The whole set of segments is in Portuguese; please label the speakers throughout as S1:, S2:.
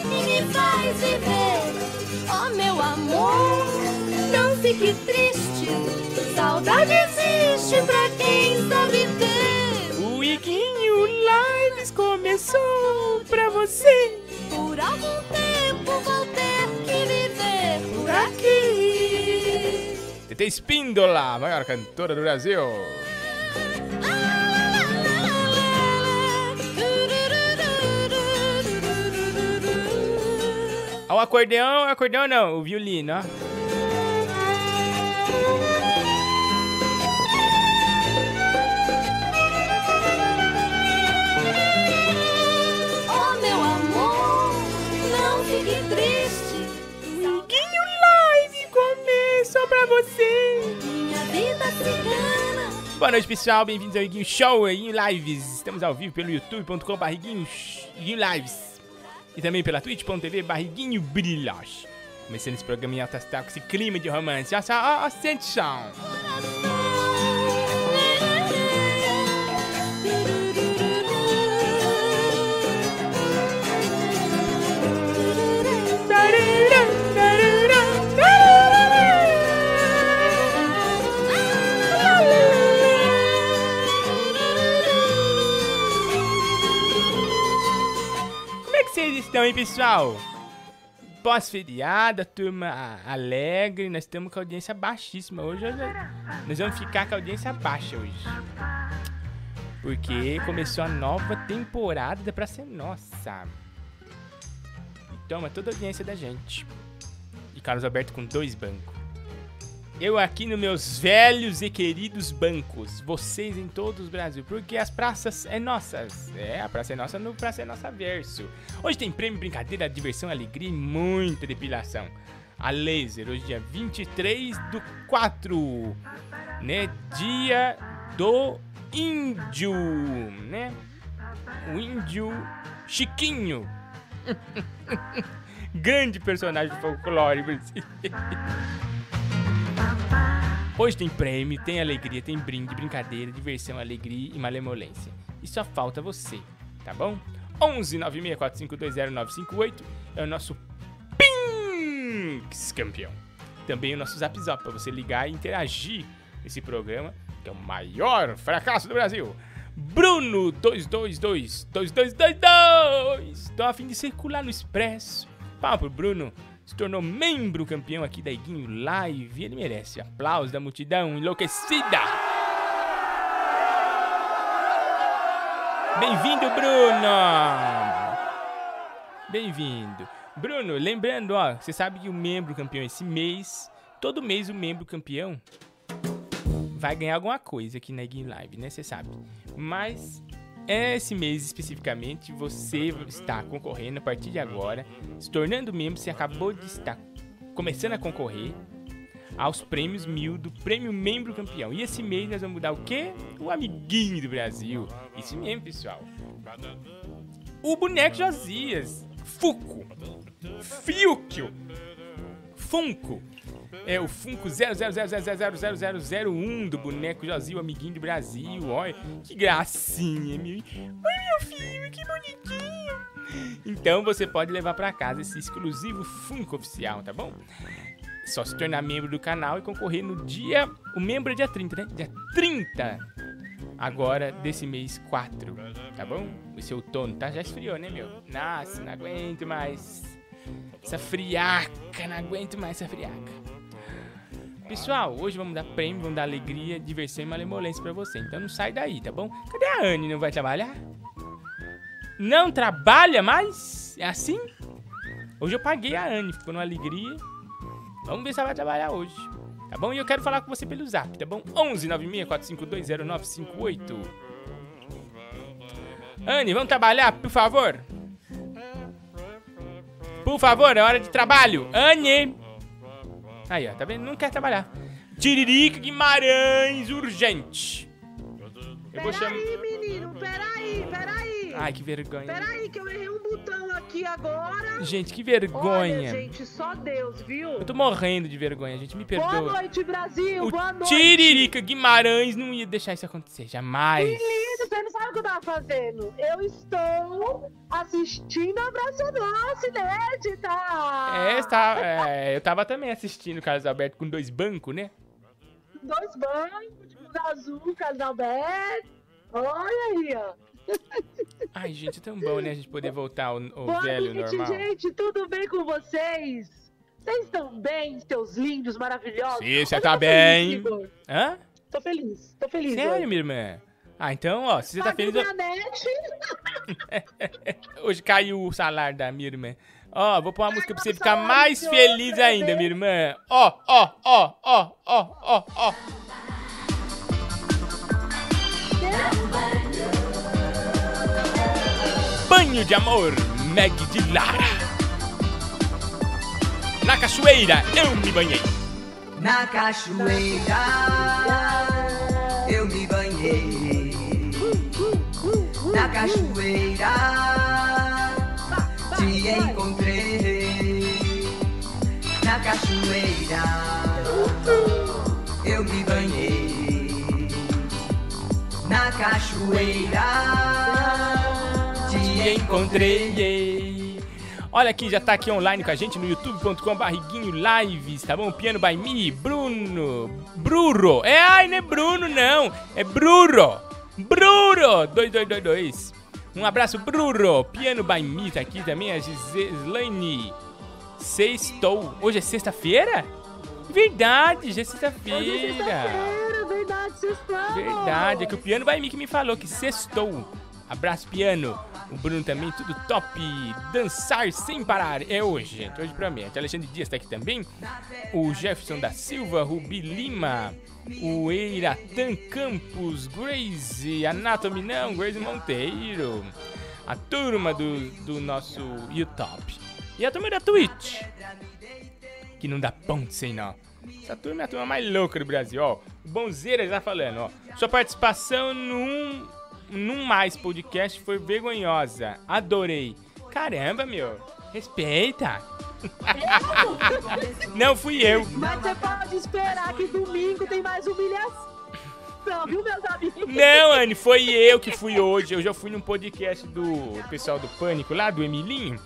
S1: que me faz viver. Oh, meu amor, não fique triste. Saudade existe pra quem sabe ter.
S2: O Iguinho Lives começou pra você.
S1: Por algum tempo vou ter que viver por
S2: aqui. TT Espíndola, maior cantora do Brasil. O acordeão, acordeão não, o violino, ó.
S1: Oh, meu amor, não fique triste.
S2: Iguinho Live começou pra você.
S1: Minha vida cigana.
S2: Boa noite, pessoal. Bem-vindos ao Iguinho Show, Iguinho Lives. Estamos ao vivo pelo youtube.com.br Iguinho Lives. E também pela twitch.tv Barriguinho Brilhos. Começando esse programa em alta astral com esse clima de romance. Olha estão, hein, pessoal? Pós-feriado, turma alegre. Nós estamos com a audiência baixíssima. Hoje nós vamos ficar com a audiência baixa hoje. Porque começou a nova temporada da Ser Nossa. Então, é toda a audiência da gente. E Carlos Alberto com dois bancos. Eu aqui nos meus velhos e queridos bancos. Vocês em todos os Brasil. Porque as praças é nossas. É, a praça é nossa no Praça é Nossa Verso. Hoje tem prêmio, brincadeira, diversão, alegria e muita depilação. A laser, hoje dia 23 do 4. Né? Dia do índio. Né? O índio Chiquinho. Grande personagem do folclore brasileiro. Hoje tem prêmio, tem alegria, tem brinde, brincadeira, diversão, alegria e malemolência. E só falta você, tá bom? 11 964520958 é o nosso Pinks campeão. Também o nosso Zap Zap para você ligar e interagir nesse programa, que é o maior fracasso do Brasil. Bruno 222 2222. Tô a fim de circular no Expresso. Palma pro Bruno se tornou membro campeão aqui da Iguinho Live ele merece aplausos da multidão enlouquecida. Bem-vindo, Bruno! Bem-vindo. Bruno, lembrando, ó, você sabe que o membro campeão esse mês, todo mês o membro campeão vai ganhar alguma coisa aqui na Iguinho Live, né? Você sabe. Mas esse mês especificamente, você está concorrendo a partir de agora, se tornando membro, você acabou de estar começando a concorrer aos prêmios mil do Prêmio Membro Campeão. E esse mês nós vamos mudar o quê? O amiguinho do Brasil. Isso mesmo, pessoal. O boneco Josias. Fuco. Fiukio. Funko. É o Funko 000000001 do boneco Josil, amiguinho do Brasil. Olha, que gracinha, meu. Oi, meu filho, que bonitinho. Então você pode levar pra casa esse exclusivo Funko oficial, tá bom? Só se tornar membro do canal e concorrer no dia. O membro é dia 30, né? Dia 30 agora desse mês 4, tá bom? Esse outono, tá? Já esfriou, né, meu? Nossa, não aguento mais. Essa friaca, não aguento mais essa friaca. Pessoal, hoje vamos dar prêmio, vamos dar alegria, diversão e malemolência pra você. Então não sai daí, tá bom? Cadê a Anne? Não vai trabalhar? Não trabalha mais? É assim? Hoje eu paguei a Anne, ficou numa alegria. Vamos ver se ela vai trabalhar hoje. Tá bom? E eu quero falar com você pelo zap, tá bom? 11 964520958. Anne, vamos trabalhar, por favor? Por favor, é hora de trabalho. Anne! Aí, ó, tá vendo? Não quer trabalhar. Tiririca Guimarães, urgente. Eu vou chamar.
S3: Peraí, menino, peraí, peraí.
S2: Ai, que vergonha.
S3: Peraí, que eu errei um botão aqui. agora.
S2: Gente, que
S3: Olha,
S2: vergonha.
S3: gente, só Deus, viu?
S2: Eu tô morrendo de vergonha, gente. Me
S3: Boa
S2: perdoa.
S3: noite, Brasil. Boa
S2: O
S3: noite.
S2: Tiririca Guimarães não ia deixar isso acontecer, jamais.
S3: Menino, você não sabe o que eu tava fazendo. Eu estou assistindo Abraço Doce, inédita.
S2: É, tá, é, eu tava também assistindo o Carlos Alberto com dois bancos, né?
S3: Dois bancos, de blusa azul, Casalberto. Olha aí, ó.
S2: Ai, gente, é tão bom, né? A gente poder voltar ao, ao
S3: Boa
S2: velho
S3: noite,
S2: normal.
S3: gente. Tudo bem com vocês? Vocês estão bem, seus lindos, maravilhosos?
S2: Sim, você
S3: Olha,
S2: tá
S3: feliz,
S2: bem.
S3: Igor.
S2: Hã?
S3: Tô feliz, tô feliz.
S2: Sério,
S3: hoje.
S2: minha irmã? Ah, então, ó, se você tá
S3: Paguei
S2: feliz.
S3: minha net.
S2: Hoje caiu o salário da minha irmã. Ó, vou pôr uma música pra você ficar mais feliz ainda, minha irmã. Ó, ó, ó, ó, ó, ó, ó. Banho de amor, Meg de Lara. Na cachoeira eu me banhei.
S4: Na cachoeira eu me banhei. Na cachoeira te encontrei. Na cachoeira eu me banhei. Na cachoeira te encontrei.
S2: Olha aqui, já tá aqui online com a gente no youtube.com barriguinho lives, tá bom? Piano by me, Bruno, Bruro. É, ai, não é Bruno não, é Bruro. Bruro, 2222. Um abraço, Bruro. Piano by me tá aqui também, a Gislaine. Sextou. Hoje é sexta-feira? Verdade, já é
S3: Hoje é
S2: sexta-feira.
S3: sexta-feira, verdade, estão.
S2: Verdade, é que o Piano vai mim que me falou que sextou. Abraço, Piano. O Bruno também, tudo top. Dançar sem parar. É hoje, gente. Hoje promete. Alexandre Dias tá aqui também. O Jefferson da Silva, Rubi Lima. O Eiratan Campos, Grace, Anatomy não, Grace Monteiro. A turma do, do nosso YouTube. E a turma da Twitch. Que não dá ponto sem nó. Essa turma é a turma mais louca do Brasil, ó. O Bonzeira já falando, ó. Sua participação num, num mais podcast foi vergonhosa. Adorei. Caramba, meu. Respeita. não fui eu.
S3: Mas você pode esperar que domingo tem mais humilhação, viu, meus amigos?
S2: Não, Anne, foi eu que fui hoje. Eu já fui num podcast do pessoal do Pânico lá, do Emilinho.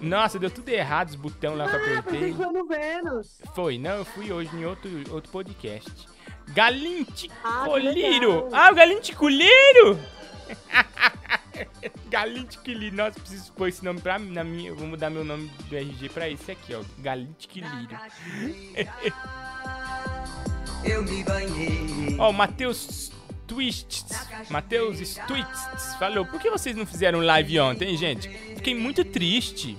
S2: Nossa, deu tudo errado os botões lá que eu
S3: Ah,
S2: apertei.
S3: foi no Vênus.
S2: Foi, não, eu fui hoje em outro, outro podcast. Galinte
S3: Ah, que
S2: Colírio!
S3: legal.
S2: Ah, o Galinte Colírio! Galinte Colírio. Nossa, preciso pôr esse nome pra mim. Na minha, eu vou mudar meu nome do RG pra esse aqui, ó. Galinte Colírio.
S4: Eu me banhei.
S2: Ó, o Matheus Twists. Matheus Twists falou: Por que vocês não fizeram live ontem, gente? Fiquei muito triste.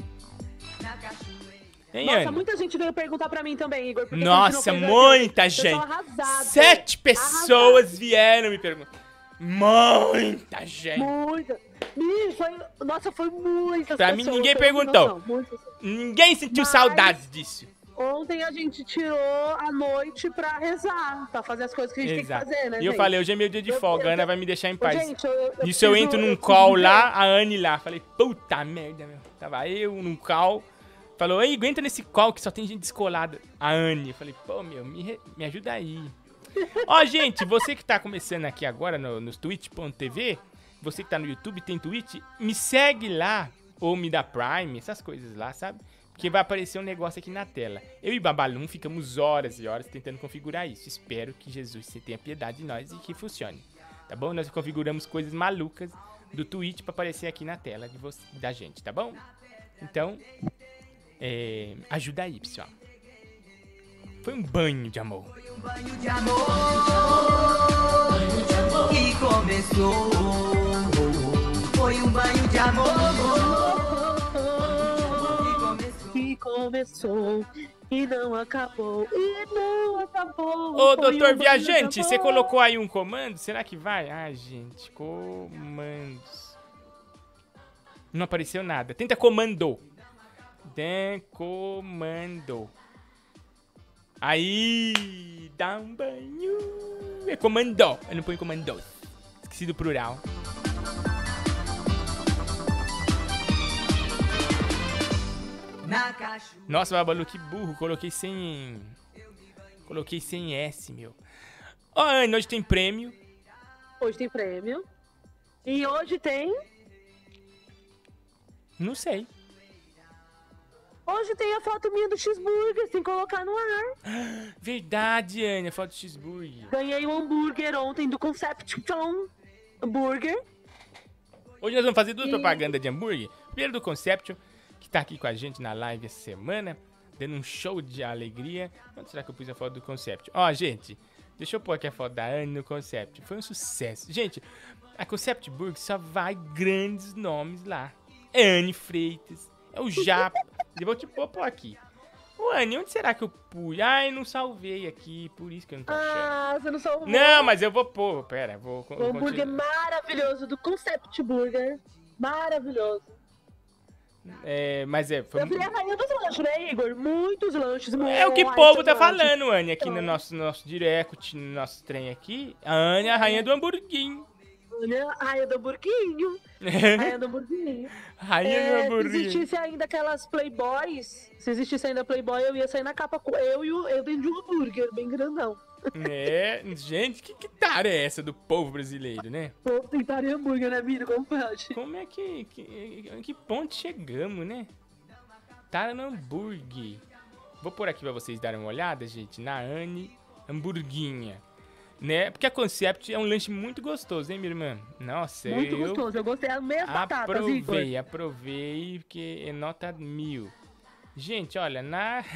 S2: Hein,
S3: Nossa,
S2: Anne?
S3: muita gente veio perguntar pra mim também, Igor.
S2: Nossa, muita?
S3: Eu
S2: gente.
S3: arrasada.
S2: Sete pessoas vieram me perguntar. Muita gente.
S3: Muita. Foi... Nossa, foi muitas
S2: Pra mim,
S3: pessoas,
S2: ninguém
S3: você não tem
S2: perguntou.
S3: noção.
S2: Ninguém sentiu
S3: Mas-
S2: saudades disso.
S3: Ontem a gente tirou a noite pra rezar, pra fazer as coisas que a gente
S2: Exato.
S3: tem que fazer, né,
S2: E eu
S3: gente?
S2: falei, hoje é meu dia de
S3: Eu-
S2: folga,
S3: eu-
S2: a Ana vai me deixar em paz.
S3: Gente, eu, eu
S2: Nisso eu entro num call lá, a Anne lá. Falei, puta merda, meu. Tava eu num call. Falou, ei, aguenta nesse call que só tem gente descolada. A Anne. Eu falei, pô, meu, me, re- me ajuda aí. Ó, gente, você que tá começando aqui agora no, nos twitch.tv, você que tá no YouTube, tem Twitch, me segue lá, ou me dá Prime, essas coisas lá, sabe? Porque vai aparecer um negócio aqui na tela. Eu e Babalum ficamos horas e horas tentando configurar isso. Espero que Jesus tenha piedade de nós e que funcione. Tá bom? Nós configuramos coisas malucas do Twitch pra aparecer aqui na tela de você, da gente, tá bom? Então, é, ajuda aí, pessoal. Foi um banho de amor.
S4: Um banho de amor que começou. Foi um banho de amor.
S3: E começou, e não acabou, e não acabou.
S2: Ô,
S3: Foi
S2: doutor
S3: um banho de
S2: viajante, você
S3: amor.
S2: colocou aí um comando? Será que vai? Ai, gente, comandos. Não apareceu nada. Tenta comando. Tem comando. Aí, dá um banho. É comando. Eu não ponho comando. Esqueci do plural. Nossa, Babalu, que burro. Coloquei sem. Coloquei sem S, meu. Ó, Anne, hoje tem prêmio.
S3: Hoje tem prêmio. E hoje tem.
S2: Não sei.
S3: Hoje tem a foto minha do cheeseburger, sem colocar no ar.
S2: Verdade, Anne, a foto do cheeseburger.
S3: Ganhei um hambúrguer ontem do Conception Burger.
S2: Hoje nós vamos fazer duas
S3: E-
S2: propagandas de hambúrguer. Primeiro do Conception, que tá aqui com a gente na live essa semana, dando um show de alegria. Onde será que eu pus a foto do Conception? Ó, gente, deixa eu pôr aqui a foto da Anne no Conception. Foi um sucesso. Gente, a Concept Burger só vai grandes nomes lá. Anne Freitas, é o Japa. Eu vou te pôr aqui. Ô, Anne, onde será que eu pus? Ai, não salvei aqui, por isso que eu não tô achando.
S3: Ah, você não salvou.
S2: Não, mas eu vou pôr. Pera, vou.
S3: O hambúrguer maravilhoso do Concept Burger. Maravilhoso.
S2: É, mas é. Foi
S3: Eu virei a rainha dos lanches, né, Igor? Muitos lanches.
S2: É o que o povo tá falando, Anne, aqui no
S3: Então.
S2: nosso, nosso direct, no nosso trem aqui. A Anne é a rainha do hamburguinho.
S3: Olha, a rainha do hamburguinho. Rainha do hamburguinho.
S2: rainha do
S3: É, se existisse ainda aquelas Playboys, se existisse ainda Playboy, eu ia sair na capa com eu e o, eu dentro de um hambúrguer, bem grandão.
S2: É, gente, que, que tara é essa do povo brasileiro, né?
S3: Pô, tentar hambúrguer, né, Miro? Como pode?
S2: Como é que. Que, que ponto chegamos, né? Tara no hambúrguer. Vou pôr aqui pra vocês darem uma olhada, gente, na Anne Hamburguinha. Né? Porque a Concept é um lanche muito gostoso, hein, minha irmã? Nossa,
S3: Muito
S2: eu
S3: gostoso. Eu gostei das meias batatas,
S2: aprovei, aprovei, porque é nota mil. Gente, olha, na...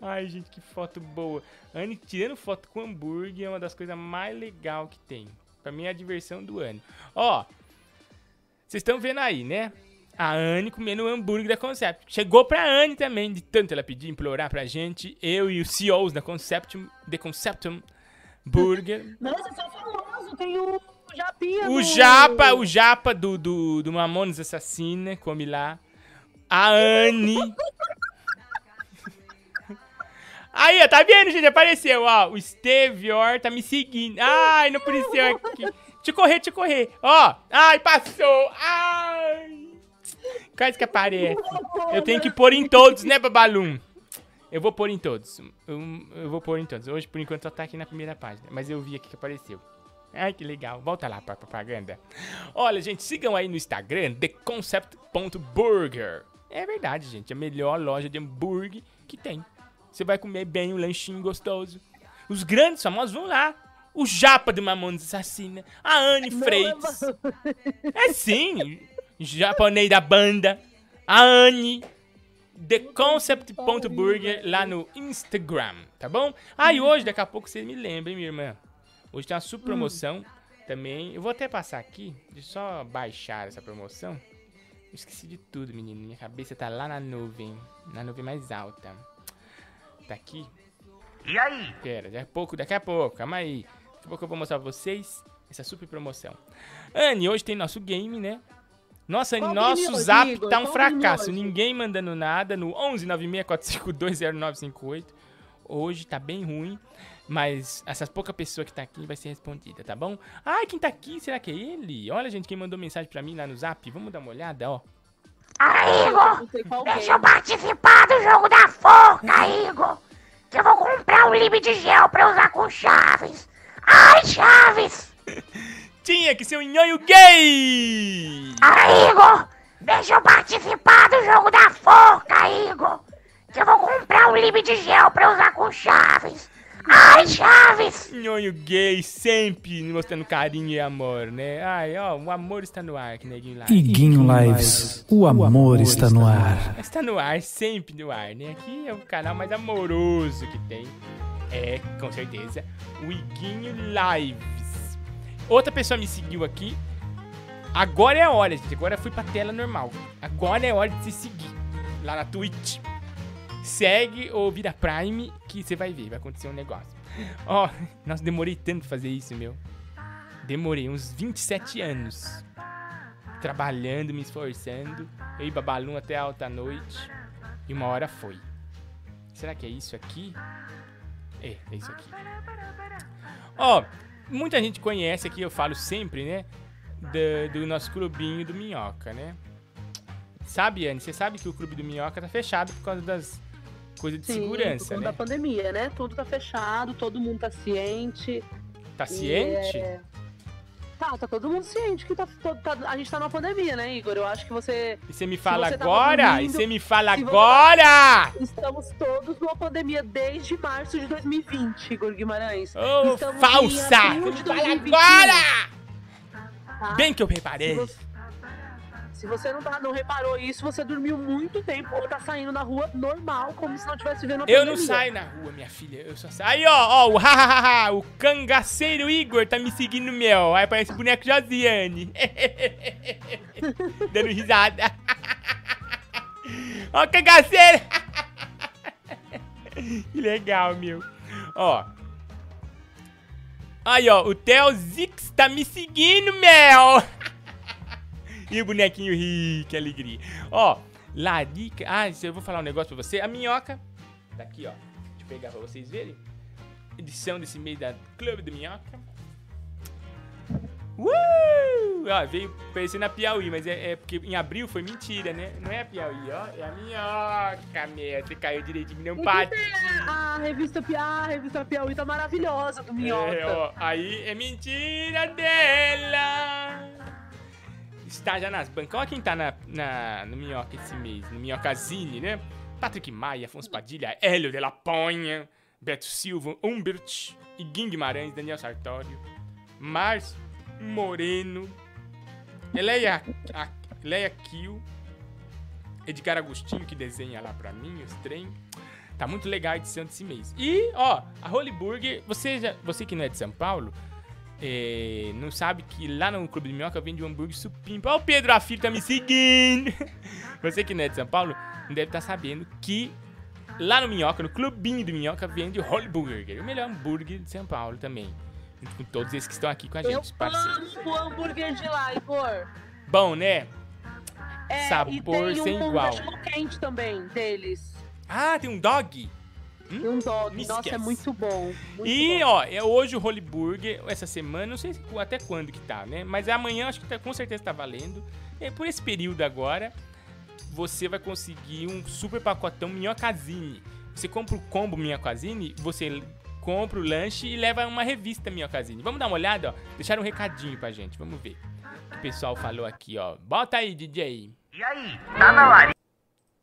S2: Ai, gente, que foto boa. Anne tirando foto com hambúrguer é uma das coisas mais legais que tem. Pra mim é a diversão do ano. Ó, vocês estão vendo aí, né? A Anne comendo o hambúrguer da Concept. Chegou pra Anne também, de tanto ela pedir, implorar pra gente. Eu e os CEOs da Conceptum, The Conceptum Burger.
S3: Nossa, sou famoso. Tem o Japinha.
S2: O
S3: do-
S2: Japa, o Japa do, do, do Mamonas Assassina, come lá. A Anne. Aí, ó, tá vendo, gente? Apareceu, ó. O Estevior tá me seguindo. Ai, não apareceu aqui. Deixa eu correr, deixa eu correr. Ó. Ai, passou. Ai. Quase que aparece. Eu tenho que pôr em todos, né, Babalum? Eu vou pôr em todos. Eu, eu vou pôr em todos. Hoje, por enquanto, só tá aqui na primeira página. Mas eu vi aqui que apareceu. Ai, que legal. Volta lá pra propaganda. Olha, gente, sigam aí no Instagram, theconcept.burger. É verdade, gente. A melhor loja de hambúrguer que tem. Você vai comer bem um lanchinho gostoso. Os grandes famosos vão lá. O Japa do Mamonas Assassina. A Anne Freitas. É sim. Japonês da banda. A Anne. TheConcept.burger lá no Instagram, tá bom? Ah, e hoje, daqui a pouco, você me lembra, hein, minha irmã? Hoje tem uma super promoção também. Eu vou até passar aqui. Deixa eu só baixar essa promoção. Eu esqueci de tudo, menino. Minha cabeça tá lá na nuvem. Na nuvem mais alta. Tá aqui.
S5: E aí?
S2: Pera, daqui a pouco, daqui a pouco, calma aí. Daqui a pouco eu vou mostrar pra vocês essa super promoção. Anne, hoje tem nosso game, né? Nossa,
S3: Qual
S2: nosso zap
S3: Igor?
S2: tá um
S3: Qual
S2: fracasso. Ninguém mandando nada no 11 964520958. Hoje tá bem ruim, mas essas poucas pessoas que tá aqui vai ser respondida, tá bom? Ai, quem tá aqui? Será que é ele? Olha, gente, quem mandou mensagem pra mim lá no zap. Vamos dar uma olhada, ó.
S5: Aí, Igor, deixa eu participar do jogo da forca, Igor. Que eu vou comprar um lib de gel pra usar com Chaves. Ai, Chaves!
S2: Tinha que ser um nhonho gay!
S5: Aí, Igor, deixa eu participar do jogo da forca, Igor. Que eu vou comprar um lib de gel pra usar com Chaves. Ai, Chaves!
S2: Nhonho gay sempre mostrando carinho e amor, né? Ai, ó, o amor está no ar, que neguinho lá.
S6: Iguinho Lives, o amor está no ar.
S2: Está no ar, sempre no ar, né? Aqui é o canal mais amoroso que tem. É, com certeza, o Iguinho Lives. Outra pessoa me seguiu aqui. Agora é a hora, gente. Agora eu fui pra tela normal. Agora é hora de se seguir. Lá na Twitch. Segue ou vira Prime que você vai ver, vai acontecer um negócio. Ó, nossa, demorei tanto pra fazer isso, meu. Demorei uns 27 anos. Trabalhando, me esforçando. Eu e Babalum até alta noite. E uma hora foi. Será que é isso aqui? É, é isso aqui. Ó, muita gente conhece aqui, eu falo sempre, né? Do, do nosso clubinho do Minhoca, né? sabe, Anne? Você sabe que o Clube do Minhoca tá fechado por causa das coisas de
S3: Sim,
S2: segurança,
S3: por conta
S2: né?
S3: da pandemia, né? Tudo tá fechado, todo mundo tá ciente.
S2: Tá ciente?
S3: é- Tá, tá todo mundo ciente que tá, to- tá- a gente tá numa pandemia, né, Igor? Eu acho que você.
S2: E você me fala
S3: você tava
S2: agora? E
S3: dormindo,
S2: você me fala
S3: você-
S2: agora?
S3: Estamos todos numa pandemia desde março de 2020, Igor Guimarães.
S2: Ô,
S3: em
S2: falsa! Você fala
S3: 2021,
S2: agora!
S3: tá?
S2: Bem que eu reparei.
S3: Você, se você não, tá, não reparou isso, você dormiu muito tempo ou tá saindo na rua normal, como se não tivesse vivendo a
S2: Eu não saio na rua, minha filha. Eu só saio. Aí, ó, ó, o hahaha, o cangaceiro Igor tá me seguindo, meu. Aí parece boneco Josiane. Dando risada. ó, o cangaceiro. que legal, meu. Ó. Aí, ó, o Theo Zix tá me seguindo, meu. E o bonequinho ri, que alegria. Ó, Larica. Ah, eu vou falar um negócio pra você. A minhoca. Tá aqui, ó. Deixa eu pegar pra vocês verem. Edição desse mês da Clube do Minhoca. Uh! Ó, veio parecendo a Piauí, mas é, é porque em abril foi mentira, né? Não é a Piauí, ó. É a minhoca, meu. Você caiu direitinho, não bate.
S3: tem a, a revista Piauí, a revista Piauí tá maravilhosa do Minhoca.
S2: É, ó, aí é mentira dela. Está já nas bancas. Olha quem tá na, na, no Minhoca esse mês, no Minhocazine, né? Patrick Maia, Afonso Padilha, Hélio de la Ponha, Beto Silva, Humbert, Iguim Guimarães, Daniel Sartório, Márcio Moreno, Eleia, a, Eleia Kiel, Edgar Agostinho, que desenha lá pra mim os trem. Tá muito legal a edição desse mês. E, ó, a Holy Burger, você, já, você que não é de São Paulo, é, não sabe que lá no Clube de Minhoca vende um hambúrguer supimpa. Ó, o Pedro Afilho tá me seguindo. Você que não é de São Paulo, não deve estar sabendo que lá no Minhoca, no Clubinho do Minhoca, vende o Holy Burger. O melhor hambúrguer de São Paulo também. Junto com todos esses que estão aqui com a
S3: Eu
S2: gente, parceiros.
S3: amo o hambúrguer de lá, Igor.
S2: Bom, né?
S3: É,
S2: Sabor
S3: e tem
S2: sem
S3: um
S2: igual.
S3: quente também deles.
S2: Ah, tem um dog?
S3: E um dog.
S2: me
S3: Nossa,
S2: esquece.
S3: é muito bom. muito
S2: E,
S3: bom.
S2: ó, é hoje o Holy Burger, essa semana, não sei se- até quando que tá, né? Mas amanhã acho que tá- com certeza tá valendo. E por esse período agora, você vai conseguir um super pacotão Minhocazine. Você compra o combo Minhocazine, você compra o lanche e leva uma revista Minhocazine. Vamos dar uma olhada, ó. Deixaram um recadinho pra gente, vamos ver. O que o pessoal falou aqui, ó. Bota aí, DJ.
S7: E aí, tá na larica?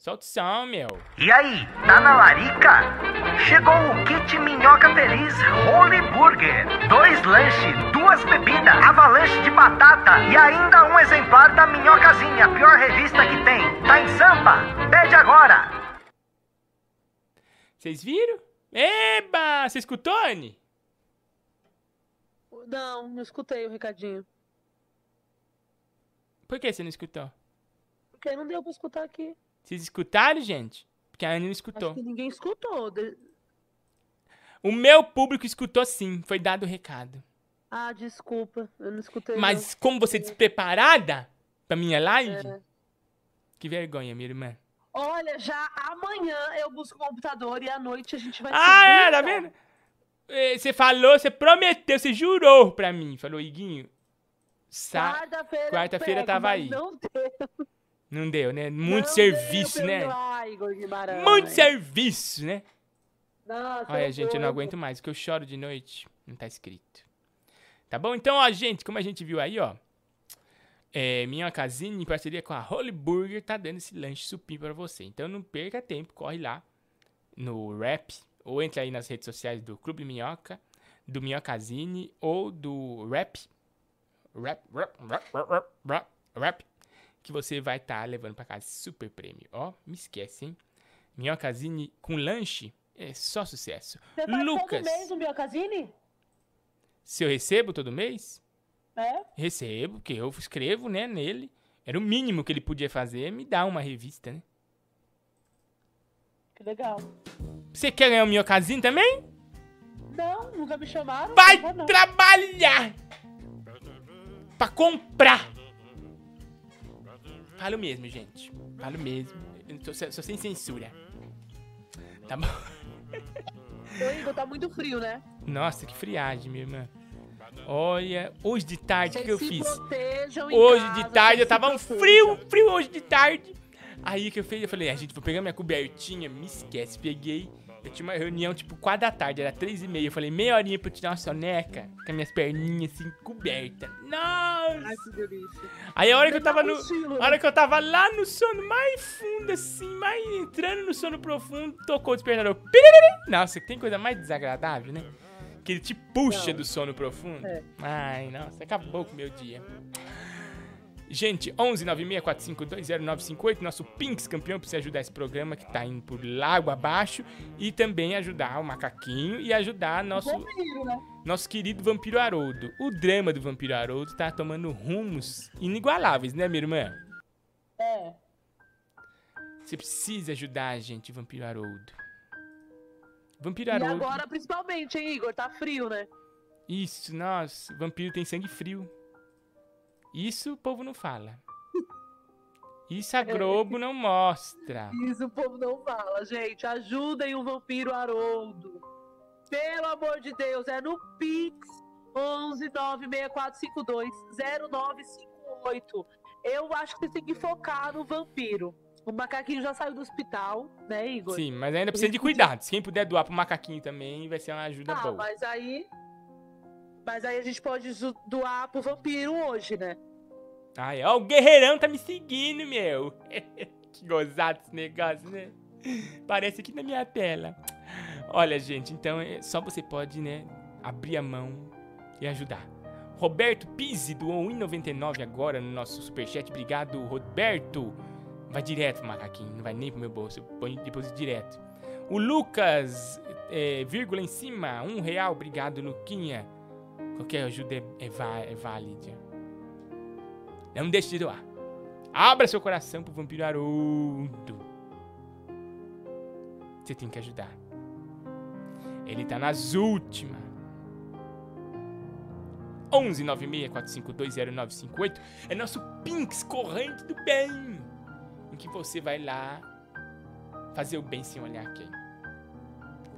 S2: Solta o som, meu.
S7: E aí, tá na larica? Chegou o kit Minhoca Feliz Holy Burger. Dois lanches, duas bebidas, avalanche de batata e ainda um exemplar da Minhocazinha, a pior revista que tem. Tá em Sampa? Pede agora!
S2: Vocês viram? Eba! Você escutou, Anne?
S3: Não, não escutei o recadinho.
S2: Por que você não escutou?
S3: Porque não deu pra escutar aqui.
S2: Vocês escutaram, gente? Porque a Anne não
S3: Acho
S2: escutou.
S3: que ninguém escutou.
S2: O meu público escutou sim, foi dado o recado.
S3: Ah, desculpa. Eu não escutei.
S2: Mas como você é despreparada pra minha live,
S3: É.
S2: que vergonha, minha irmã.
S3: não. Olha, já amanhã eu busco o computador e à noite a gente vai
S2: Ah, é, tá
S3: ó.
S2: vendo? Eh, Você falou, você prometeu, você jurou pra mim. Falou, Iguinho. Sa...
S3: Quarta-feira.
S2: quarta-feira tava aí.
S3: Não deu.
S2: Não deu, né? Muito
S3: não
S2: serviço,
S3: deu
S2: né?
S3: eu ir lá, Igor Guimarães.
S2: Muito serviço, né?
S3: Nossa,
S2: Olha,
S3: eu
S2: gente, eu não aguento mais, porque eu choro de noite. Não tá escrito. Tá bom? Então, ó, gente, como a gente viu aí, ó. É, minha casine, em parceria com a Holy Burger, tá dando esse lanche supim pra você. Então não perca tempo, corre lá no Rap, ou entre aí nas redes sociais do Clube Minhoca, do Minhocazine, ou do Rap. Rap, rap, rap, rap, rap, rap, rap que você vai estar levando pra casa super prêmio. Ó, me esquece, hein? Minhocazine com lanche é só sucesso.
S3: Você faz
S2: Lucas,
S3: todo mês um Biocasine?
S2: se eu recebo todo mês,
S3: É?
S2: recebo, porque eu escrevo, né, nele. Era o mínimo que ele podia fazer, me dar uma revista, né?
S3: Que legal.
S2: Você quer ganhar o Minhocazine também?
S3: Não, nunca me chamaram.
S2: Vai
S3: não vou, não.
S2: trabalhar! Pra comprar! Falo mesmo, gente. Falo mesmo. Eu tô, sou sem censura. Tá bom?
S3: Ô, Igor, tá muito frio, né?
S2: Nossa, que friagem, minha irmã. Olha, hoje de tarde, o que, eu fiz? Hoje
S3: casa,
S2: de tarde eu tava um frio, frio hoje de tarde. Aí que eu fiz, eu falei, a gente vou pegar minha cobertinha, me esquece, peguei. Eu tinha uma reunião, tipo, 4 da tarde, era 3 e meia. Eu falei, meia horinha pra eu tirar uma soneca, com as minhas perninhas assim, cobertas. Nossa!
S3: Ai, que delícia.
S2: Aí a hora que eu tava no. A hora que eu tava lá no sono mais fundo, assim, mais entrando no sono profundo, tocou o despertador. Nossa, tem coisa mais desagradável, né? Que ele te puxa do sono profundo.
S3: É.
S2: Ai, nossa, acabou com o meu dia. Gente, 11 964520958, nosso Pinks campeão, pra você ajudar esse programa que tá indo por lago abaixo. E também ajudar o Macaquinho e ajudar nosso,
S3: Vampiro, né?
S2: nosso querido Vampiro Haroldo. O drama do Vampiro Haroldo tá tomando rumos inigualáveis, né, minha irmã?
S3: É.
S2: Você precisa ajudar a gente, Vampiro Haroldo. Vampiro
S3: E
S2: Haroldo.
S3: agora, principalmente, hein, Igor? Tá frio, né?
S2: Isso, nossa, vampiro tem sangue frio. Isso o povo não fala. Isso a Globo não mostra.
S3: Isso o povo não fala, gente. Ajudem o vampiro Haroldo. Pelo amor de Deus, é no Pix 11 96452 0958. Eu acho que vocês têm que focar no vampiro. O macaquinho já saiu do hospital, né, Igor?
S2: Sim, mas ainda precisa de cuidado. Se quem puder doar pro macaquinho também, vai ser uma ajuda
S3: Ah,
S2: boa.
S3: mas aí. Mas aí a gente pode doar pro vampiro hoje, né?
S2: Ai, ó, o guerreirão tá me seguindo, meu. que gozado esse negócio, né? Parece aqui na minha tela. Olha, gente, então é, só você pode, né, abrir a mão e ajudar. Roberto Pizzi doou 1,99 agora no nosso superchat. Obrigado, Roberto. Vai direto macaquinho, não vai nem pro meu bolso. Ponho depois direto. O Lucas, é, vírgula em cima, um real. Obrigado, Luquinha. Qualquer ajuda é, é, é válida. Não deixe de doar. Abra seu coração pro vampiro Haroldo. Você tem que ajudar. Ele tá nas últimas. 11 964520958 é nosso Pinks corrente do bem. Em que você vai lá fazer o bem sem olhar quem.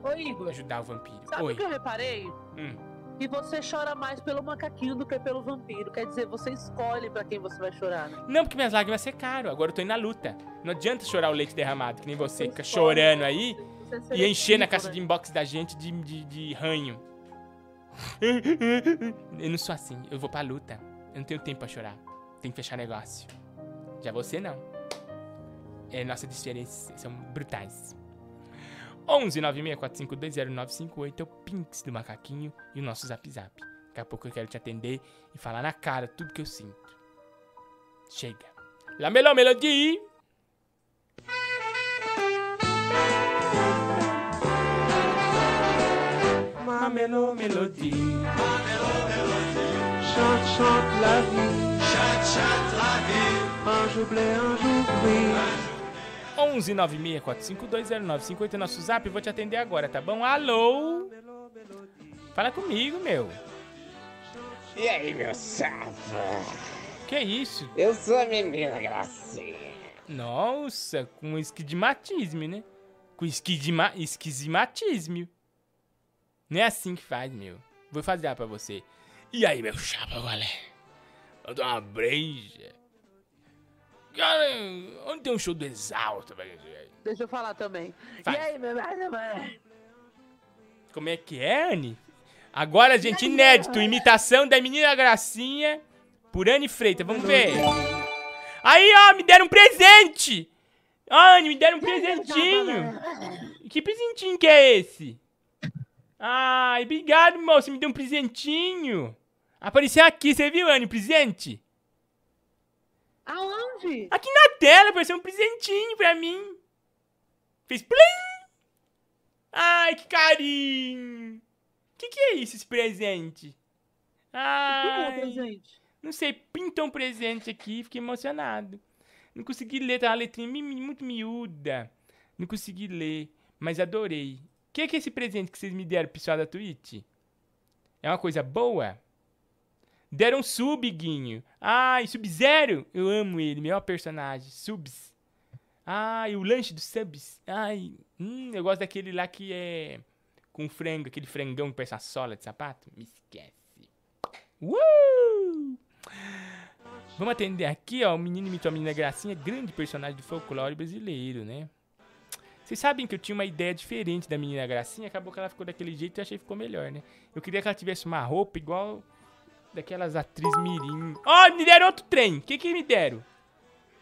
S3: Ô, Igor,
S2: Ajudar o vampiro.
S3: sabe
S2: Oi.
S3: o que eu reparei?
S2: Hum.
S3: Que você chora mais pelo macaquinho do que pelo vampiro. Quer dizer, você escolhe pra quem você vai chorar, né?
S2: Não, porque minhas lágrimas secaram. Agora eu tô indo na luta. Não adianta chorar o leite derramado, que nem você fica
S3: escolhe,
S2: chorando aí.
S3: Você
S2: E encher na caixa
S3: né?
S2: de inbox da gente de, de, de ranho. Eu não sou assim, eu vou pra luta. Eu não tenho tempo pra chorar. Tem que fechar negócio. Já você não. É, nossas diferenças são brutais. 11 964520958 é o Pinks do Macaquinho e o nosso Zap Zap. Daqui a pouco eu quero te atender e falar na cara tudo que eu sinto. Chega. La Melô Melodie! Ma Melô Melodie.
S8: Chante, chante la vie. Chante, chante la vie. Un jour bleu, un jour gris.
S2: 11 964520950 é nosso zap, vou te atender agora, tá bom? Alô? Fala comigo, meu.
S9: E aí, meu sapo?
S2: Que isso?
S9: Eu sou a menina Gracinha.
S2: Nossa, com esquidimatismo, né? Com esquidima, esquisimatismo. Não é assim que faz, meu. Vou fazer pra você. E aí, meu chapa, galera? Eu dou uma breja. Cara, onde tem um show do Exalto, velho?
S3: Deixa eu falar também.
S2: Faz.
S3: E aí, meu irmão?
S2: Como é que é, Anne? Agora, gente, inédito. Imitação da menina Gracinha por Anne Freitas. Vamos ver. Aí, ó, me deram um presente. Anne, me deram um presentinho. Que presentinho que é esse? Ai, obrigado, moço. Me deu um presentinho. Apareceu aqui, você viu, Anne, o presente?
S3: Aonde?
S2: Aqui na tela, apareceu um presentinho pra mim. Fez plim. Ai, que carinho. Que que é isso, esse presente?
S3: Que bom,
S2: Ai,
S3: presente.
S2: não sei, pintou um presente aqui, fiquei emocionado. Não consegui ler, tá uma letrinha muito miúda. Não consegui ler, mas adorei. O que que é esse presente que vocês me deram, pessoal da Twitch? É uma coisa boa? Deram um sub, Guinho. Ai, Sub-Zero. Eu amo ele, melhor personagem. Subs. Ai, o lanche dos subs. Ai, hum, eu gosto daquele lá que é com frango, aquele frangão que parece uma sola de sapato. Me esquece. Uh! Vamos atender aqui, ó. O menino imitou a menina Gracinha, grande personagem do folclore brasileiro, né? Vocês sabem que eu tinha uma ideia diferente da menina Gracinha, acabou que ela ficou daquele jeito e achei que ficou melhor, né? Eu queria que ela tivesse uma roupa igual daquelas atrizes mirim. Ó, me deram outro trem. O que que me deram?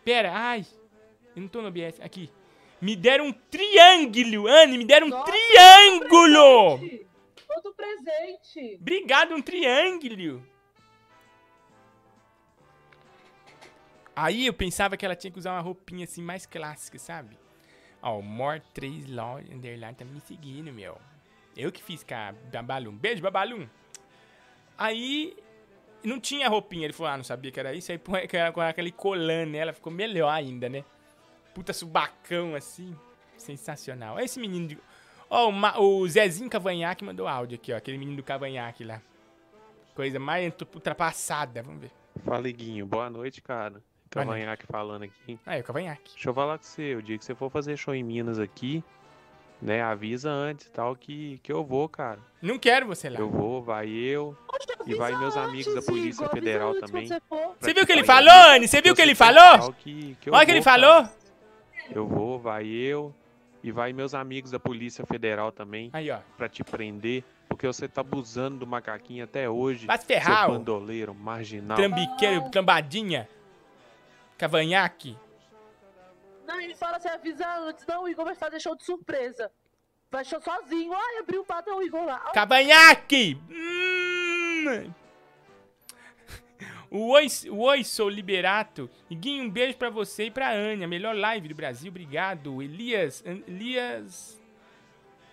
S2: Pera, ai. Eu não tô no OBS. Aqui. Me deram um triângulo, Anne, me deram um
S3: Nossa,
S2: triângulo!
S3: Presente. Todo presente.
S2: Obrigado, um triângulo. Aí eu pensava que ela tinha que usar uma roupinha assim mais clássica, sabe? Ó, o More 3 Law Underline tá me seguindo, meu. Eu que fiz com a Babalum. Beijo, Babalum. Aí não tinha roupinha. Ele falou, ah, não sabia que era isso. Aí põe com aquele colan nela, ficou melhor ainda, né? Puta subacão assim. Sensacional. Olha esse menino de. Ó, o, Ma- o Zezinho Cavanhaque mandou áudio aqui, ó. Aquele menino do Cavanhaque lá. Coisa mais ultrapassada. Vamos ver.
S10: Fala, Iguinho. Boa noite, cara. Cavanhaque falando aqui.
S2: Ah, é o Cavanhaque.
S10: Deixa eu falar com você. O dia que você for fazer show em Minas aqui, né? Avisa antes e tal que, que eu vou, cara.
S2: Não quero você lá.
S10: Eu vou, vai eu. E vai meus amigos da Polícia Federal também.
S3: você
S2: viu o que ele falou. Anne? Você viu o que ele
S10: sei
S2: falou?
S10: Que, que
S2: Olha o que ele falou.
S10: Eu vou, vai eu. E vai meus amigos da Polícia Federal também.
S2: Aí, ó.
S10: Pra te prender. Porque você tá abusando do macaquinho até hoje.
S2: Vai se ferrar,
S10: Seu bandoleiro, marginal.
S2: Trambiqueiro, trambadinha. Cavanhaque.
S3: Não, ele fala assim, avisa antes. Não, o Igor vai fazer show de surpresa. Vai show sozinho. Ai, abriu o pato, é o Igor lá.
S2: Cavanhaque! Hum. O Oi, o Oi, sou Liberato. Iguinho, um beijo pra você e pra Ania. Melhor live do Brasil, obrigado. Elias, Elias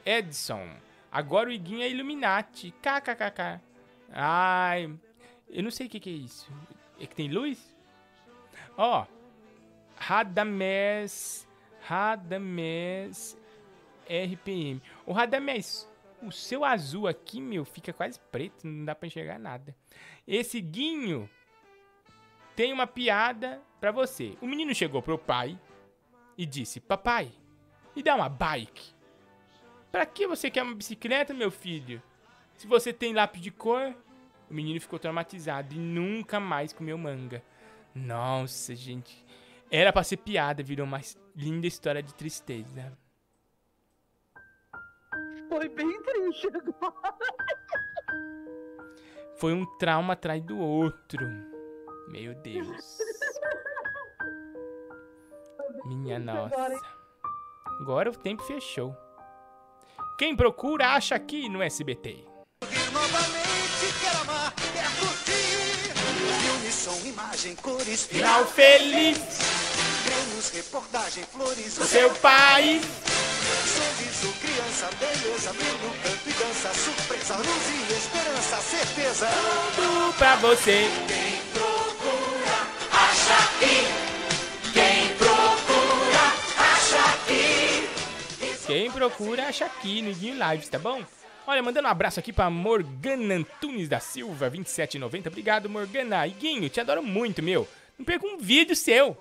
S2: Edson. Agora o Iguinho é Illuminati. KKKK. Ai, eu não sei o que, que é isso. É que tem luz? Ó, Radamés, Radamés RPM. O Radamés, o seu azul aqui, meu, fica quase preto, não dá pra enxergar nada. Esse Guinho tem uma piada pra você. O menino chegou pro pai e disse: Papai, me dá uma bike. Pra que você quer uma bicicleta, meu filho? Se você tem lápis de cor. O menino ficou traumatizado e nunca mais comeu manga. Nossa, gente. Era pra ser piada, virou uma linda história de tristeza.
S3: Foi bem triste agora.
S2: Foi um trauma atrás do outro. Meu Deus. Minha nossa. Agora o tempo fechou. Quem procura acha aqui no SBT.
S8: Novamente quer amar, quer curtir. Filme, som, imagem, cores,
S2: Final feliz,
S8: Prêmios, reportagem, flores,
S2: o seu pai.
S8: Sorriso, criança, beleza, brilho, canto e dança, surpresa, luz e esperança, certeza.
S2: Tudo pra você. Quem procura acha aqui no Iguinho Lives, tá bom? Olha, mandando um abraço aqui pra Morgana Antunes da Silva, 2790. Obrigado, Morgana. Iguinho, te adoro muito, meu. Não perca um vídeo seu.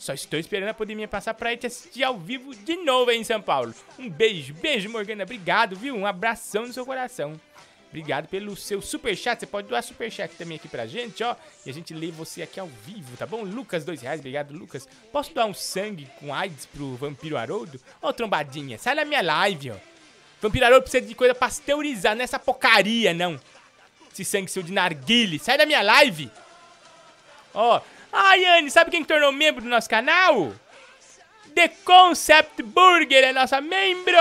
S2: Só estou esperando a pandemia passar pra te assistir ao vivo de novo aí em São Paulo. Um beijo, beijo, Morgana. Obrigado, viu? Um abração no seu coração. Obrigado pelo seu superchat. Você pode doar superchat também aqui pra gente, ó. E a gente lê você aqui ao vivo, tá bom? Lucas, dois reais. Obrigado, Lucas. Posso doar um sangue com AIDS pro Vampiro Haroldo? Ó, trombadinha, sai da minha live, ó. Vampiro Haroldo precisa de coisa pasteurizada, não é essa porcaria, não. Esse sangue seu de narguile. Sai da minha live. Ó. Ai, Anne, sabe quem que tornou membro do nosso canal? The Concept Burger é nossa membro!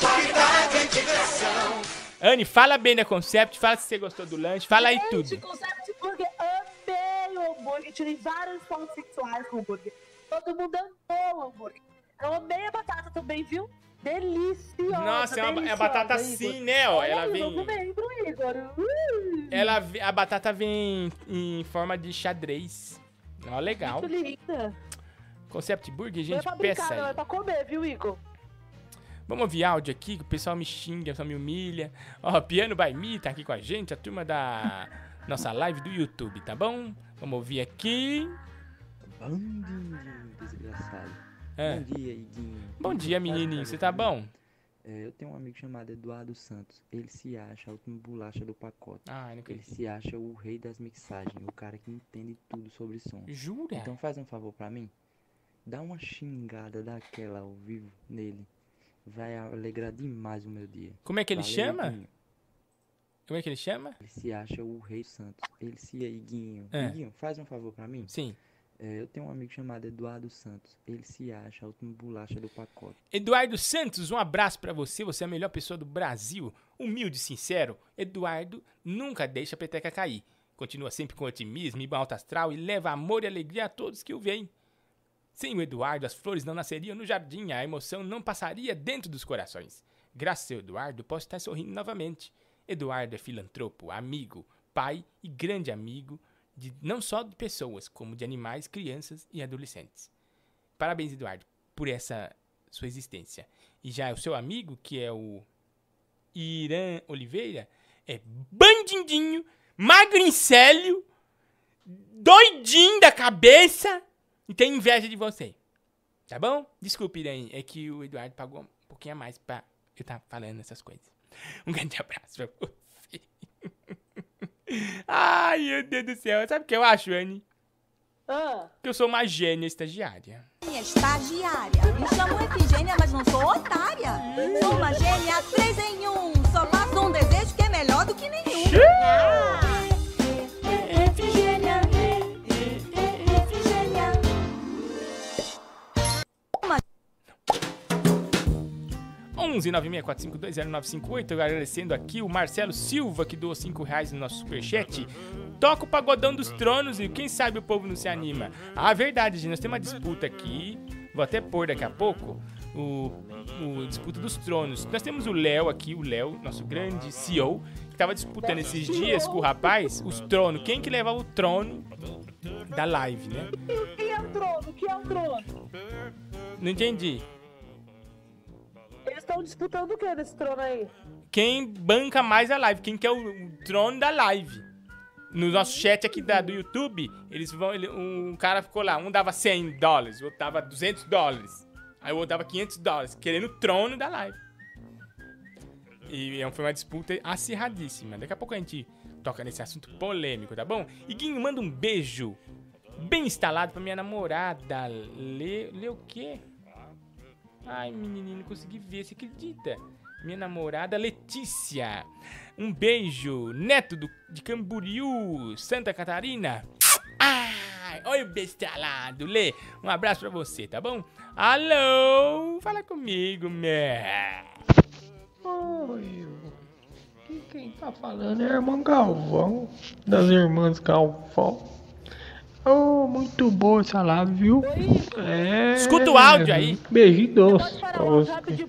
S8: Qualidade.
S2: Anne, fala bem da Concept, fala se você gostou do lanche, fala aí tudo.
S3: Concept Burger, amei o hambúrguer. Tirei vários pontos sexuais com o hambúrguer. Todo mundo amou o hambúrguer. Eu amei a batata também, viu? Deliciosa.
S2: Nossa, é uma, é
S3: deliciosa,
S2: batata
S3: Igor.
S2: assim, né? Ó,
S3: Olha
S2: ela
S3: aí,
S2: vem.
S3: Igor. Uh,
S2: Ela, a batata vem em forma de xadrez. Ó, legal.
S3: Muito linda.
S2: Concept Burger,
S3: Não é
S2: gente,
S3: pra
S2: peça
S3: brincar, não. É pra comer, viu, Igor?
S2: Vamos ouvir áudio aqui, que o pessoal me xinga, só me humilha. Ó, Piano by Me tá aqui com a gente, a turma da nossa live do YouTube, tá bom? Vamos ouvir aqui.
S11: Dia, desgraçado.
S2: É.
S11: Bom dia, Iguinho.
S2: Bom dia, menininho, você tá bom?
S11: É, eu tenho um amigo chamado Eduardo Santos. Ele se acha a última bolacha do pacote.
S2: Ah, não
S11: Ele se acha o rei das mixagens, o cara que entende tudo sobre som.
S2: Jura?
S11: Então faz um favor pra mim. Dá uma xingada daquela ao vivo nele. Vai alegrar demais o meu dia.
S2: Como é que ele
S11: Valeu,
S2: chama?
S11: Iguinho.
S2: Como é que ele chama?
S11: Ele se acha o rei Santos. Ele se é Iguinho.
S2: É.
S11: Iguinho, faz um favor pra mim.
S2: Sim.
S11: É, eu tenho um amigo chamado Eduardo Santos. Ele se acha a última bolacha do pacote.
S2: Eduardo Santos, um abraço pra você. Você é a melhor pessoa do Brasil. Humilde e sincero. Eduardo nunca deixa a peteca cair. Continua sempre com otimismo e alto astral e leva amor e alegria a todos que o veem. Sem o Eduardo, as flores não nasceriam no jardim, a emoção não passaria dentro dos corações. Graças ao Eduardo, posso estar sorrindo novamente. Eduardo é filantropo, amigo, pai e grande amigo de não só de pessoas, como de animais, crianças e adolescentes. Parabéns, Eduardo, por essa sua existência. E já o seu amigo, que é o Irã Oliveira, é bandindinho, magrincélio, doidinho da cabeça e tem inveja de você. Tá bom? Desculpe, Irã, é que o Eduardo pagou um pouquinho a mais pra eu estar falando essas coisas. Um grande abraço pra você. Ai, meu Deus do céu. Sabe o que eu acho, Anne?
S3: Ah,
S2: Que eu sou uma gênia estagiária.
S12: Minha estagiária. Me chamo Efigênia, mas não sou otária. Sou uma gênia três em um. Só faço um desejo que é melhor do que nenhum.
S1: Efigênia,
S2: 11 964520958. Agradecendo aqui o Marcelo Silva, que doou 5 reais no nosso superchat. Toca o pagodão dos tronos e quem sabe o povo não se anima. Ah, verdade, gente. Nós temos uma disputa aqui. Vou até pôr daqui a pouco. O, o disputa dos tronos. Nós temos o Léo aqui, o Léo, nosso grande CEO, que tava disputando esses dias com o rapaz os tronos. Quem que leva o trono da live, né?
S3: o que é um trono? O que é um trono?
S2: Não entendi.
S3: Estão disputando o que nesse trono aí?
S2: quem banca mais a live, quem quer o, o trono da live. No nosso chat aqui da, do YouTube, eles vão. Ele, um cara ficou lá, um dava 100 dólares, o outro dava 200 dólares. Aí o outro dava 500 dólares, querendo o trono da live. E é- foi uma disputa acirradíssima. Daqui a pouco a gente toca nesse assunto polêmico, tá bom? E Guinho, manda um beijo bem instalado pra minha namorada. Lê, lê o quê? Ai, menininho, não consegui ver, você acredita? Minha namorada Letícia. Um beijo. Neto do, de Camboriú, Santa Catarina. Ai, olha o beijo estralado. Lê, um abraço pra você, tá bom? Alô? Fala comigo, meu.
S13: Oi, quem, tá falando é a irmã Galvão, das irmãs Galvão. Oh, muito boa essa live, viu? É.
S2: Escuta o áudio aí.
S13: Beijinho doce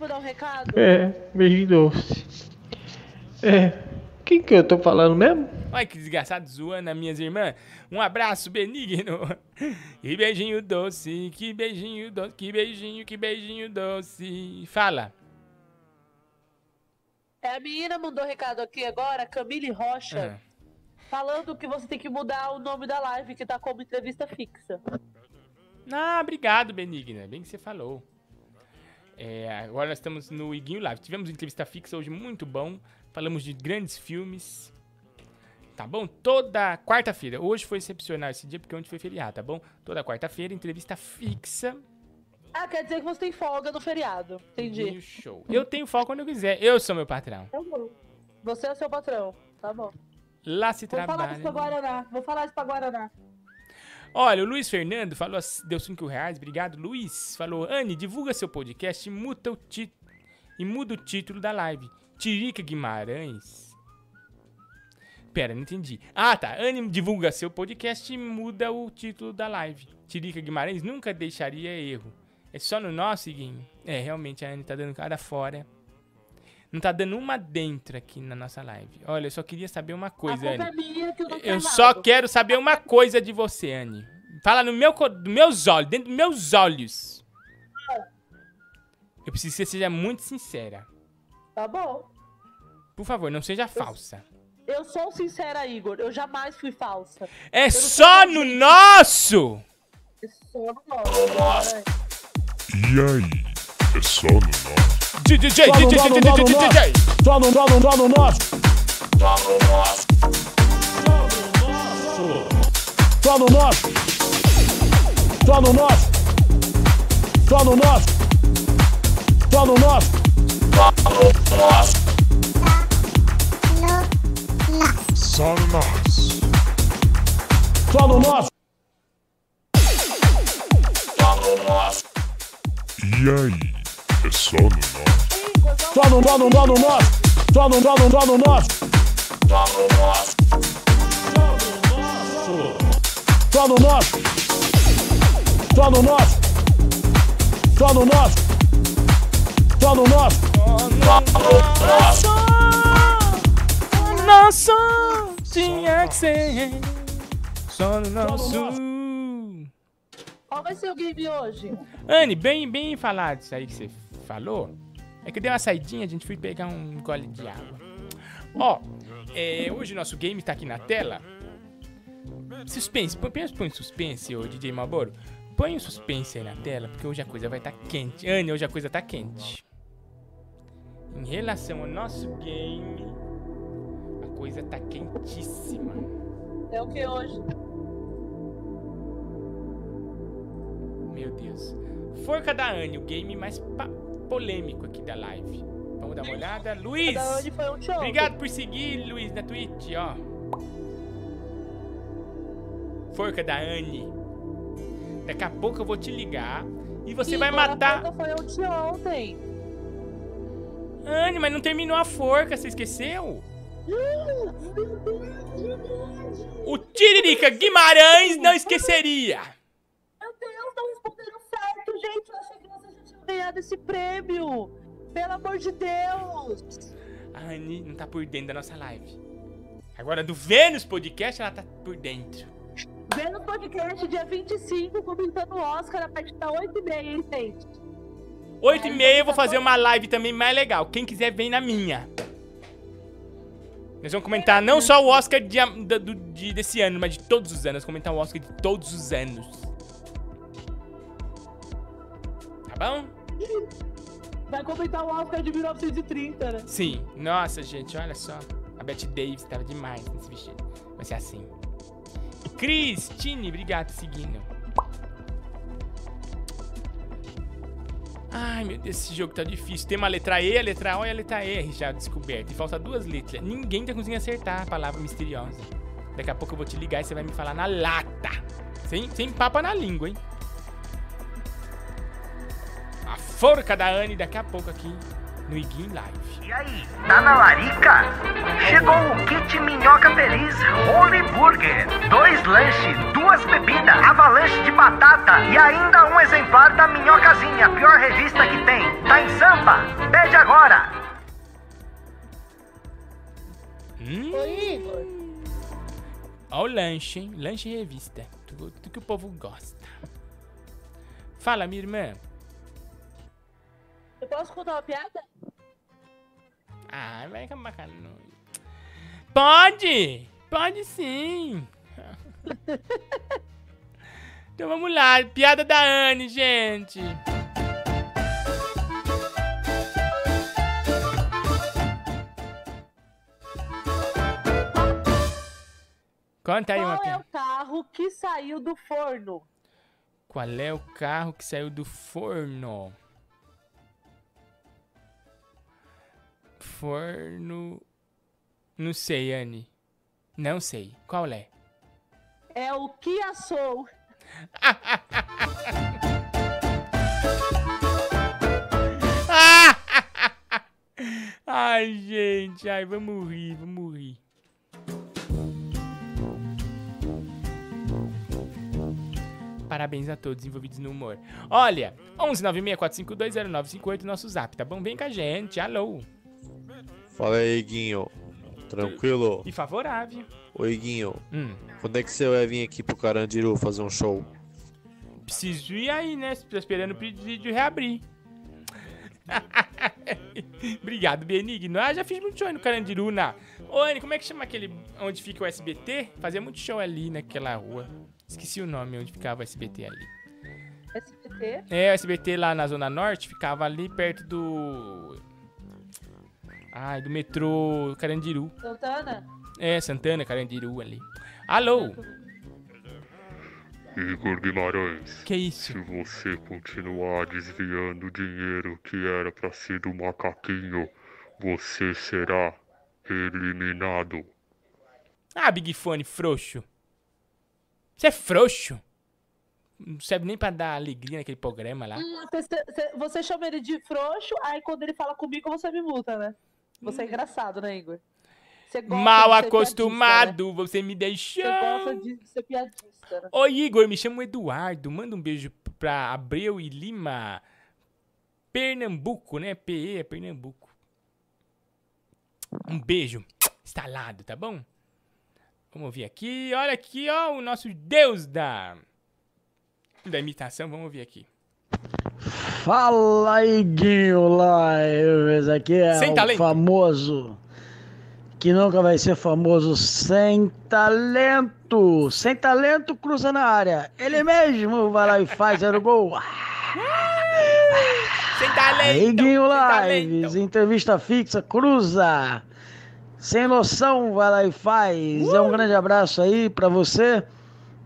S3: dar um recado.
S13: É, beijinho doce. É, quem que eu tô falando mesmo?
S2: Olha que desgraçado zoando as minhas irmãs. Um abraço benigno. Que beijinho doce, que beijinho doce, que beijinho, que beijinho doce. Fala.
S3: É, a menina mandou recado aqui agora, Camille Rocha, falando que você tem que mudar o nome da live, que tá como entrevista fixa.
S2: Ah, obrigado, Benigna. Bem que você falou. É, agora nós estamos no Iguinho Live. Tivemos entrevista fixa hoje muito bom. Falamos de grandes filmes. Tá bom? Toda quarta-feira. Hoje foi excepcional esse dia porque ontem foi feriado, tá bom? Toda quarta-feira, entrevista fixa.
S3: Ah, quer dizer que você tem folga no feriado. Entendi.
S2: Iguinho Show. Eu tenho foco quando eu quiser. Eu sou meu patrão.
S3: Tá bom. Você é o seu patrão. Tá bom.
S2: Lá se
S3: Vou falar isso pra
S2: trabalha.
S3: Guaraná. Vou falar isso pra Guaraná.
S2: Olha, o Luiz Fernando falou, deu 5 reais, obrigado, Luiz. Falou, Anne, divulga seu podcast e muda o, ti e muda o título da live. Tirica Guimarães. Pera, não entendi. Ah, tá. Anne divulga seu podcast e muda o título da live. Tirica Guimarães nunca deixaria erro. É só no nosso, Guinho. É, realmente a Anne tá dando cara fora. Não tá dando uma dentro aqui na nossa live. Olha, eu só queria saber uma coisa, Anne.
S3: é que eu
S2: Eu só quero saber uma coisa de você, Anne. Fala no meu, dos meus olhos, dentro dos meus olhos. Eu preciso que você seja muito sincera.
S3: Tá bom.
S2: Por favor, não seja falsa.
S3: Eu sou sincera, Igor. Eu jamais fui falsa.
S2: É só no nosso!
S3: Eu sou no nosso.
S14: E aí? É só no nosso.
S2: DJ, DJ,
S14: só no-
S2: DJ,
S14: só no
S2: DJ.
S14: nosso. Só no, só no, só no nosso. Só no nosso. Só no nosso. Só no nosso. Só no nosso. Só no nosso. Só no nosso. E aí? É só no nosso. Só no, só no, só no nosso. Só no, só no, só no nosso. Só no nosso. Só no nosso. Só no nosso. Só no nosso.
S2: Nosso tinha que ser só no nosso.
S3: Qual vai ser o game hoje?
S2: Anne, bem, bem falado isso aí que você falou. É que deu uma saidinha, a gente foi pegar um gole de água. Ó, é, hoje o nosso game tá aqui na tela. Suspense, põe, põe, põe suspense, ô DJ Malboro. Põe o suspense aí na tela, porque hoje a coisa vai estar tá quente. Anne, hoje a coisa tá quente. Em relação ao nosso game, a coisa tá quentíssima.
S3: É o que hoje?
S2: Meu Deus. Forca da Anne, o game mais pa- polêmico aqui da live. Vamos dar uma olhada. Luiz!
S3: Um show.
S2: Obrigado por seguir, Luiz, na Twitch, ó. Forca da Anne. Daqui a pouco eu vou te ligar e você vai
S3: Igor, a
S2: matar.
S3: forca foi ontem.
S2: Anne, mas não terminou a forca, você esqueceu? O Tiririca Guimarães não esqueceria.
S3: Meu Deus, não responderam certo, gente. Eu achei que vocês já tinham ganhado esse prêmio. Pelo amor de Deus.
S2: A Anne não tá por dentro da nossa live. Agora, do Vênus Podcast, ela tá por dentro.
S3: O podcast dia 25, comentando o Oscar a partir da 8h30, hein, gente?
S2: 8 e meia eu vou fazer uma live também mais legal. Quem quiser, vem na minha. Nós vamos comentar não só o Oscar de, do- de- desse ano, mas de todos os anos. Comentar o Oscar de todos os anos. Tá bom?
S3: Vai comentar o Oscar de 1930, né?
S2: Sim. Nossa, gente, olha só. A Bette Davis tava demais nesse vestido. Vai ser assim. Cristine, obrigado seguindo. Ai, meu Deus, esse jogo tá difícil. Tem uma letra E, a letra O e a letra R já descoberta. E falta duas letras. Ninguém tá conseguindo acertar a palavra misteriosa. Daqui a pouco eu vou te ligar e você vai me falar na lata. Sem, sem papa na língua, hein? A forca da Anne daqui a pouco aqui no Iguin Live.
S7: E aí, tá na larica? Chegou o kit Minhoca Feliz Holy Burger. Dois lanches, duas bebidas, avalanche de batata e ainda um exemplar da Minhocazinha, a pior revista que tem. Tá em Sampa? Pede agora!
S2: Hum.
S3: Oi, Igor.
S2: Ó o lanche, hein? Lanche e revista. Tudo, tudo que o povo gosta. Fala, minha irmã.
S3: Eu posso contar uma piada?
S2: Ah, vai acabar com a noite. Pode! Pode sim! então vamos lá, piada da Anne, gente. Conta aí uma
S3: Qual é
S2: piada.
S3: o carro que saiu do forno?
S2: Qual é o carro que saiu do forno? Forno. Não sei, Anne. Não sei. Qual é?
S3: É o Kia Soul.
S2: Ai, gente. Ai, vamos rir, vamos rir. Parabéns a todos envolvidos no humor. Olha, 11964520958 nosso zap, tá bom? Vem com a gente. Alô.
S15: Fala aí, Guinho. Tranquilo?
S2: E favorável.
S15: Oi, Guinho.
S2: Hum.
S15: Quando é que você vai vir aqui pro Carandiru fazer um show?
S2: Preciso ir aí, né? Tô esperando o vídeo reabrir. Obrigado, Benigno. Ah, já fiz muito show aí no Carandiru, na... Ô, Anne, como é que chama aquele... Onde fica o SBT? Fazia muito show ali naquela rua. Esqueci o nome onde ficava o SBT ali.
S3: SBT.
S2: É, o SBT lá na Zona Norte ficava ali perto do. Ai, do metrô Carandiru.
S3: Santana?
S2: É, Santana, Carandiru ali. Alô?
S16: Igor Guimarães.
S2: Que isso?
S16: Se você continuar desviando o dinheiro que era pra ser do macaquinho, você será eliminado.
S2: Ah, Big Fone, frouxo. Você é frouxo. Não serve nem pra dar alegria naquele programa lá.
S3: Hum, Você, você- você chama ele de frouxo, aí quando ele fala comigo, você me multa, né? Você é engraçado, né, Igor?
S2: Hum. Mal acostumado, você me deixou.
S3: né? Você gosta de ser piadista, né?
S2: Oi, Igor, me chamo Eduardo. Manda um beijo pra Abreu e Lima. Pernambuco, né? PE é Pernambuco. Um beijo instalado, tá bom? Vamos ouvir aqui. Olha aqui, ó, o nosso Deus da, da imitação. Vamos ouvir aqui.
S17: Fala, Iguinho Lives. Aqui é
S2: Sem
S17: o
S2: talento.
S17: famoso que nunca vai ser famoso sem talento. Sem talento, cruza na área. Ele mesmo vai lá e faz era o gol.
S2: Sem talento.
S17: Iguinho Lives, entrevista fixa, cruza. Sem noção, vai lá e faz. É um grande abraço aí pra você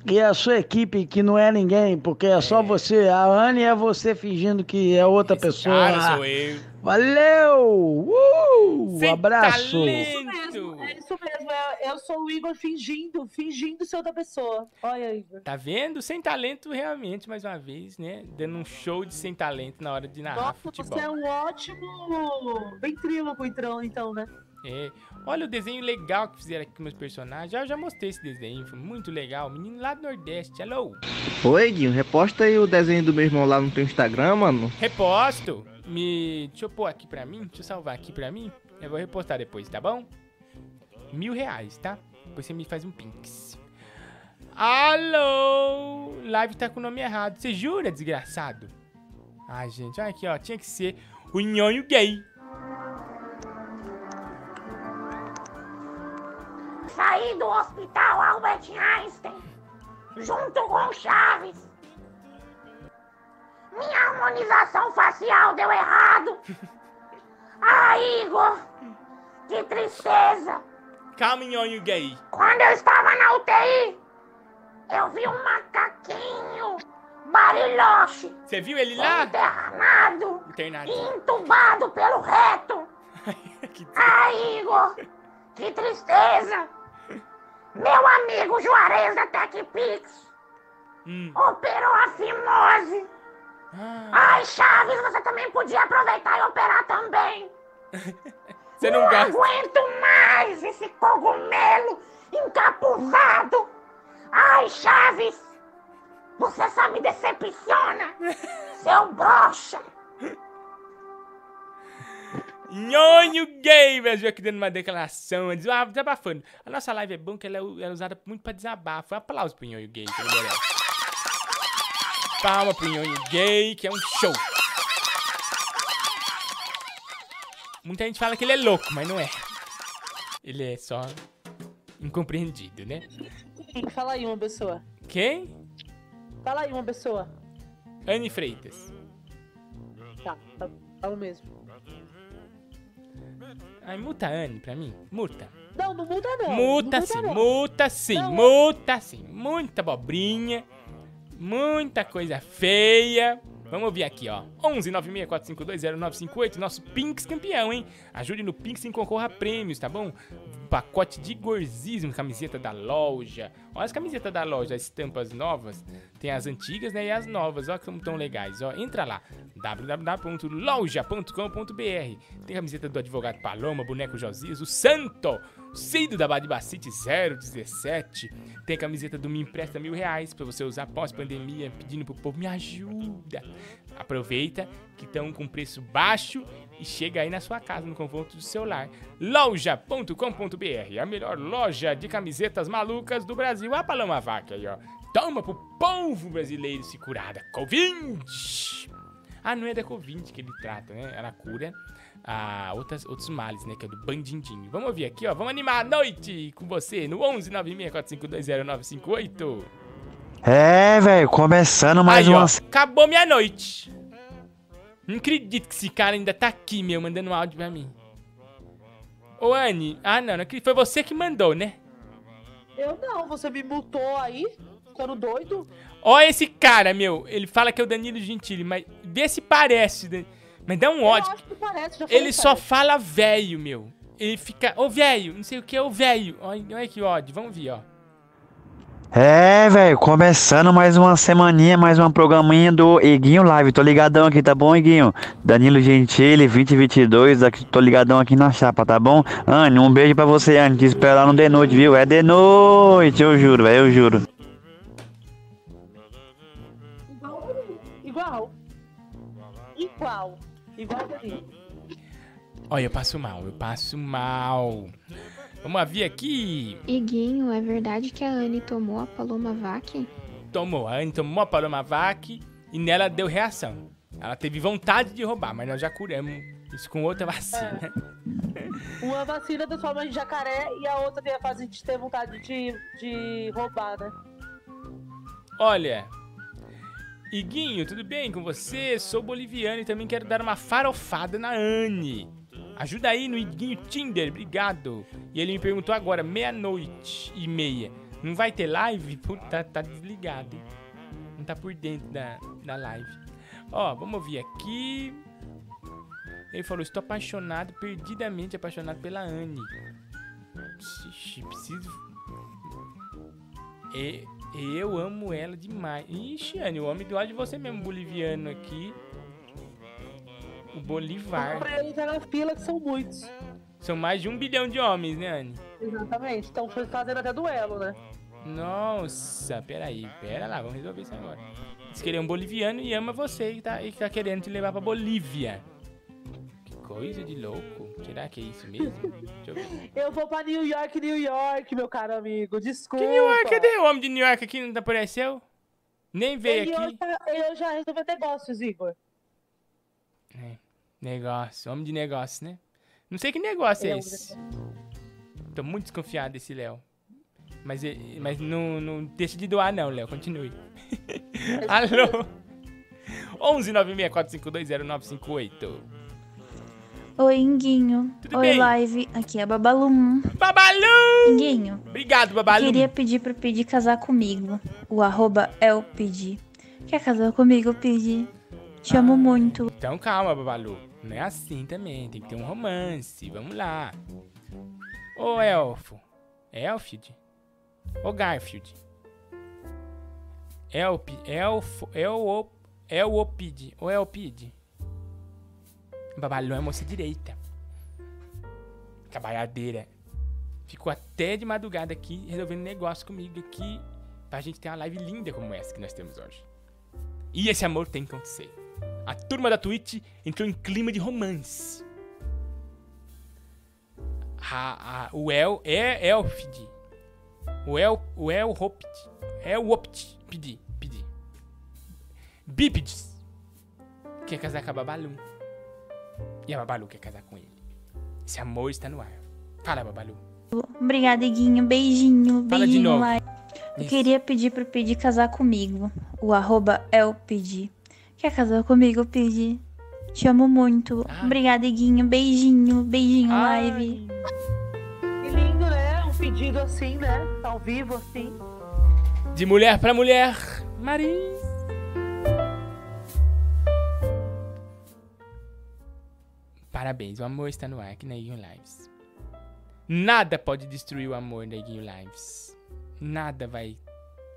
S17: e a sua equipe, que não é ninguém, porque é só você. A Anne é você fingindo que é outra pessoa.
S2: Cara, sou eu.
S17: Valeu! Uh!
S2: Sem
S17: abraço!
S3: Isso mesmo, é isso mesmo. Eu, eu sou o Igor fingindo, fingindo ser outra pessoa. Olha, Igor.
S2: Tá vendo? Sem talento, realmente, mais uma vez, né? Dando um show de sem talento na hora de narrar
S3: Nossa,
S2: futebol.
S3: você é um ótimo ventríloco, então, né?
S2: É. Olha o desenho legal que fizeram aqui com meus personagens. Já, já mostrei esse desenho, foi muito legal. Menino lá do Nordeste, alô.
S18: Oi, Guinho, reposta aí o desenho do meu irmão lá no teu Instagram, mano.
S2: Reposto. Me. Deixa eu pôr aqui pra mim. Deixa eu salvar aqui pra mim. Eu vou repostar depois, tá bom? Mil reais, tá? Depois você me faz um pinks. Alô! Live tá com o nome errado. Você jura, desgraçado? Ai, gente, olha aqui, ó. Tinha que ser o nhonho gay.
S5: Saí do hospital Albert Einstein junto com Chaves. Minha harmonização facial deu errado. Ah, Igor, que tristeza.
S2: Calma, nhonho gay.
S5: Quando eu estava na UTI, eu vi um macaquinho bariloche
S2: Você viu ele lá?
S5: internado
S2: Internado.
S5: e entubado pelo reto. Ah, Igor, que tristeza. Meu amigo Juarez da TechPix
S2: Hum.
S5: operou a fimose. Ai, Chaves, você também podia aproveitar e operar também.
S2: Você não
S5: não
S2: gosta.
S5: aguento mais esse cogumelo encapuzado. Ai, Chaves, você só me decepciona, seu broxa.
S2: Nhonho gay, Brasil aqui dando uma declaração, ah, desabafando. A nossa live é bom que ela é, é usada muito pra desabafo. Aplausos pro Nhonho gay, ele merece. Palma pro Nhonho gay, que é um show. Muita gente fala que ele é louco, mas não é. Ele é só incompreendido, né?
S3: Fala aí uma pessoa.
S2: Quem?
S3: Fala aí uma pessoa.
S2: Anne Freitas.
S3: Tá, tá, fala mesmo.
S2: Ai, multa a Anne pra mim. Multa.
S3: Não, não muda não.
S2: Multa
S3: não
S2: sim,
S3: não.
S2: multa sim, multa sim. Muita abobrinha, muita coisa feia. Vamos ouvir aqui, ó. 11 964520958, nosso Pinks campeão, hein? Ajude no Pinks e concorra a prêmios, tá bom? Pacote de gorzismo, camiseta da loja. Olha as camisetas da loja, as estampas novas. Tem as antigas, né? E as novas, ó, que são tão legais, ó. Entra lá, www.loja.com.br. Tem camiseta do advogado Paloma, boneco Josias, o Santo, Cido da Badibacite 017. Tem camiseta do Me Empresta Mil Reais pra você usar pós-pandemia, pedindo pro povo, me ajuda. Aproveita que estão com preço baixo e chega aí na sua casa, no conforto do seu lar. Loja.com.br, a melhor loja de camisetas malucas do Brasil. A Paloma Vaca aí, ó. Toma pro povo brasileiro se curar da Covid. Ah, não é da Covid que ele trata, né? Ela cura ah, outras, outros males, né? Que é do bandindinho. Vamos ouvir aqui, ó. Vamos animar a noite com você no 11 964520958.
S19: É, velho, começando mais
S2: Aí, ó,
S19: uma.
S2: acabou minha noite. Não acredito que esse cara ainda tá aqui, meu, mandando um áudio pra mim. Ô, Anne. Ah, não, não acredito. Foi você que mandou, né?
S3: Eu não, você me multou aí, ficando doido.
S2: Ó esse cara, meu. Ele fala que é o Danilo Gentili, mas vê se parece. né? Mas dá um ódio.
S3: Acho que parece,
S2: Ele só
S3: parece.
S2: fala velho, meu. Ele fica, ô velho, não sei o que, ô velho. Olha, olha que ódio. Vamos ver, ó.
S19: É, velho, começando mais uma semaninha, mais uma programinha do Iguinho Live. Tô ligadão aqui, tá bom, Iguinho? Danilo Gentili, 2022, aqui, tô ligadão aqui na chapa, tá bom? Anne, um beijo pra você, Anne. Te espero lá no de noite, viu? É de noite, eu juro, velho, eu juro.
S3: Igual. Igual Danilo.
S2: Olha, eu passo mal, eu passo mal. Vamos ver aqui.
S20: Iguinho, é verdade que a Anne tomou a Paloma Vac?
S2: Tomou, a Anne tomou a Paloma Vac e nela deu reação. Ela teve vontade de roubar, mas nós já curamos isso com outra vacina.
S3: Uma vacina transforma em jacaré e a outra tem a fase de ter vontade de, de roubar, né?
S2: Olha, Iguinho, tudo bem com você? Sou boliviano e também quero dar uma farofada na Anne. Ajuda aí no Iguinho Tinder, obrigado. E ele me perguntou agora, meia-noite e meia. Não vai ter live? Puta, tá desligado. Não tá por dentro da, da live. Ó, vamos ouvir aqui. Ele falou, estou apaixonado, perdidamente apaixonado pela Anne. Preciso... E, eu amo ela demais. Ixi, Anne, o homem do lado de você mesmo, boliviano aqui. O Bolivar.
S3: Pra eles é na fila que são muitos.
S2: São mais de um bilhão de homens, né, Anne?
S3: Exatamente. Estão fazendo até duelo, né?
S2: Nossa, peraí, pera lá, vamos resolver isso agora. Diz que ele é um boliviano e ama você e tá, e tá querendo te levar pra Bolívia. Coisa de louco. Será que é isso mesmo? Deixa eu ver.
S3: Eu vou pra New York, New York, meu caro amigo. Desculpa.
S2: Que New York? Cadê o homem de New York aqui? Não apareceu? Nem veio
S3: Ele
S2: aqui.
S3: tá- ele já resolveu negócios, Igor.
S2: É, negócio, homem de negócio, né? Não sei que negócio é
S3: é
S2: esse. Tô muito desconfiado desse Léo. Mas, mas não, não deixa de doar não, Léo. Continue. Alô? 11 964520958.
S21: Oi, Inguinho.
S2: Tudo
S21: Oi,
S2: bem?
S21: live. Aqui é a Babalum.
S2: Babalu!
S21: Inguinho.
S2: Obrigado, Babalu.
S21: Queria pedir pra pedir casar comigo. O arroba é o pedir. Quer casar comigo, pedir? Te amo muito.
S2: Então calma, Babalu. Não é assim também. Tem que ter um romance. Vamos lá. Ô, Elfo. Elfield? Ô, Garfield. Elp, Elfo, El, Elopid. Ô, Elpid. Babalu é moça direita. Trabalhadeira. Ficou até de madrugada aqui resolvendo negócio comigo aqui pra gente ter uma live linda como essa que nós temos hoje. E esse amor tem que acontecer. A turma da Twitch entrou em clima de romance. A, a, o El é Elfid. O El o El Hopt. É o Opt. Pedi, pedi. Bípedes. Quer casar com a Babalu. E a Babalu quer casar com ele. Esse amor está no ar. Fala, Babalu.
S21: Obrigada, Iguinho. Beijinho.
S2: Fala de
S21: Beijinho,
S2: novo.
S21: live. Eu
S2: Isso.
S21: queria pedir pra pedir casar comigo. O arroba é o pedir. Quer casar comigo, pedir? Te amo muito. Obrigada, Iguinho. Beijinho. Beijinho,
S2: Ai.
S21: live.
S3: Que lindo, né? Um pedido assim, né? Ao vivo, assim.
S2: De mulher pra mulher. Maris. Parabéns, o amor está no ar aqui na Iguinho Lives. Nada pode destruir o amor da Iguinho Lives. Nada vai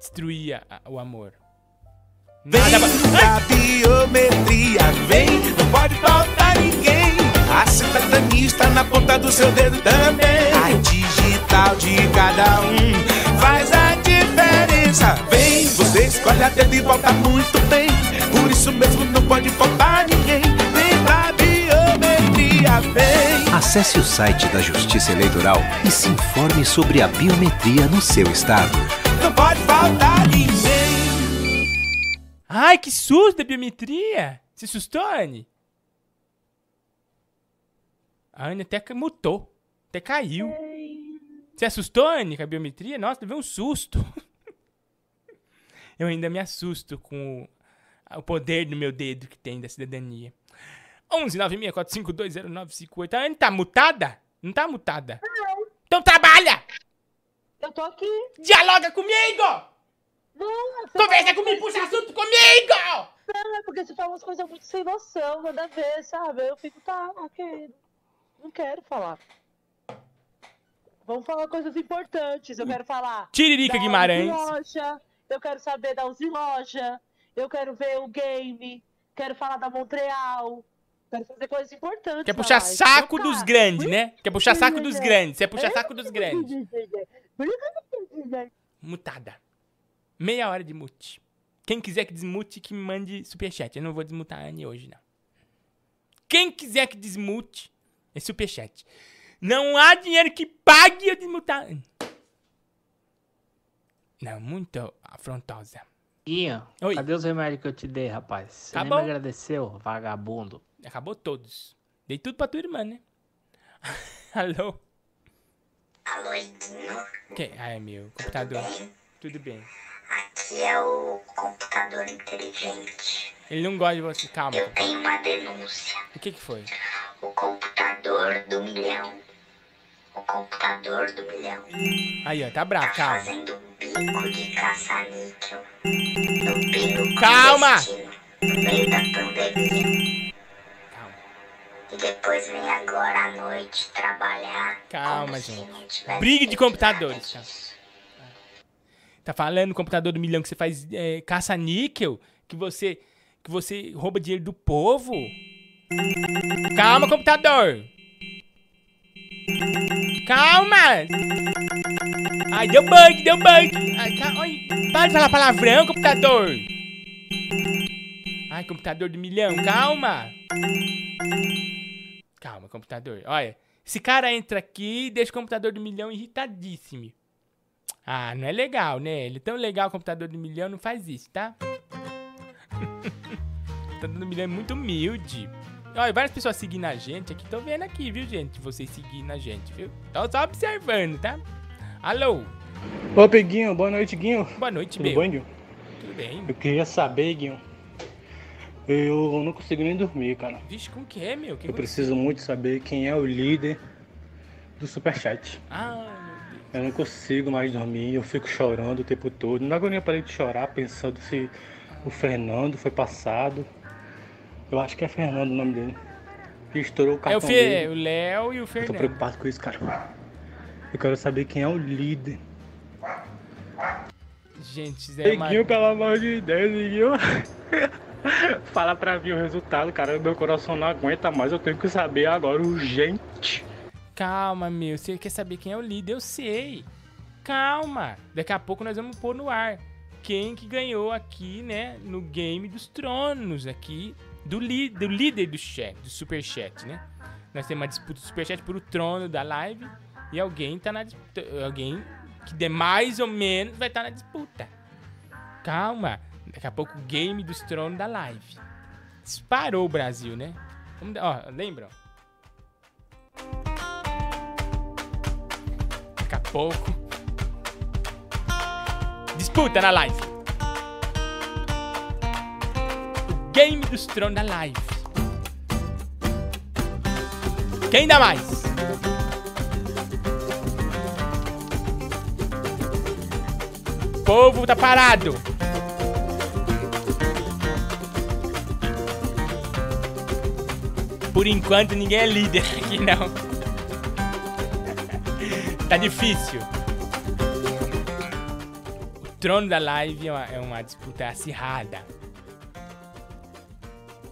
S2: destruir a- o amor. Nada vai...
S8: A biometria vem, não pode faltar ninguém. A cidadania está na ponta do seu dedo também. A digital de cada um faz a diferença. Vem, você escolhe a dedo e volta muito bem. Por isso mesmo não pode faltar ninguém.
S22: Acesse o site da Justiça Eleitoral e se informe sobre a biometria no seu estado.
S8: Não pode faltar ninguém.
S2: Ai, que susto da biometria! Se assustou, Anne? A Anne até mutou. Até caiu. Você assustou, Anne, com a biometria? Nossa, levei um susto. eu ainda me assusto com o, o poder do meu dedo que tem da cidadania. 11 964520958. A Anne tá mutada? Não tá mutada?
S3: Não.
S2: Então trabalha!
S3: Eu tô aqui.
S2: Dialoga comigo!
S3: Não,
S2: Conversa
S3: fala-
S2: comigo, puxa assunto comigo!
S3: Não, é porque você fala umas coisas muito sem noção, nada a ver, sabe? Eu fico, tá, ok. Não quero falar. Vamos falar coisas importantes. Eu quero falar.
S2: Tiririca Guimarães.
S3: Loja. Eu quero saber da Uzi Loja. Eu quero ver o game. Quero falar da Montreal. Quero fazer coisas importantes.
S2: Quer puxar saco dos grandes, né? Quer puxar saco dos grandes. Você puxa saco dos grandes. Mutada. Meia hora de mute. Quem quiser que desmute, que me mande superchat. Eu não vou desmutar a Anne hoje, não. Quem quiser que desmute, é superchat. Não há dinheiro que pague eu desmutar a Anne. Não, muito afrontosa.
S23: Guinho,
S2: Oi.
S23: cadê os remédios que eu te dei, rapaz? Você
S2: Acabou.
S23: nem me agradeceu, vagabundo.
S2: Acabou todos. Dei tudo pra tua irmã, né? Alô?
S24: Alô, Edinho.
S2: Que? Ah, é meu. Computador. Tudo bem.
S24: Aqui é o computador inteligente.
S2: Ele não gosta de você. Calma.
S24: Eu tenho uma denúncia.
S2: O que que foi?
S24: O computador do milhão. O computador do milhão.
S2: Aí, ó. Tá bravo. Calma.
S24: Fazendo bico de caça-níquel. No pingo
S2: Calma!
S24: No meio da pandemia. E depois vem agora à noite trabalhar.
S2: Calma, gente. Briga de computadores, tá? Tá falando no computador do milhão que você faz é, caça-níquel? Que você, que você rouba dinheiro do povo? Calma, computador! Calma! Ai, deu bug, deu bug! Ai. Ai, para de falar palavrão, computador! Ai, computador do milhão, calma! Calma, computador. Olha, esse cara entra aqui e deixa o computador do milhão irritadíssimo. Ah, não é legal, né? Ele é tão legal, o computador do milhão, não faz isso, tá? o computador do milhão é muito humilde. Olha, várias pessoas seguindo a gente aqui. Tô vendo aqui, viu, gente? Vocês seguindo a gente, viu? Tô só observando, tá? Alô?
S25: Ô, Peguinho, boa noite, Guinho.
S2: Boa noite,
S25: Tudo
S2: meu.
S25: bom, Guinho?
S2: Tudo bem?
S25: Eu queria saber, Guinho. Eu não consigo nem dormir, cara.
S2: Vixe, com o que, é, meu? Que
S25: Eu preciso muito saber quem é o líder do Superchat.
S2: Ah,
S25: Eu não consigo mais dormir, eu fico chorando o tempo todo. Na agonia parei de chorar pensando se o Fernando foi passado. Eu acho que é Fernando o nome dele. Que estourou o
S2: É o,
S25: cartão
S2: Fe...
S25: dele.
S2: o Léo e o
S25: Eu tô
S2: Fernando.
S25: preocupado com isso, cara. Eu quero saber quem é o líder.
S2: Gente, Zé é uma...
S25: Neguinho, pelo amor de Deus, Neguinho. Fala pra mim o resultado, cara. Meu coração não aguenta mais. Eu tenho que saber agora, urgente.
S2: Calma, meu. Você quer saber quem é o líder? Eu sei. Calma. Daqui a pouco nós vamos pôr no ar. Quem que ganhou aqui, né? No Game dos Tronos aqui. Do, do líder do chat, do Superchat, né? Nós temos uma disputa do Superchat por o trono da live. E alguém tá na. Alguém que der mais ou menos vai estar na disputa. Calma. Daqui a pouco Game dos Tronos da live. Disparou o Brasil, né? Vamos, ó, lembra? Daqui a pouco. Disputa na live. O Game dos Tronos da live. Quem dá mais? O povo tá parado. Por enquanto ninguém é líder aqui não. tá difícil. O trono da live é uma, é uma disputa acirrada.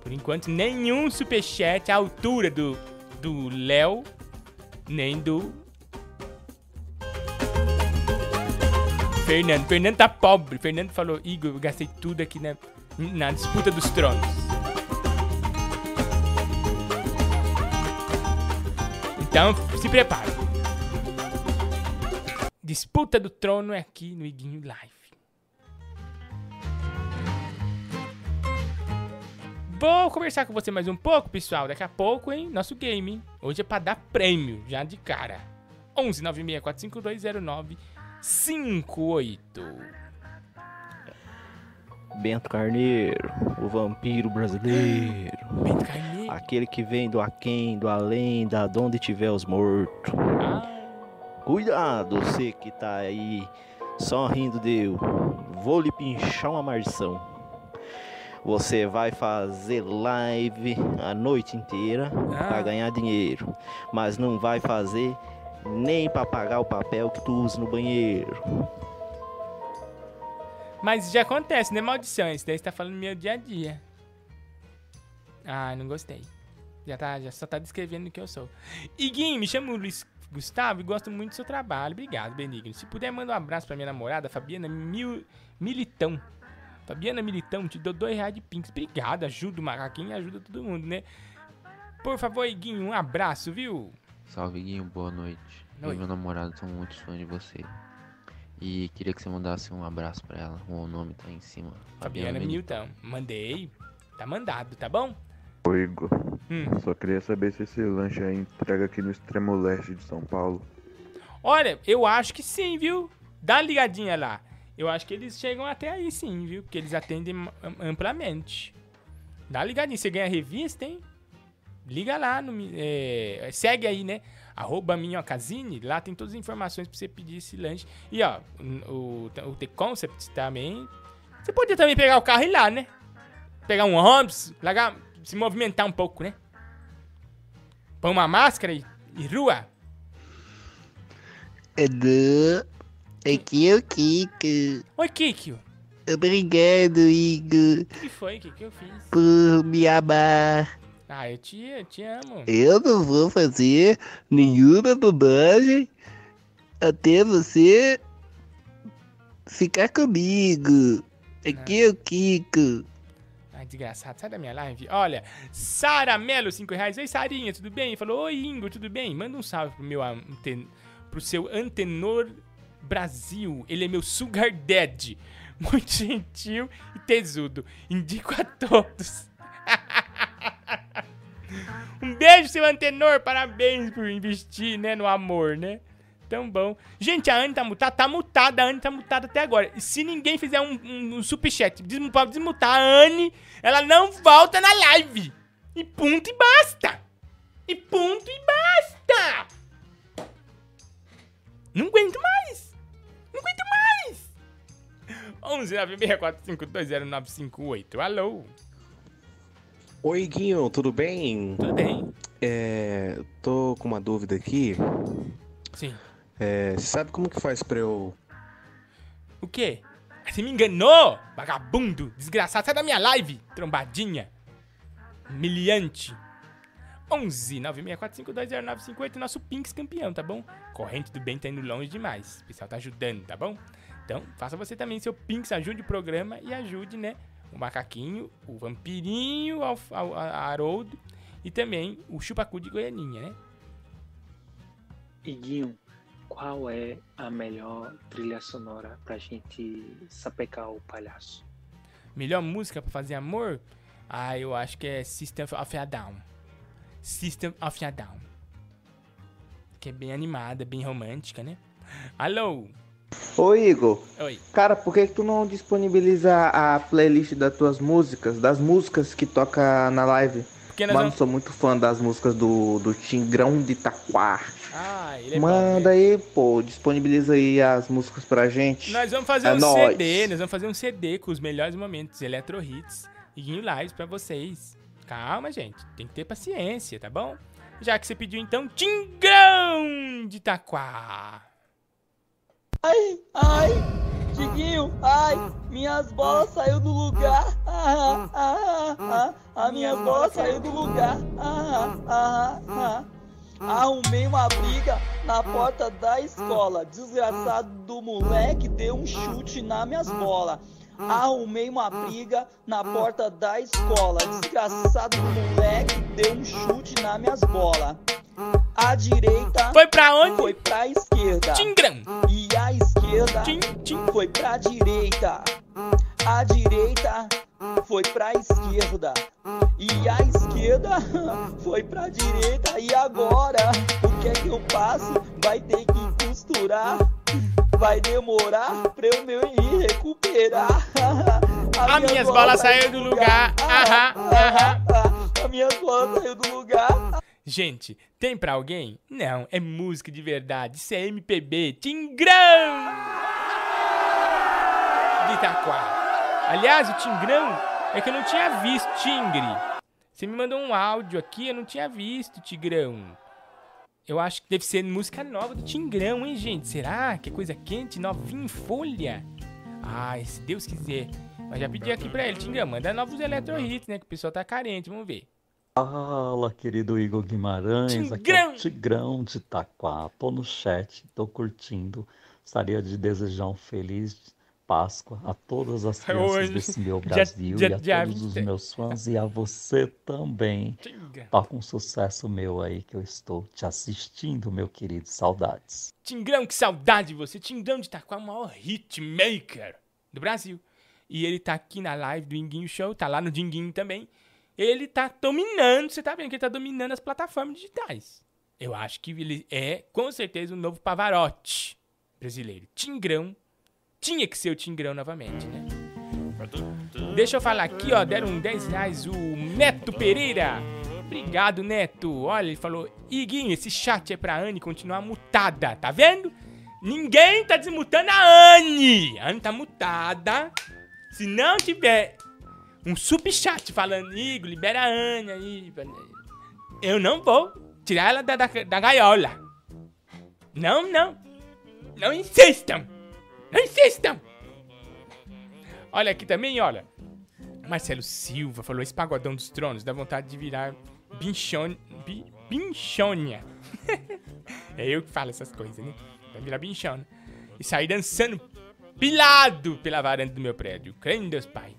S2: Por enquanto, nenhum superchat à altura do do Léo, nem do Fernando. Fernando tá pobre. Fernando falou, Igor, eu gastei tudo aqui na, na disputa dos tronos. Então, se prepare. Disputa do trono é aqui no Iguinho Live. Vou conversar com você mais um pouco, pessoal. Daqui a pouco, hein? Nosso game. Hoje é pra dar prêmio, já de cara. 11 96 452 09 58.
S26: Bento Carneiro, o vampiro brasileiro.
S2: Bento Carneiro.
S26: Aquele que vem do aquém, do além, da de onde tiver os mortos. Cuidado, você que tá aí só rindo de eu. Vou lhe pinchar uma marção. Você vai fazer live a noite inteira pra ganhar dinheiro, mas não vai fazer nem pra pagar o papel que tu usa no banheiro.
S2: Mas já acontece, né, maldição? Isso daí você tá falando no meu dia a dia. Ah, não gostei. Já, tá, já só tá descrevendo o que eu sou. Iguinho, me chamo Luiz Gustavo e gosto muito do seu trabalho. Obrigado, Benigno. Se puder, manda um abraço pra minha namorada, Fabiana Mil... Militão. Fabiana Militão, te dou dois reais de pinks. Obrigado, ajuda o macaquinho e ajuda todo mundo, né? Por favor, Iguinho, um abraço, viu?
S27: Salve, Guinho, boa noite. Eu
S2: Oi.
S27: e meu namorado são muito fãs de você. E queria que você mandasse um abraço pra ela. O nome tá em cima.
S2: Fabiana Militão. Mandei. Tá mandado, tá bom?
S28: Ô Igor,
S2: Hum.
S28: só queria saber se esse lanche aí entrega aqui no extremo leste de São Paulo.
S2: Olha, eu acho que sim, viu? Dá uma ligadinha lá. Eu acho que eles chegam até aí sim, viu? Porque eles atendem am- amplamente. Dá uma ligadinha. Você ganha revista, hein? Liga lá. No, é, segue aí, né? Arroba Minhocasine. Lá tem todas as informações pra você pedir esse lanche. E, ó, o, o The Concept também. Você podia também pegar o carro e ir lá, né? Pegar um Homes, largar, se movimentar um pouco, né? Põe uma máscara e, e rua.
S29: Alô, aqui é o Kiko.
S2: Oi, Kikio.
S29: Obrigado, Igor,
S2: O que foi? O que, que eu fiz?
S29: por me amar.
S2: Ah, eu te, eu te amo.
S29: Eu não vou fazer nenhuma bobagem até você ficar comigo. Aqui é o Kiko.
S2: Ai, desgraçado, sai da minha live. Olha, Sara Melo, 5 reais. Oi, Sarinha, tudo bem? Falou, oi, Ingo, tudo bem? Manda um salve pro meu anten... pro seu Antenor Brasil. Ele é meu sugar daddy. Muito gentil e tesudo. Indico a todos. um beijo, seu Antenor. Parabéns por investir, né, no amor, né? Tão bom. Gente, a Anne tá mutada? Tá mutada, a Anne tá mutada até agora. E se ninguém fizer um, um, um superchat pra desmutar a Anne, ela não volta na live. E ponto e basta. E ponto e basta. Não aguento mais. Não aguento mais. 11 964520958. Alô.
S30: Oi, Guinho, tudo bem?
S2: Tudo bem.
S30: É, tô com uma dúvida aqui.
S2: Sim.
S30: É, sabe como que faz pra eu...
S2: O quê? Você me enganou, vagabundo, desgraçado. Sai da minha live, trombadinha. Humilhante. 11 964520958, nosso Pinks campeão, tá bom? Corrente do bem tá indo longe demais. O pessoal tá ajudando, tá bom? Então, faça você também seu Pinks, ajude o programa e ajude, né? O macaquinho, o vampirinho, a- a- Haroldo e também o chupacu de Goianinha, né?
S23: Iguinho, qual é a melhor trilha sonora pra gente sapecar o palhaço?
S2: Melhor música pra fazer amor? Ah, eu acho que é System of a Down. System of a Down. Que é bem animada, bem romântica, né? Alô?
S18: Ô Igor,
S2: Oi.
S18: cara, por que, que tu não disponibiliza a playlist das tuas músicas, das músicas que toca na live?
S2: Porque nós
S18: Mano,
S2: vamos-
S18: sou muito fã das músicas do, do Tingrão de Itaquá.
S2: Ah, ele é bom.
S18: Manda aí, pô, disponibiliza aí as músicas pra gente.
S2: Nós vamos fazer
S18: é
S2: um
S18: nóis.
S2: CD, nós vamos fazer um CD com os melhores momentos, Electro Hits e Guinho Lives pra vocês. Calma, gente, tem que ter paciência, tá bom? Já que você pediu então, Tingrão de Itaquá.
S31: Ai, ai, Diguinho, ai, minhas bolas saiu do lugar. Ah, ah, ah, ah, a minhas bolas saiu do lugar. Ah, ah, ah. Arrumei uma briga na porta da escola. Desgraçado do moleque deu um chute nas minhas bolas. Arrumei uma briga na porta da escola. Desgraçado do moleque deu um chute nas minhas bolas. A direita
S2: foi pra onde?
S31: Foi pra esquerda.
S2: Tingrão.
S31: E a esquerda foi pra direita. A direita foi pra esquerda. E a esquerda foi pra direita. E agora, o que é que eu faço? Vai ter que costurar. Vai demorar pra eu me recuperar.
S2: As minhas bolas saíram do lugar. Aham, aham.
S31: As minhas bolas saíram do lugar.
S2: Gente, tem pra alguém? Não, é música de verdade. Isso é MPB. Tingrão! De Itaquá. Aliás, o Tingrão é que eu não tinha visto, Tingre. Você me mandou um áudio aqui, eu não tinha visto, Tigrão. Eu acho que deve ser música nova do Tingrão, hein, gente? Será que é coisa quente, novinha em folha? Ai, se Deus quiser. Mas já pedi aqui pra ele, Tingrão, manda novos eletro hits, né? Que o pessoal tá carente, vamos ver.
S32: Fala, querido Igor Guimarães, aqui é o Tigrão de Itaquá. Tô no chat, tô curtindo. Gostaria de desejar um feliz Páscoa a todas as crianças
S2: Hoje,
S32: desse meu
S2: já-
S32: Brasil
S2: já-
S32: e a
S2: já-
S32: todos os meus fãs e a você também. Toca um sucesso meu aí que eu estou te assistindo, meu querido. Saudades.
S2: Tingrão, que saudade de você. Tingrão de Itaquá, o maior hitmaker do Brasil. E ele tá aqui na live do Inguinho Show, tá lá no Dinguinho também. Ele tá dominando, você tá vendo que ele tá dominando as plataformas digitais. Eu acho que ele é, com certeza, o novo Pavarotti brasileiro. Tingrão. Tinha que ser o Tingrão novamente, né? Deixa eu falar aqui, ó. Deram 10 reais o Neto Pereira. Obrigado, Neto. Olha, ele falou: Iguinho, esse chat é pra Anne continuar mutada, tá vendo? Ninguém tá desmutando a Anne. A Anne tá mutada. Se não tiver um subchat falando, Igor, libera a Anne aí. Eu não vou tirar ela da, da, da gaiola. Não, não. Não insistam. Não insistam. Olha aqui também, olha. Marcelo Silva falou: esse pagodão dos tronos dá vontade de virar binchônia. é eu que falo essas coisas, né? Vai virar binchona. E sair dançando pilado pela varanda do meu prédio. Crendo em Deus, Pai.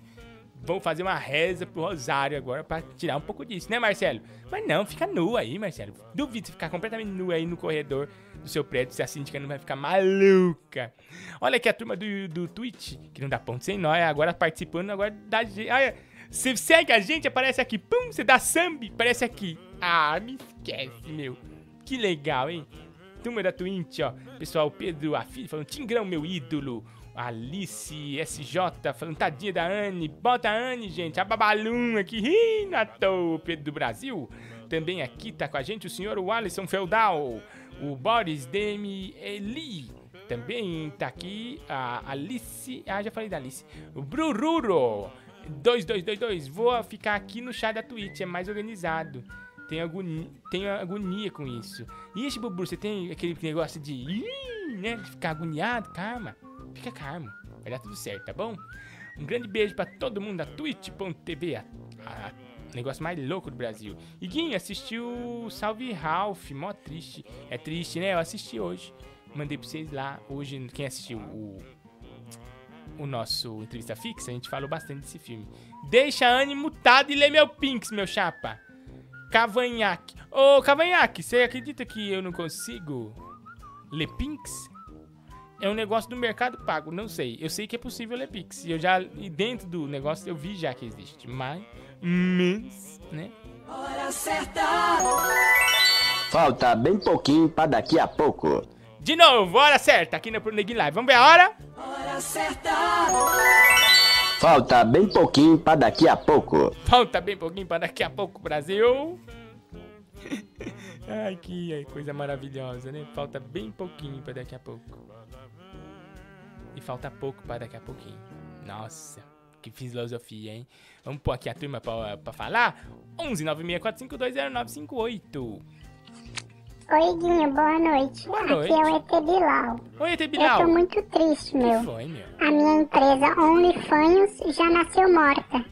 S2: Vou fazer uma reza pro Rosário agora pra tirar um pouco disso, né, Marcelo? Mas não, fica nu aí, Marcelo. Duvido você ficar completamente nu aí no corredor do seu prédio se a síndica não vai ficar maluca. Olha aqui a turma do, do Twitch, que não dá ponto sem nó, é agora participando agora gente. Olha, você segue a gente, aparece aqui, pum, você dá samba, aparece aqui. Ah, me esquece, meu. Que legal, hein? Turma da Twitch, ó. Pessoal, Pedro Afilho falando, Tingrão, meu ídolo. Alice SJ falando, tadinha da Anne. Bota a Anne, gente. A Babalum aqui, rindo à toa, Pedro do Brasil. Também aqui tá com a gente o senhor Alisson Feudal. O Boris Demi Eli. Também tá aqui a Alice. Ah, já falei da Alice. O Brururo. 2222. Vou ficar aqui no chat da Twitch, é mais organizado. Tenho agonia, tenho agonia com isso. Ixi, Bubu, você tem aquele negócio de. Né? De ficar agoniado? Calma. Fica calmo. Vai dar tudo certo, tá bom? Um grande beijo pra todo mundo da twitch.tv, a negócio mais louco do Brasil. Iguinho, assistiu Salve Ralph, mó triste. É triste, né? Eu assisti hoje. Mandei pra vocês lá. Hoje, quem assistiu o, o nosso entrevista fixa, a gente falou bastante desse filme. Deixa a Anne mutada e lê meu Pinks, meu chapa. Cavanhaque. Ô, Cavanhaque, você acredita que eu não consigo ler Pinks? É um negócio do mercado pago, não sei. Eu sei que é possível ler Pix. E eu já, e dentro do negócio eu vi já que existe. Mas, mas, né?
S33: Hora certa.
S34: Falta bem pouquinho pra daqui a pouco.
S2: De novo, hora certa aqui no Neguin Live. Vamos ver a hora?
S33: Hora certa.
S34: Falta bem pouquinho pra daqui a pouco.
S2: Falta bem pouquinho para daqui a pouco, Brasil. Ai, que coisa maravilhosa, né? Falta bem pouquinho para daqui a pouco. E falta pouco para daqui a pouquinho. Nossa, que filosofia, hein? Vamos pôr aqui a turma pra, pra falar? 11 964520958.
S35: Oi, Guinho, boa noite.
S2: Boa
S35: Aqui
S2: noite.
S35: é o ET Bilal.
S2: Oi, ET Bilal.
S35: Eu tô muito triste, meu.
S2: Que foi, meu?
S35: A minha empresa OnlyFans já nasceu morta.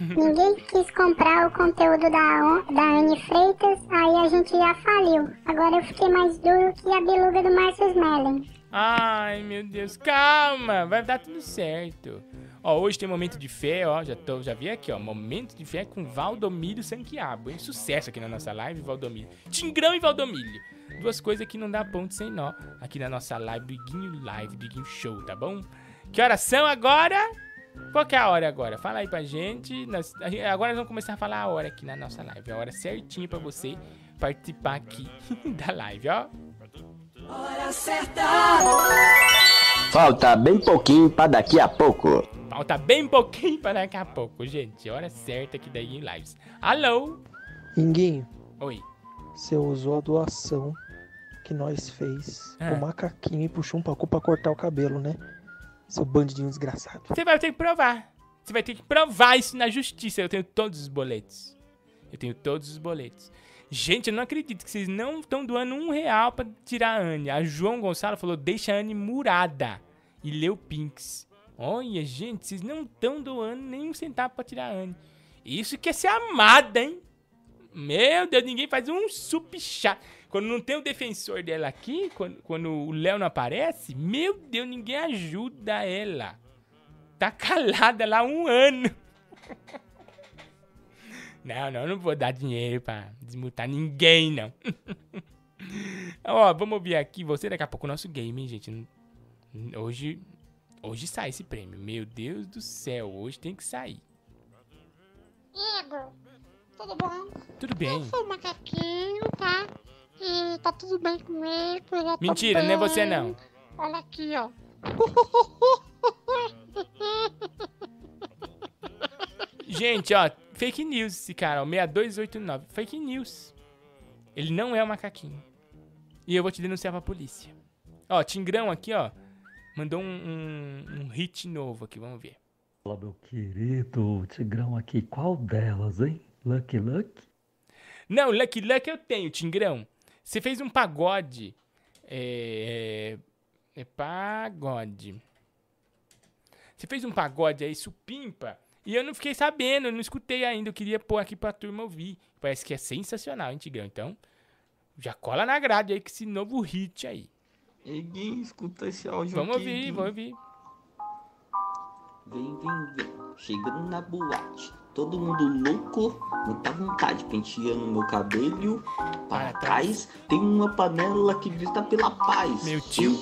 S35: Ninguém quis comprar o conteúdo da, da Anne Freitas, aí a gente já faliu. Agora eu fiquei mais duro que a beluga do Márcio Smelling.
S2: Ai, meu Deus, calma, vai dar tudo certo. Ó, hoje tem momento de fé, ó, já, tô, já vi aqui, ó, momento de fé com Valdomiro Sanquiabo, hein? Sucesso aqui na nossa live, Valdomiro. Tingrão e Valdomiro. Duas coisas que não dá ponto sem nó aqui na nossa live do Live, do Show, tá bom? Que horas são agora? Qual que é a hora agora? Fala aí pra gente. Nós- agora nós vamos começar a falar a hora aqui na nossa live. A hora certinha pra você participar aqui da live, ó.
S33: Hora certa.
S34: Falta bem pouquinho pra daqui a pouco.
S2: Falta bem pouquinho para daqui a pouco, gente. Hora certa aqui da Ing Lives. Alô?
S13: Inguinho,
S2: Oi.
S13: você usou a doação que nós fez
S2: Ah.
S13: o macaquinho e puxou um pacu pra cortar o cabelo, né? Seu bandidinho desgraçado.
S2: Você vai ter que provar. Você vai ter que provar isso na justiça. Eu tenho todos os boletos. Eu tenho todos os boletos. Gente, eu não acredito que vocês não estão doando um real pra tirar a Anne. A João Gonçalo falou, deixa a Anne murada. E leu Pinks. Olha, gente, vocês não estão doando nem um centavo pra tirar a Anne. Isso que é ser amada, hein? Meu Deus, ninguém faz um sup chato. Quando não tem o defensor dela aqui, quando, quando o Léo não aparece, meu Deus, ninguém ajuda ela. Tá calada lá um ano. Não, não, não vou dar dinheiro pra desmutar ninguém, não. Ó, vamos ouvir aqui você daqui a pouco o nosso game, hein, gente. Hoje, hoje sai esse prêmio. Meu Deus do céu, hoje tem que sair.
S5: Igor, tudo bom?
S2: Tudo bem.
S5: Eu sou o macaquinho, tá? E tá tudo bem comigo. eu já tô
S2: Mentira, não é
S5: bem.
S2: você não.
S5: Olha aqui, ó.
S2: Gente, ó, fake news esse cara, ó, 6289. Fake news. Ele não é o macaquinho. E eu vou te denunciar pra polícia. Ó, Tingrão aqui, ó, mandou um, um, um hit novo aqui, vamos ver.
S32: Fala, meu querido Tigrão aqui. Qual delas, hein? Lucky Lucky?
S2: Não, Lucky Lucky eu tenho, Tingrão. Você fez um pagode. É, é, é pagode. Você fez um pagode aí, supimpa. E eu não fiquei sabendo, eu não escutei ainda. Eu queria pôr aqui pra turma ouvir. Parece que é sensacional, hein, Tigrão? Então, já cola na grade aí com esse novo hit aí.
S36: Ninguém escuta esse áudio
S2: Vamos
S36: aqui,
S2: ouvir, vamos ouvir.
S36: Vem, vem, vem. Chegando na boate. Todo mundo louco, muita vontade, penteando meu cabelo. Para trás, tem uma panela que grita pela paz.
S2: Meu tio.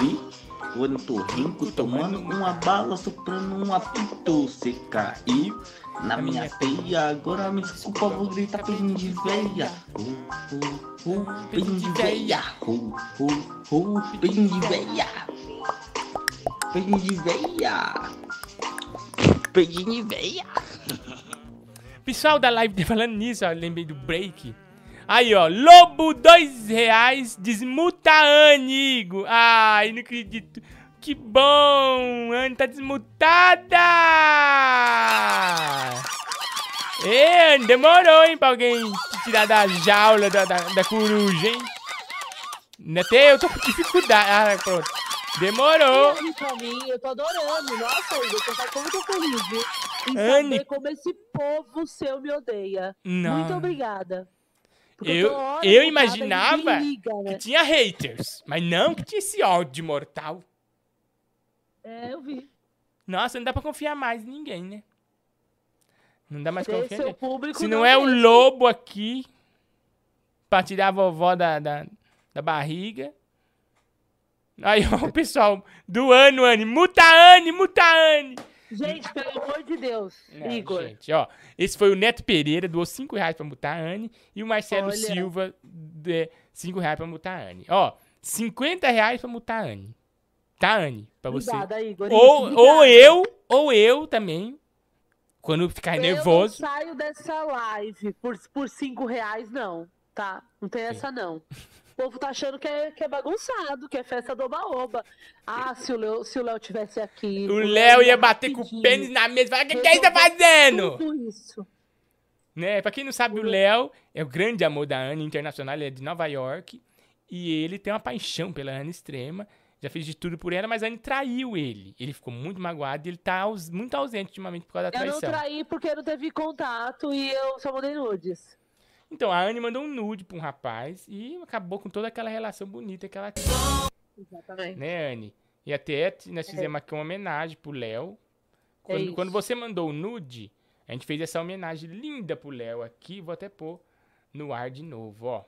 S36: vi, o ornitorrinco tomando uma bala, soprando um apito. Você caiu na minha peia, agora me desculpa, vou gritar beijinho de veia. Uh, uh, uh, beijinho de veia. Uh, uh, uh, beijinho de veia. Beijinho de veia. Beijinho de veia.
S2: Pessoal da live falando nisso, ó, lembrei do break. Aí, ó, Lobo, dois reais, desmuta a Anne, Igor. Ai, não acredito. Que bom, Anne tá desmutada. Ê, Anne, demorou, hein, pra alguém tirar da jaula da, da, da coruja, hein. Até eu tô com dificuldade. Ah, pronto. Demorou.
S3: E pra mim, eu tô adorando. Nossa, Igor, eu tô como tô feliz, viu? Em
S2: Anne.
S3: como esse povo seu me odeia.
S2: Não.
S3: Muito obrigada.
S2: Eu, eu imaginava
S3: liga, né?
S2: que tinha haters, mas não que tinha esse ódio mortal.
S3: É, eu vi.
S2: Nossa, não dá pra confiar mais em ninguém, né? Não dá mais pra confiar. Se
S3: não
S2: não é o
S3: deixa.
S2: lobo aqui pra tirar a vovó da, da, da barriga. Aí, ó, o pessoal do ano, Anne. Muta Anne, muta Anne.
S3: Gente, pelo amor de Deus,
S2: Não,
S3: Igor.
S2: Gente, ó, esse foi o Neto Pereira, doou 5 reais pra mutar a Anne. E o Marcelo
S3: Olha.
S2: Silva, 5 reais pra mutar a Anne. Ó, 50 reais pra mutar a Anne. Tá, Anne? Pra você.
S3: Obrigada, Igor.
S2: Ou, ou eu, ou eu também, quando ficar nervoso.
S3: Eu não saio dessa live por, por cinco reais, não, tá? Não tem essa, não. O povo tá achando que é, que é bagunçado, que é festa do oba-oba. Ah, se o Léo, se o Léo tivesse aqui.
S2: O Léo ia bater com o pênis na mesa e falar: O que, que ele tá fazendo?
S3: Tudo isso.
S2: Né? Pra quem não sabe, o Léo é o grande amor da Anne internacional, ele é de Nova York. E ele tem uma paixão pela Anne extrema. Já fez de tudo por ela, mas a Anne traiu ele. Ele ficou muito magoado e ele tá aus- muito ausente ultimamente por causa da
S3: Eu não
S2: traição.
S3: traí porque não teve contato e eu só mandei nudes.
S2: Então, a Anne mandou um nude pra um rapaz e acabou com toda aquela relação bonita que ela tinha.
S3: Exatamente.
S2: Né, Anne? E até nós fizemos aqui uma homenagem pro Léo.
S3: É
S2: Quando,
S3: isso.
S2: quando você mandou o nude, a gente fez essa homenagem linda pro Léo aqui. Vou até pôr no ar de novo, ó.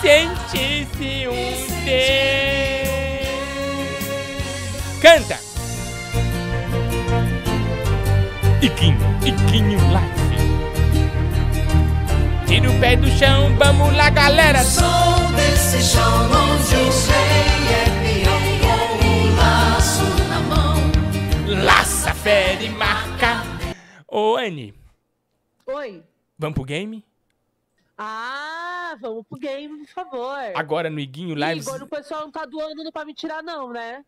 S2: Sentisse um Deus. Canta! Iquinho, Iquinho Life. Tira o pé do chão, vamos lá, galera.
S33: Sou desse chão onde o rei é peão com um laço na mão.
S2: Laça, fere, marca. Ô, Anne,
S3: Oi.
S2: vamos pro game?
S3: Ah, vamos pro game, por favor.
S2: Agora no Iguinho Lives.
S3: Igor, o pessoal não tá doando pra me tirar, não, né?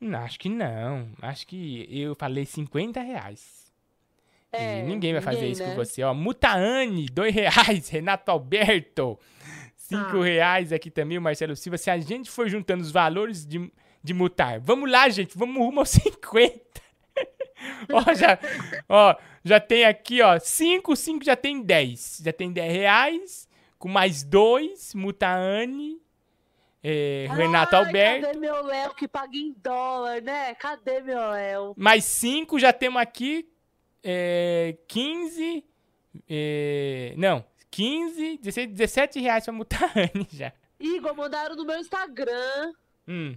S2: Não, acho que não. Acho que eu falei 50 reais.
S3: É,
S2: e ninguém vai fazer
S3: ninguém,
S2: isso
S3: né?
S2: com você. Ó, Mutaane, dois reais. Renato Alberto, cinco
S3: Ah.
S2: reais aqui também. O Marcelo Silva. Se a gente for juntando os valores de, de mutar, vamos lá, gente. Vamos rumo aos 50. ó, já, ó, já tem aqui, ó, 5, 5 já tem 10. Já tem 10 reais. Com mais dois, Mutaane, é, Renato Alberto.
S3: Cadê meu Léo que paga em dólar, né? Cadê meu Léo?
S2: Mais 5 já temos aqui. É, 15. É, não, 15, 16, 17 reais pra Mutane já.
S3: Igor, mandaram no meu Instagram.
S2: Hum.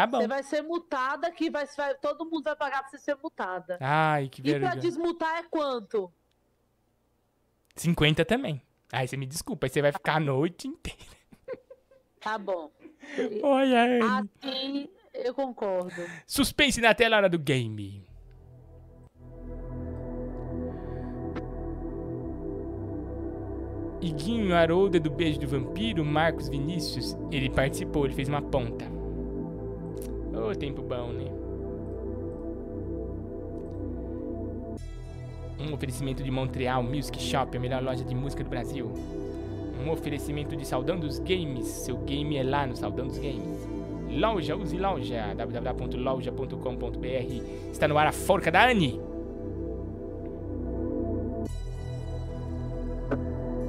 S2: Tá bom.
S3: Você vai ser mutada, que vai, vai- todo mundo vai pagar pra você ser mutada.
S2: Ai, que
S3: e pra
S2: vergonha.
S3: desmutar é quanto?
S2: 50 também. Aí você me desculpa, aí você vai ficar a noite inteira.
S3: Tá bom.
S2: Olha aí.
S3: Assim, eu concordo.
S2: Suspense na tela, hora do game. Iguinho Haroldo do Beijo do Vampiro, Marcos Vinícius, ele participou, ele fez uma ponta. Ô, tempo bom, né? Um oferecimento de Montreal Music Shop, a melhor loja de música do Brasil. Um oferecimento de Saudão dos Games, seu game é lá no Saudão dos Games. Loja, use loja, www.loja.com.br. Está no ar a forca da Anne.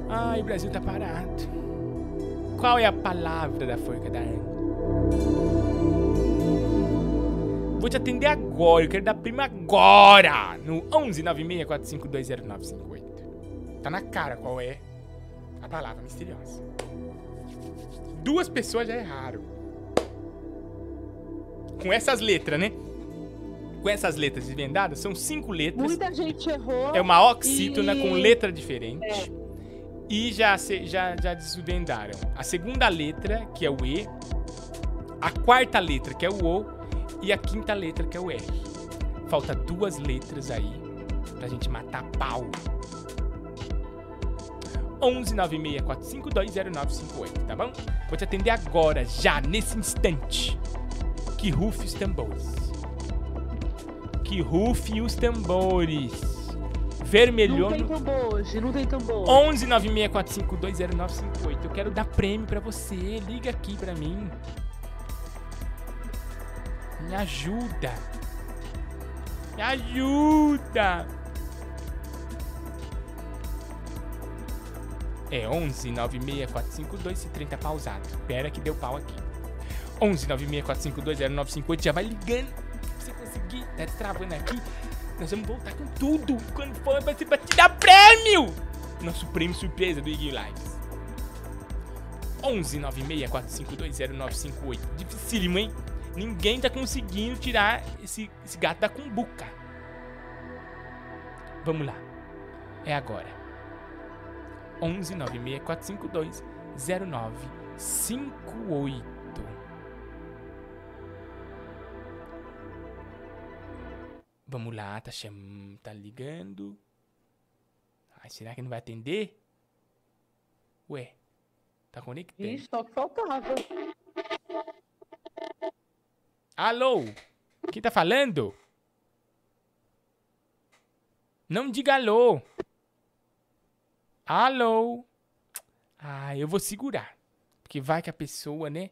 S2: Ai, o Brasil tá parado. Qual é a palavra da forca da Anne? Vou te atender agora, eu quero dar prima agora! No 11964520958. Tá na cara qual é a palavra misteriosa. Duas pessoas já erraram. Com essas letras, né? Com essas letras desvendadas, são cinco letras.
S3: Muita gente errou.
S2: É uma oxítona
S3: e-
S2: com letra diferente.
S3: É.
S2: E já, se- já, já desvendaram a segunda letra, que é o E, a quarta letra, que é o O, e a quinta letra, que é o R. Falta duas letras aí pra gente matar pau. 11 964520958, tá bom? Vou te atender agora, já, nesse instante. Que rufe os tambores. Que rufe os tambores. Vermelhou
S3: Não tem tambor hoje, não tem tambor.
S2: 11 964520958. Eu quero dar prêmio pra você. Liga aqui pra mim. Me ajuda. Me ajuda. É 11 96452 30 pausado. Espera que deu pau aqui. 11 964520958 já vai ligando. Você conseguir. Tá travando aqui. Nós vamos voltar com tudo. Quando for, vai ser pra te dar prêmio. Nosso prêmio surpresa do Ig Lives. 11 964520958. Dificílimo, hein? Ninguém tá conseguindo tirar esse, esse gato da cumbuca. Vamos lá. É agora. 11 96452 0958. Vamos lá, tá cham... tá ligando. Ai, será que não vai atender? Ué, tá conectando.
S3: Ixi, só faltava.
S2: Alô? Quem tá falando? Não diga alô. Alô? Ah, eu vou segurar. Porque vai que a pessoa, né?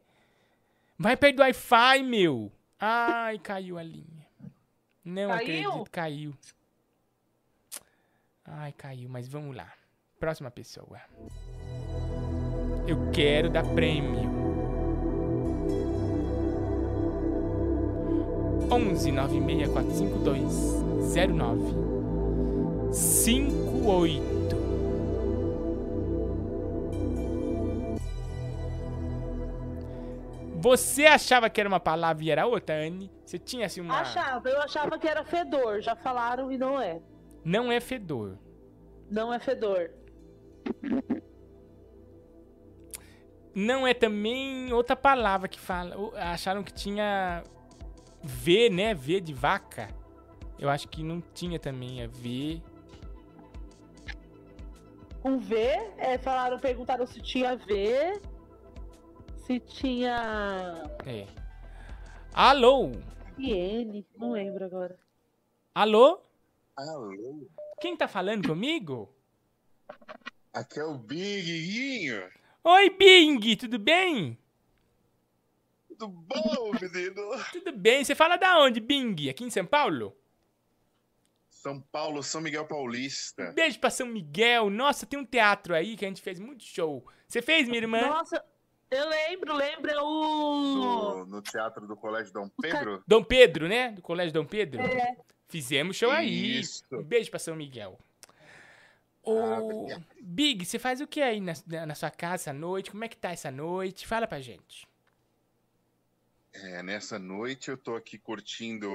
S2: Vai perto do Wi-Fi, meu. Ai, caiu a linha. Não
S3: Caiu?
S2: acredito, caiu. Ai, caiu, mas vamos lá. Próxima pessoa. Eu quero dar prêmio. 11 96452 09 58 Você achava que era uma palavra e era outra, Anne? Você tinha assim uma.
S3: Achava, eu achava que era fedor. Já falaram e não é.
S2: Não é fedor.
S3: Não é fedor.
S2: Não é também outra palavra que fala. Acharam que tinha V, né? V de vaca. Eu acho que não tinha também. É V.
S3: Com V, é, falaram, perguntaram se tinha V. Se tinha.
S2: É. Alô?
S3: E N, não lembro agora.
S2: Alô?
S37: Alô?
S2: Quem tá falando comigo?
S37: Aqui é o Big Guinho.
S2: Oi, Bing, tudo bem?
S37: Tudo bom, menino?
S2: Tudo bem. Você fala da onde, Bing? Aqui em São Paulo?
S37: São Paulo, São Miguel Paulista.
S2: Beijo pra São Miguel. Nossa, tem um teatro aí que a gente fez muito show. Você fez, minha irmã?
S3: Nossa, eu lembro, lembro, é o.
S37: No, no Teatro do Colégio Dom Pedro.
S2: Dom Pedro, né? Do Colégio Dom Pedro?
S3: É.
S2: Fizemos show aí.
S37: Isso.
S2: Um beijo pra São Miguel. Ô, Big, você faz o que aí na, na- na sua casa essa noite? Como é que tá essa noite? Fala pra gente.
S37: É, nessa noite eu tô aqui curtindo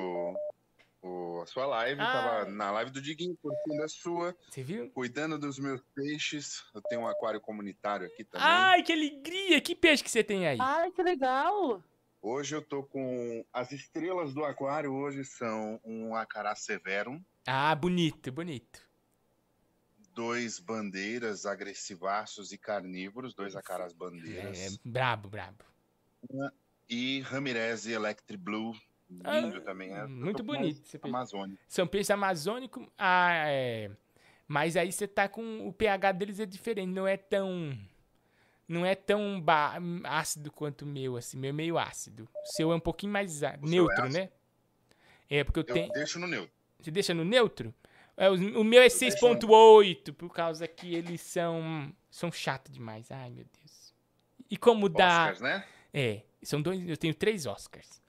S37: o- a sua live.
S2: Ah.
S37: Tava na live do Diguinho, curtindo a sua.
S2: Você viu?
S37: Cuidando dos meus peixes. Eu tenho um aquário comunitário aqui também.
S2: Ai, que alegria! Que peixe que você tem aí?
S3: Ai, que legal!
S37: Hoje eu tô com. As estrelas do aquário hoje são um acará severum,
S2: Ah, bonito, bonito.
S37: dois bandeiras agressivaços e carnívoros, dois acarás
S2: É,
S37: bandeiras.
S2: brabo, brabo.
S37: E Ramirez Electric Blue, lindo também. É, eu
S2: Ah, muito bonito
S37: mais.
S2: São peixes amazônicos. Ah, é. Mas aí você tá com. O pH deles é diferente, não é tão. Não é tão ba- ácido quanto o meu, assim. Meu é meio ácido. O seu é um pouquinho mais á-
S37: é
S2: neutro,
S37: ácido?
S2: né? É, porque eu,
S37: Eu
S2: tenho.
S37: deixo no neutro.
S2: Você deixa no neutro? É, o meu é 6.8, por causa que eles são. São chatos demais. Ai, meu Deus. E como dá.
S37: Oscars, né?
S2: É, são dois. Eu tenho três Oscars.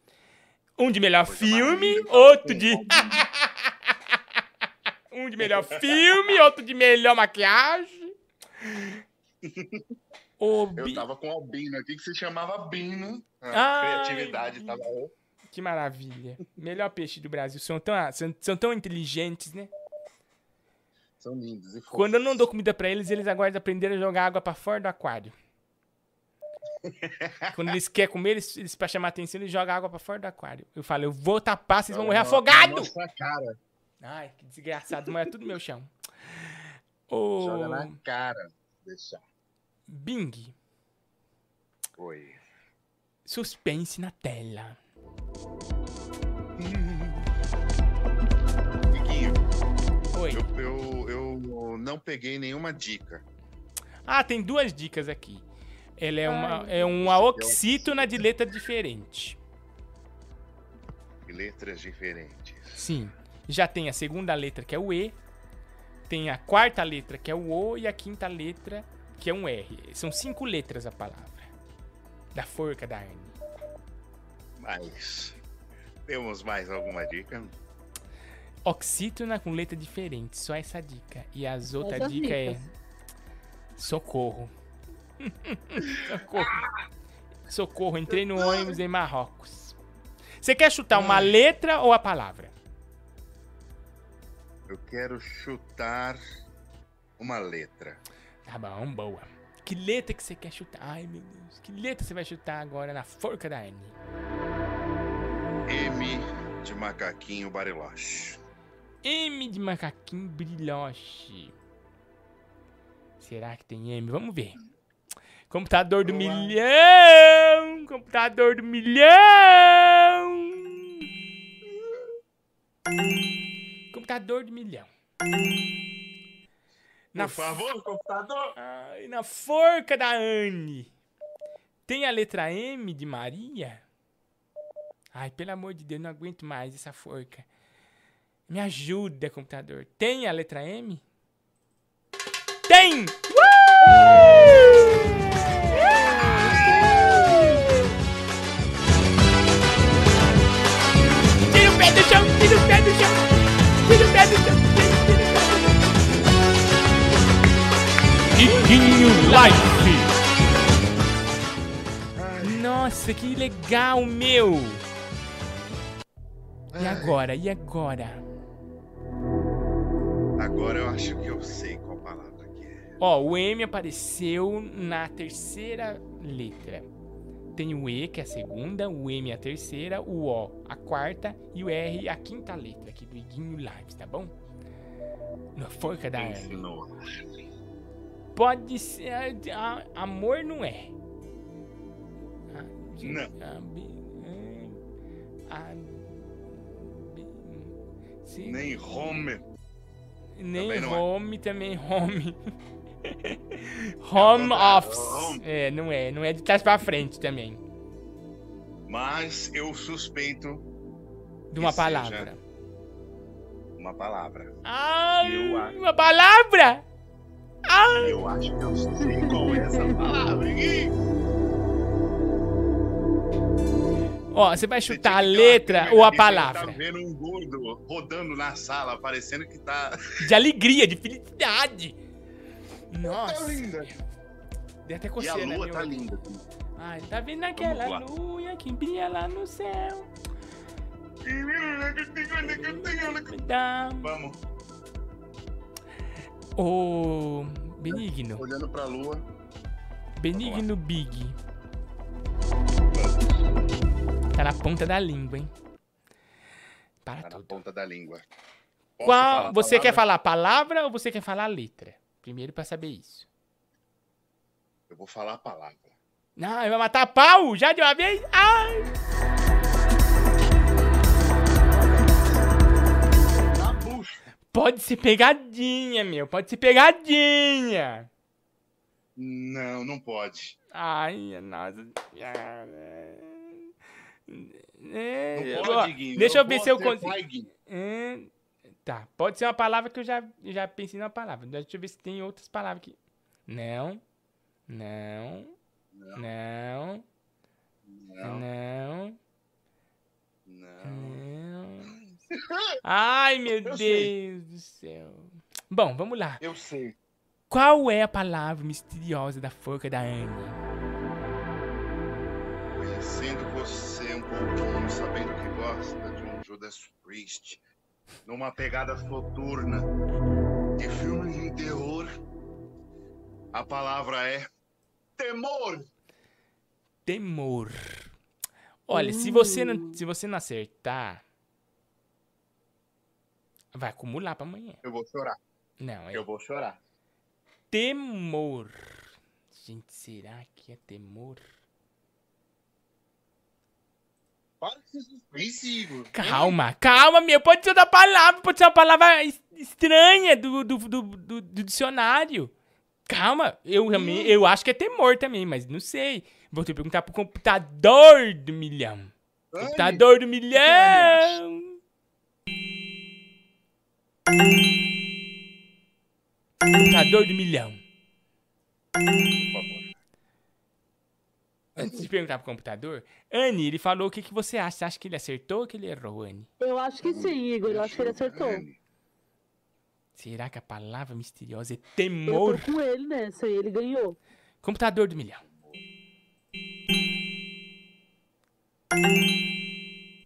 S2: Um de melhor filme, outro de. um de melhor filme, outro de melhor maquiagem. Ô,
S37: Eu tava com o Albino aqui, que se chamava Albino. A
S2: Ai,
S37: criatividade tava.
S2: Que maravilha. Melhor peixe do Brasil. São tão, são, são tão inteligentes, né?
S37: São lindos e fofos.
S2: Quando eu não dou comida pra eles, eles agora aprenderam a jogar água pra fora do aquário. Quando eles querem comer, eles, eles pra chamar atenção, eles jogam água pra fora do aquário. Eu falo, eu vou tapar, vocês vão morrer afogados!
S37: cara.
S2: Ai, que desgraçado, molha tudo no meu chão. Ô,
S37: Joga na cara. Deixa.
S2: Bing,
S37: Oi.
S2: suspense na tela.
S37: Diguinho.
S2: Oi.
S37: Eu, eu, eu não peguei nenhuma dica.
S2: Ah, tem duas dicas aqui. Ela é uma, é uma oxítona de letra diferente.
S37: Letras diferentes.
S2: Sim. Já tem a segunda letra, que é o E. Tem a quarta letra, que é o O. E a quinta letra, que é um R. São cinco letras a palavra. Da forca da Anne.
S37: Mas. Temos mais alguma dica?
S2: Oxítona com letra diferente. Só essa dica. E as outras dicas é.
S3: dicas.
S2: Socorro. Socorro. Socorro, entrei no ônibus em Marrocos. Você quer chutar uma letra ou a palavra?
S37: Eu quero chutar uma letra.
S2: Tá bom, boa. Que letra que você quer chutar? Ai, meu Deus. Que letra você vai chutar agora na forca da Anne?
S37: M de macaquinho bariloche.
S2: M de macaquinho brilhoche. Será que tem M? Vamos ver. Computador do milhão! Computador do milhão! Computador do milhão.
S37: Por favor, computador.
S2: Ai, na forca da Anne. Tem a letra M de Maria? Ai, pelo amor de Deus, não aguento mais essa forca. Me ajuda, computador. Tem a letra M? Tem! Tira Tiquinho Life. Nossa, Nossa, que legal, meu! E agora? E agora?
S37: Agora eu acho que eu sei qual palavra que é.
S2: Ó, o M apareceu na terceira letra. Tem o E, que é a segunda, o M é a terceira, o O a quarta e o R a quinta letra aqui do Iguinho Lives, tá bom? Na forca da Anne. Pode ser. a- a- amor não é.
S37: Não.
S2: A- bi- a- bi- se-
S37: Nem home.
S2: Nem
S37: Também não é.
S2: home, também home. home office. É, não é. Não é de trás pra frente também.
S37: Mas eu suspeito
S2: De uma palavra.
S37: uma palavra.
S2: Ai,
S37: Eu acho.
S2: uma palavra? Ai.
S37: Eu acho que eu sei qual é essa palavra. Ih!
S2: Ó, você vai chutar a letra ou a
S37: Você
S2: palavra?
S37: Tá vendo um gordo rodando na sala, parecendo que tá.
S2: De alegria, de felicidade. Nossa.
S37: Tá linda.
S2: Deu até
S37: E a
S2: coceira,
S37: lua
S2: meu.
S37: tá linda.
S2: Ai, tá vendo aquela lua que brilha lá no céu?
S37: Vamos.
S2: Ô, Benigno.
S37: Olhando pra lua.
S2: Benigno Big. Tá na ponta da língua, hein? Para
S37: Tá na
S2: tudo.
S37: ponta da língua. Posso
S2: Qual,
S37: falar
S2: você quer
S37: palavra?
S2: falar a palavra ou você quer falar a letra? Primeiro pra saber isso.
S37: Eu vou falar a palavra.
S2: Não, vai matar a pau já de uma vez? Ai! Pode ser pegadinha, meu. Pode ser pegadinha.
S37: Não, não pode.
S2: Ai, nossa. É,
S37: Não
S2: ó,
S37: pode, Guinho.
S2: Deixa eu,
S37: Eu
S2: ver se eu consigo. Hum, tá, pode ser uma palavra que eu já, já pensei numa palavra. Deixa eu ver se tem outras palavras aqui. Não. Não. Não. Não. Não. Ai, meu
S37: Eu
S2: Deus
S37: sei.
S2: do céu. Bom, vamos lá.
S37: Eu sei.
S2: Qual é a palavra misteriosa da forca da Anne?
S37: Conhecendo você um pouquinho, sabendo que gosta de um Judas Priest, numa pegada soturna de filmes de terror, a palavra é temor.
S2: Temor. Olha, se você não, se você não acertar, vai acumular pra amanhã.
S37: Eu vou chorar.
S2: Não, é
S37: Eu vou chorar.
S2: temor. Gente, será que é temor?
S37: Para de ser suspensivo.
S2: Calma, calma, meu. Pode ser outra palavra, pode ser uma palavra es- estranha do, do, do, do- do dicionário. Calma, eu, também- eu acho que é temor também, mas não sei. Vou ter que perguntar pro computador do milhão. Computador do milhão. Computador do milhão. Antes de perguntar pro computador, Anne, ele falou o que, que você acha. Você acha que ele acertou ou que ele errou, Anne?
S3: Eu acho que sim, Igor. Eu acho que ele acertou.
S2: Será que a palavra misteriosa é
S3: Eu
S2: temor?
S3: tô com ele nessa e ele ganhou.
S2: Computador do milhão.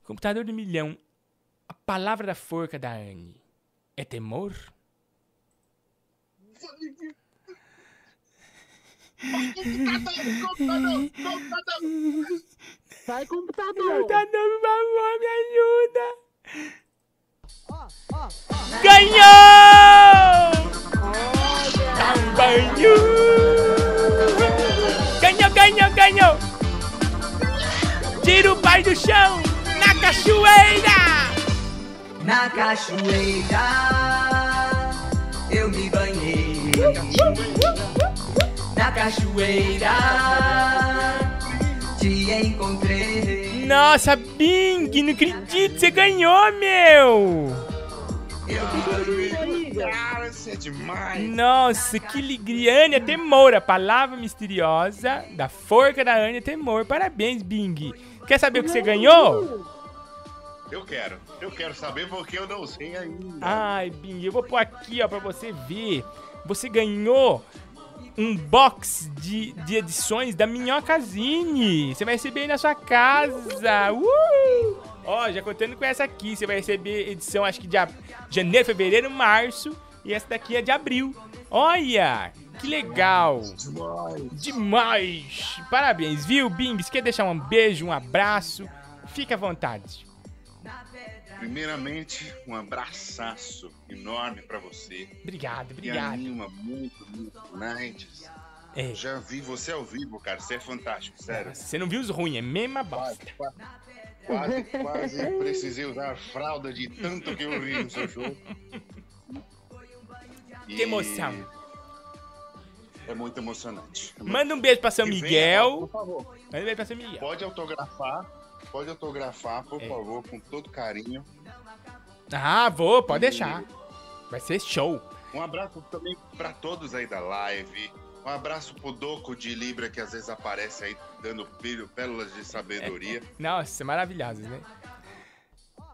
S2: Computador do milhão. A palavra da forca da Anne é temor?
S3: Vai, computador.
S2: Computador, por favor, me ajuda. Ganhou! Dá um banho! Ganhou, ganhou, ganhou! Tira o pai do chão na cachoeira!
S33: Na cachoeira eu me banhei. Na cachoeira te encontrei.
S2: Nossa, Bing, não acredito, você ganhou, meu!
S37: Cara, isso é demais.
S2: Nossa, que alegria! Ania Temor, a palavra misteriosa da forca da Ania Temor. Parabéns, Bing. Quer saber o que você ganhou?
S37: Eu quero. Eu quero saber porque eu não sei ainda.
S2: Ai, Bing, eu vou pôr aqui, ó, pra você ver. Você ganhou um box de, de edições da Minhocazine. Você vai receber aí na sua casa. Uh! Ó, já contando com essa aqui, você vai receber edição, acho que de janeiro, fevereiro, março. E essa daqui é de abril. Olha, que legal. Demais. Parabéns, viu, Bing? Você quer deixar um beijo, um abraço? Fica à vontade.
S37: Primeiramente, um abraçaço enorme pra você.
S2: Obrigado,
S37: Me
S2: obrigado.
S37: anima muito, muito, Nights.
S2: É.
S37: Já vi você ao vivo, cara. Você é fantástico, sério.
S2: Você não viu os ruins, é mesma bosta.
S37: Quase, quase precisei usar fralda de tanto que eu ri no seu show.
S2: Que emoção.
S37: É muito emocionante. É muito-
S2: Manda um beijo pra São
S37: E
S2: Miguel.
S37: Por favor.
S2: Manda um beijo pra São Miguel.
S37: Pode autografar. Pode autografar, por
S2: É.
S37: favor, com todo carinho.
S2: Ah, vou, pode deixar. Vai ser show.
S37: Um abraço também pra todos aí da live. Um abraço pro Doco de Libra que às vezes aparece aí dando pílula- pérolas de sabedoria.
S2: Nossa, maravilhosas, né?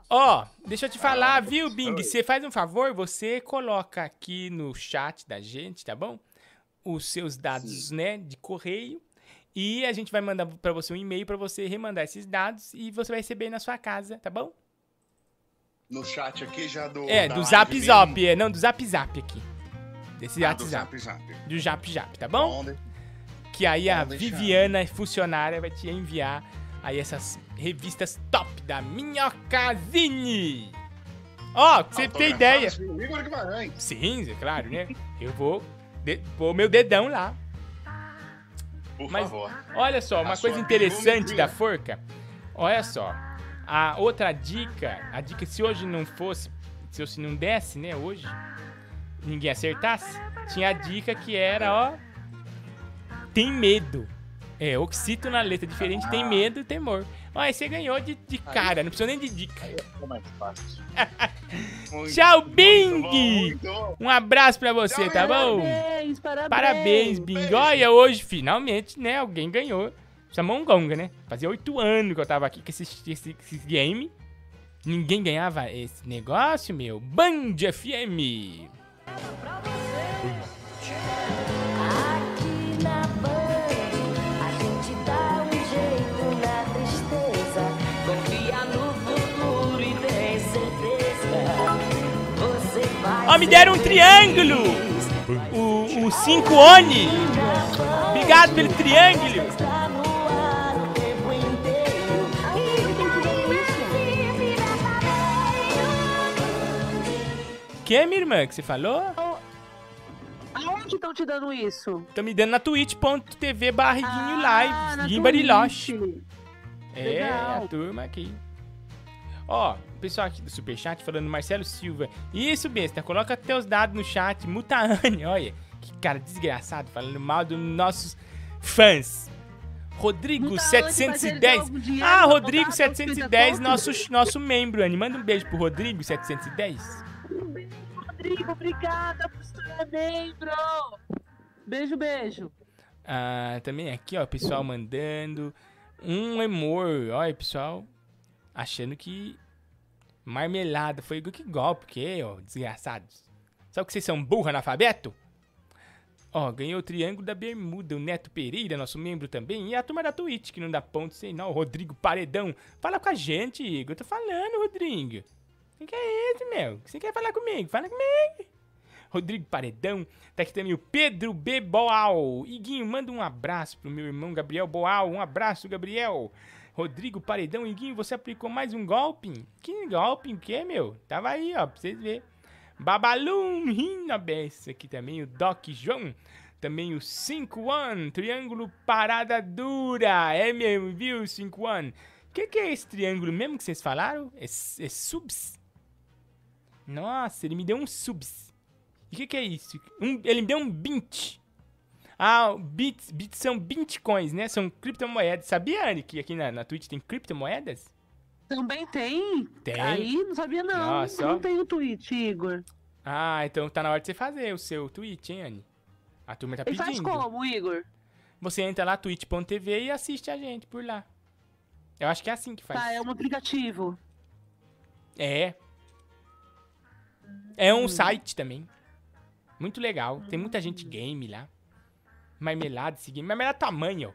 S2: Ó, deixa eu te falar, viu, Bing? Você faz um favor, você coloca aqui no chat da gente, tá bom? Os seus dados, né, de correio. E a gente vai mandar pra você um e-mail pra você remandar esses dados e você vai receber aí na sua casa, tá bom?
S37: No chat aqui já do.
S2: É, do Zap
S37: mesmo.
S2: Zap, é, não, do Zap Zap aqui. Desse
S37: Ah, do. Zap Zap.
S2: Do Zap Zap, tá bom?
S37: Pode-
S2: Que aí a
S37: deixar.
S2: Viviana, funcionária, vai te enviar aí essas revistas top da Minhocazine. Ó, pra você ter ideia. Sim, é claro, né? Eu vou de- pôr meu dedão lá.
S37: Por
S2: Mas
S37: favor.
S2: olha só, uma
S37: A
S2: coisa interessante da forca. Olha só. A outra dica, a dica se hoje não fosse, se eu se não desse, né, hoje, ninguém acertasse, tinha a dica que era, ó, tem medo. É, oxito na letra diferente, tem medo e temor. Ó, aí você ganhou de, de cara, não precisa nem de dica.
S37: Ficou mais fácil. Muito,
S2: Tchau,
S37: muito
S2: Bing!
S37: bom, muito bom.
S2: Um abraço pra você, tá bom?
S3: Parabéns, parabéns.
S2: Parabéns, Bing. Olha, hoje, finalmente, né, alguém ganhou. Chamou um gonga, né? Fazia oito anos que eu tava aqui com esse, esse, esse game. Ninguém ganhava esse negócio, meu. Band FM. Ó, me deram um triângulo. O, o 5 Oni. Obrigado pelo triângulo. Que, minha irmã, que você falou?
S3: Aonde estão te dando isso?
S2: Tá me dando na twitch.tv barriguinho
S3: Ah, na
S2: live. Gimbariloche.
S3: Twitch.
S2: É,
S3: Legal.
S2: a turma aqui. Ó, o pessoal aqui do Superchat falando Marcelo Silva. Isso, besta, coloca teus dados no chat. Mutaane, olha. Que cara desgraçado falando mal dos nossos fãs. Rodrigo
S3: Mutaane, mas ele
S2: 710.
S3: joga o dinheiro
S2: Ah, Rodrigo
S3: botar na
S2: 710,
S3: conta.
S2: nosso, nosso membro, Anny. Manda um beijo pro Rodrigo 710.
S3: Rodrigo, obrigada por ser membro. Beijo, beijo.
S2: Ah, também aqui, ó, pessoal mandando um amor. Olha, pessoal, achando que marmelada foi que golpe, que, ó, desgraçados. Sabe que vocês são burro analfabeto? Ó, ganhou o Triângulo da Bermuda, o Neto Pereira, nosso membro também, e a turma da Twitch, que não dá ponto sem não, o Rodrigo Paredão. Fala com a gente, Igor, eu tô falando, Rodrigo. Quem que é esse, meu? Você quer falar comigo? Fala comigo. Rodrigo Paredão. Tá aqui também o Pedro B. Boal. Iguinho, manda um abraço pro meu irmão Gabriel Boal. Um abraço, Gabriel. Rodrigo Paredão. Iguinho, você aplicou mais um golpe? Que golpe? O que, meu? Tava aí, ó, pra vocês verem. Babalum, Rina Bessa aqui também. O Doc João. Também o 5-1, Triângulo Parada Dura. É mesmo, viu, 5-1? O que, que é esse triângulo mesmo que vocês falaram? É, é subs? Nossa, ele me deu um subs. E o que, que é isso? Um- ele me deu um bint. Ah, bits, bits são bitcoins, né? São criptomoedas. Sabia, Anny, que aqui na, na Twitch tem criptomoedas?
S3: Também tem?
S2: Tem.
S3: Aí, não sabia não.
S2: Nossa,
S3: não tem o tweet, Igor.
S2: Ah, então tá na hora de você fazer o seu tweet, hein, Anny? A turma tá
S3: Ele faz
S2: pedindo.
S3: como, Igor?
S2: Você entra lá, twitch.tv e assiste a gente por lá. Eu acho que é assim que faz.
S3: Tá, é um aplicativo.
S2: É. É um site também. Muito legal. Tem muita gente game lá. Marmelada esse game. Marmelada tamanho.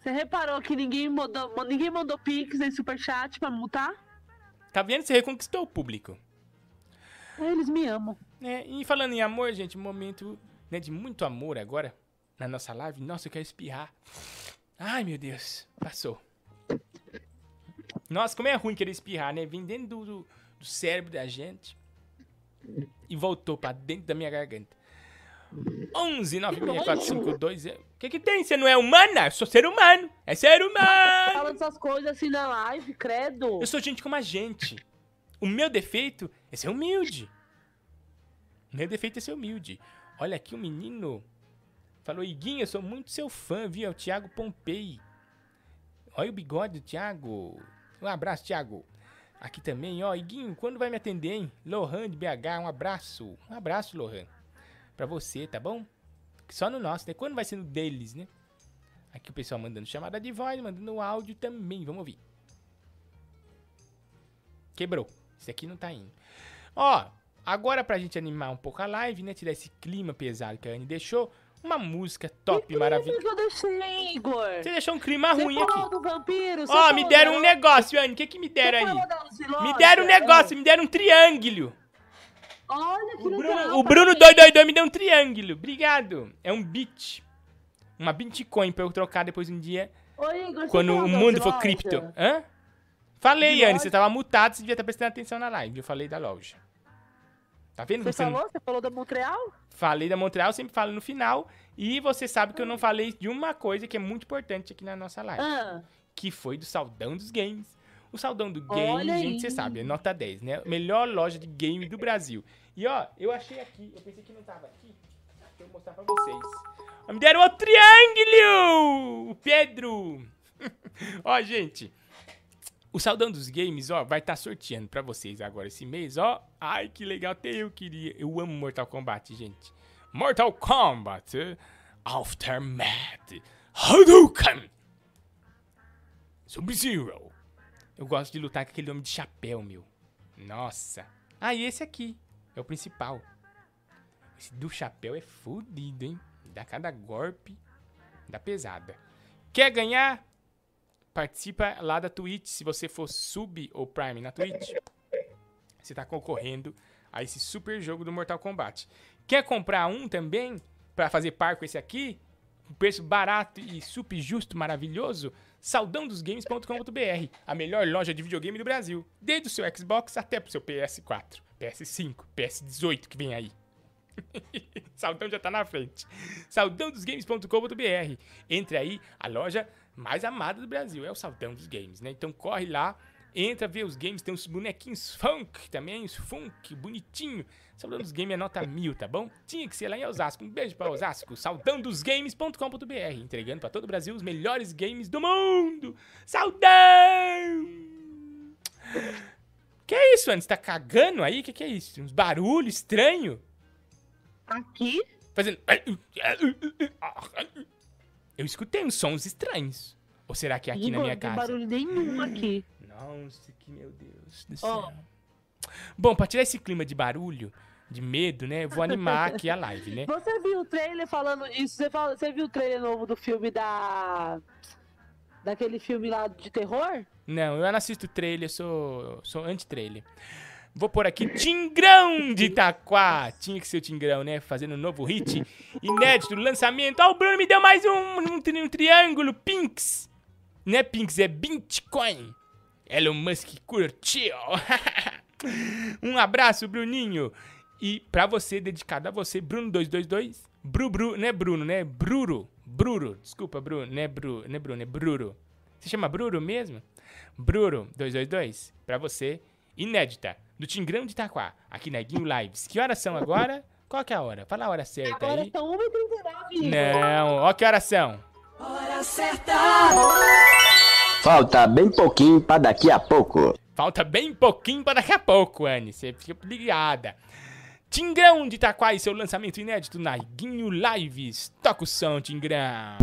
S3: Você reparou que ninguém mandou, ninguém mandou pix nem superchat pra multar?
S2: Tá vendo? Você reconquistou o público.
S3: Eles me amam.
S2: É, e falando em amor, gente, momento né, de muito amor agora na nossa live. Nossa, eu quero espirrar. Ai, meu Deus. Passou. Nossa, como é ruim querer espirrar, né? Vem dentro do, do, do cérebro da gente e voltou pra dentro da minha garganta. 11 96452. O que que tem? Você não é humana? Eu sou ser humano. É ser humano.
S3: Falando essas coisas assim na live, credo.
S2: Eu sou gente como a gente. O meu defeito é ser humilde. O meu defeito é ser humilde. Olha aqui o menino. Falou, Iguinho, eu sou muito seu fã, viu? É o Thiago Pompei. Olha o bigode do Thiago. Um abraço, Thiago. Aqui também, ó. Iguinho, quando vai me atender, hein? Lohan de BH, um abraço. Um abraço, Lohan. Pra você, tá bom? Só no nosso, né? Quando vai ser no deles, né? Aqui o pessoal mandando chamada de voz, mandando áudio também. Vamos ouvir. Quebrou. Esse aqui não tá indo. Ó, agora pra gente animar um pouco a live, né? Tirar esse clima pesado que a Anne deixou. Uma música top, maravilhosa.
S3: que eu deixei, Igor?
S2: Você deixou um clima
S3: Você
S2: ruim
S3: falou
S2: aqui.
S3: do vampiro, você
S2: Ó, me
S3: falou
S2: deram um negócio, Anne. O que que me deram
S3: Você
S2: aí? Me deram um negócio, me deram um triângulo.
S3: Olha que
S2: O
S3: legal.
S2: Bruno, o Bruno 222 me deu um triângulo. Obrigado. É um bit. Uma Bitcoin pra eu trocar depois um dia.
S3: Oi, Igor,
S2: Quando o mundo for cripto. Hã? Falei, Anne. Você tava mutado, você devia estar prestando atenção na live. Eu falei da loja. Tá vendo?
S3: Você
S2: não-
S3: falou? Você falou da Montreal?
S2: Falei da Montreal, sempre falo no final. E você sabe que eu não falei de uma coisa que é muito importante aqui na nossa live.
S3: Ah.
S2: Que foi do Saldão dos Games. O Saldão do Game, gente, você sabe, é nota 10, né? Melhor loja de game do Brasil. E ó, eu achei aqui, eu pensei que não tava aqui. Deixa eu mostrar pra vocês. Me deram o triângulo! O Pedro! ó, gente. O Saldão dos Games, ó, vai estar sorteando pra vocês agora esse mês, ó. Ai, que legal, até eu queria. Eu amo Mortal Kombat, gente. Mortal Kombat Aftermath Hadouken Sub-Zero. Eu gosto de lutar com aquele homem de chapéu, meu. Nossa. Ah, e esse aqui é o principal. Esse do chapéu é fodido, hein? Dá cada golpe. Dá pesada. Quer ganhar? Participa lá da Twitch. Se você for sub ou prime na Twitch, você tá concorrendo a esse super jogo do Mortal Kombat. Quer comprar um também para fazer par com esse aqui? Um preço barato e super justo, maravilhoso? Saudãodosgames.com.br, a melhor loja de videogame do Brasil. Desde o seu Xbox até pro seu PS4, PS5, PS18 que vem aí. Saudão já tá na frente. Saudãodosgames.com.br. Entre aí, a loja mais amada do Brasil. É o Saudão dos Games, né? Então corre lá, entra, vê os games. Tem uns bonequinhos funk também, os funk, bonitinho. Saudão dos Games é nota mil, tá bom? Tinha que ser lá em Osasco. Um beijo pra Osasco. Saudãodosgames.com.br. Entregando pra todo o Brasil os melhores games do mundo. Saudão! Que é isso? Você tá cagando aí? Que que é isso? Uns barulhos estranhos?
S3: Aqui?
S2: Fazendo. Eu escutei uns sons estranhos. Ou será que é aqui na minha
S3: não tem
S2: casa?
S3: barulho nenhum aqui.
S2: Nossa, que meu Deus do céu. Bom, pra tirar esse clima de barulho, de medo, né? Eu vou animar aqui a live, né?
S3: Você viu o trailer falando isso? Você, fala- você viu o trailer novo do filme da. Daquele filme lá de terror?
S2: Não, eu não assisto trailer, eu sou, sou anti-trailer. Vou pôr aqui Tingrão de Itaquá. Tinha que ser o Tingrão, né? Fazendo um novo hit inédito, lançamento. Ó, o Bruno me deu mais um, um, tri- um triângulo Pinks. Não é Pinks, é Bitcoin. Elon Musk curtiu. um abraço, Bruninho. E pra você, dedicado a você, Bruno222. Bru, Bru, não é Bruno, né? Bruro. Bruro. Desculpa, Bruno. Não é, Bru, não é Bruno, é Bruro. Você chama Bruro mesmo? Bruro 222. Pra você, inédita. Do Tingrão de Itaquá. Aqui na Guinho Lives. Que horas são agora? Qual que é a hora? Fala a hora certa
S3: Agora
S2: aí.
S3: são 1h39, Igor.
S2: Não, ó que horas são.
S33: Hora certa.
S34: Falta bem pouquinho pra daqui a pouco.
S2: Falta bem pouquinho pra daqui a pouco, Anne. Você fica ligada. Tingrão de Itaquá e seu lançamento inédito na Guinho Lives. Toca o som, Tingrão.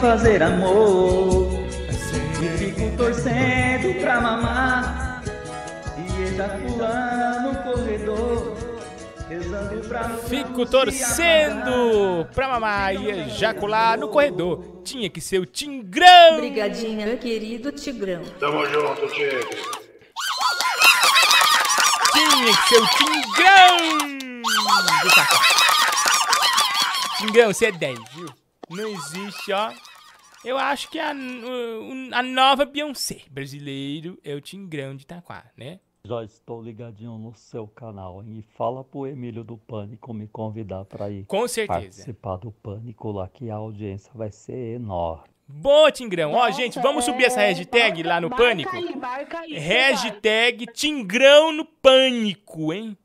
S38: Fazer amor. E fico torcendo pra mamar. E ejacular no corredor. Rezando pra luz
S2: Fico torcendo pra mamar e ejacular no corredor. Tinha que ser o Tingrão.
S39: Brigadinha, meu querido Tigrão.
S37: Tamo junto, Tigres.
S2: Tinha que ser o Tingrão. Tingrão, você é 10, viu? Não existe, ó. Eu acho que a, a nova Beyoncé brasileiro é o Tingrão de Itaquá, né?
S32: Já estou ligadinho no seu canal, hein? E fala pro Emílio do Pânico me convidar pra ir
S2: Com certeza.
S32: participar do Pânico lá, que a audiência vai ser enorme.
S2: Boa, Tingrão. Ó, gente, vamos subir essa hashtag lá no
S3: Marca
S2: Pânico?
S3: aí, marca aí.
S2: Hashtag Tingrão no Pânico, hein?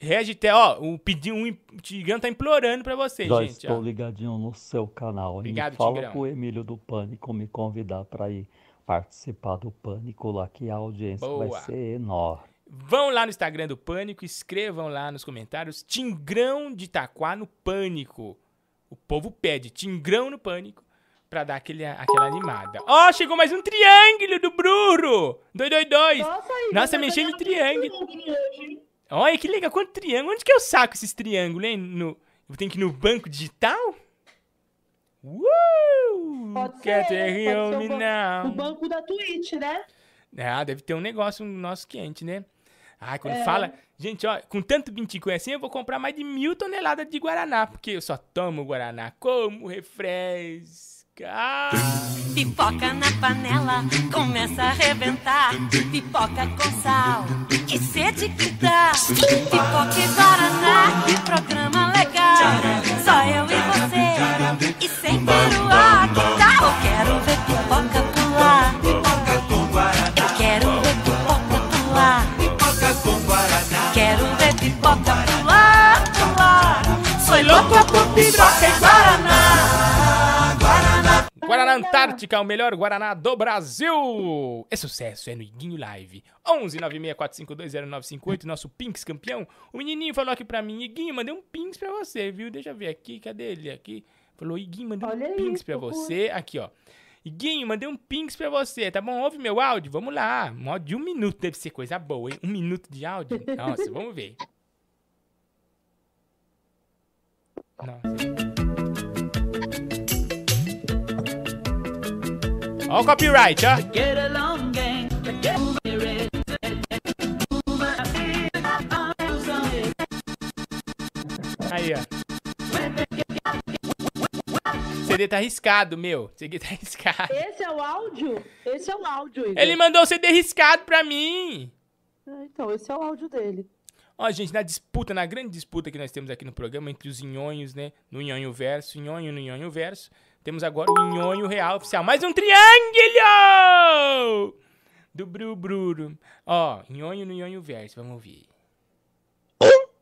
S2: Hashtag, ó, o, pedi, um, o Tigrão tá implorando pra vocês,
S32: Já
S2: gente.
S32: estou
S2: Ó.
S32: ligadinho no seu canal?
S2: Obrigado,
S32: e fala
S2: Tigrão.
S32: pro Emílio do Pânico me convidar pra ir participar do Pânico lá, que a audiência
S2: Boa.
S32: vai ser enorme.
S2: Vão lá no Instagram do Pânico, escrevam lá nos comentários Tingrão de Itaquá no Pânico. O povo pede Tingrão no Pânico pra dar aquele, aquela animada. Ó, chegou mais um triângulo do Bruro! 222! Nossa, mexendo em triângulo. Olha que legal, quanto triângulo. Onde que eu saco esses triângulos, hein? No, eu tenho que ir no banco digital? Uh!
S3: Pode
S2: Quer
S3: ser,
S2: ter
S3: pode ser o ban-
S2: now.
S3: O banco da Twitch, né?
S2: Ah, deve ter um negócio um nosso quente, né? Ai, quando
S3: É.
S2: fala. Gente, ó, com tanto binticoin assim, eu vou comprar mais de mil toneladas de Guaraná, porque eu só tomo Guaraná como refresca.
S33: Pipoca na panela, começa a arrebentar. Pipoca com sal, que sede que dá. Pipoca e Guaraná, programa legal. Só eu e você, e sem peruá. Que tal? Eu quero ver pipoca pular. Eu quero ver pipoca pular. Quero ver pipoca pular, pular. Sou louca por pipoca e Guaraná. Guaraná.
S2: Antártica, o melhor Guaraná do Brasil. É sucesso, é no Iguinho Live. 11 964520958, nosso Pinks campeão. O menininho falou aqui pra mim, Iguinho, mandei um Pinks pra você, viu? Deixa eu ver aqui, cadê ele aqui? Falou, Iguinho, mandei um Pinks pra você. Aqui, ó. Iguinho, mandei um Pinks pra você, tá bom? Ouve meu áudio? Vamos lá. Um áudio de um minuto deve ser coisa boa, hein? Um minuto de áudio? Nossa, vamos ver. Nossa. Ó o copyright, ó. Aí, ó. CD tá arriscado, meu. CD tá arriscado.
S3: Esse é o áudio? Esse é o áudio, Igor.
S2: Ele mandou o CD arriscado pra mim.
S3: É, Então, esse é o áudio dele.
S2: Ó, gente, na disputa, na grande disputa que nós temos aqui no programa entre os nhonhos, né? No nhonho verso, nhonho no nhonho verso. Temos agora o nhonho real oficial. Mais um triângulo! Do Bru Bruro. Ó, nhonho no nhonho verso. Vamos ouvir.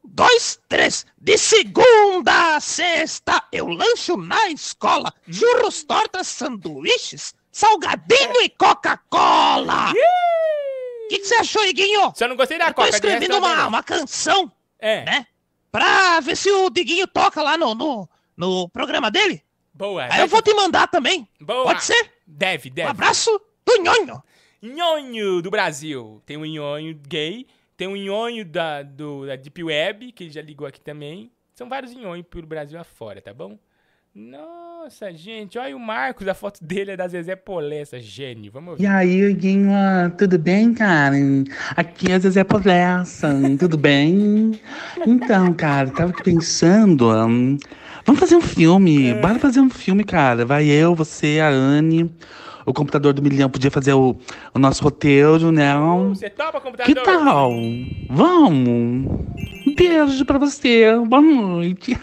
S40: dois, três. De segunda a sexta, eu lancho na escola. Churros, tortas, sanduíches, salgadinho e Coca-Cola. O que você achou, Iguinho?
S2: Só não gostei da
S40: eu tô
S2: Coca, de
S40: escrevendo
S2: eu
S40: uma, uma canção,
S2: É.
S40: né? Pra ver se o Diguinho toca lá no, no, no programa dele.
S2: Boa.
S40: Aí eu vou te mandar também.
S2: Boa.
S40: Pode ser?
S2: Deve, deve.
S40: Um abraço do nhonho.
S2: Nhonho do Brasil. Tem um nhonho gay, tem um nhonho da, do, da Deep Web, que ele já ligou aqui também. São vários nhonhos pelo Brasil afora, tá bom? Nossa, gente, olha o Marcos, a foto dele é da Zezé Polé, essa gênio. Vamos
S41: E
S2: ver.
S41: aí, Guinho, tudo bem, cara? Aqui é a Zezé Polessa, tudo bem? Então, cara, tava aqui pensando, hum, vamos fazer um filme, bora fazer um filme, cara. Vai eu, você, a Anne, o computador do milhão podia fazer o, o nosso roteiro, né?
S2: Você topa, computador?
S41: Que tal? Vamos! Um beijo pra você, boa noite.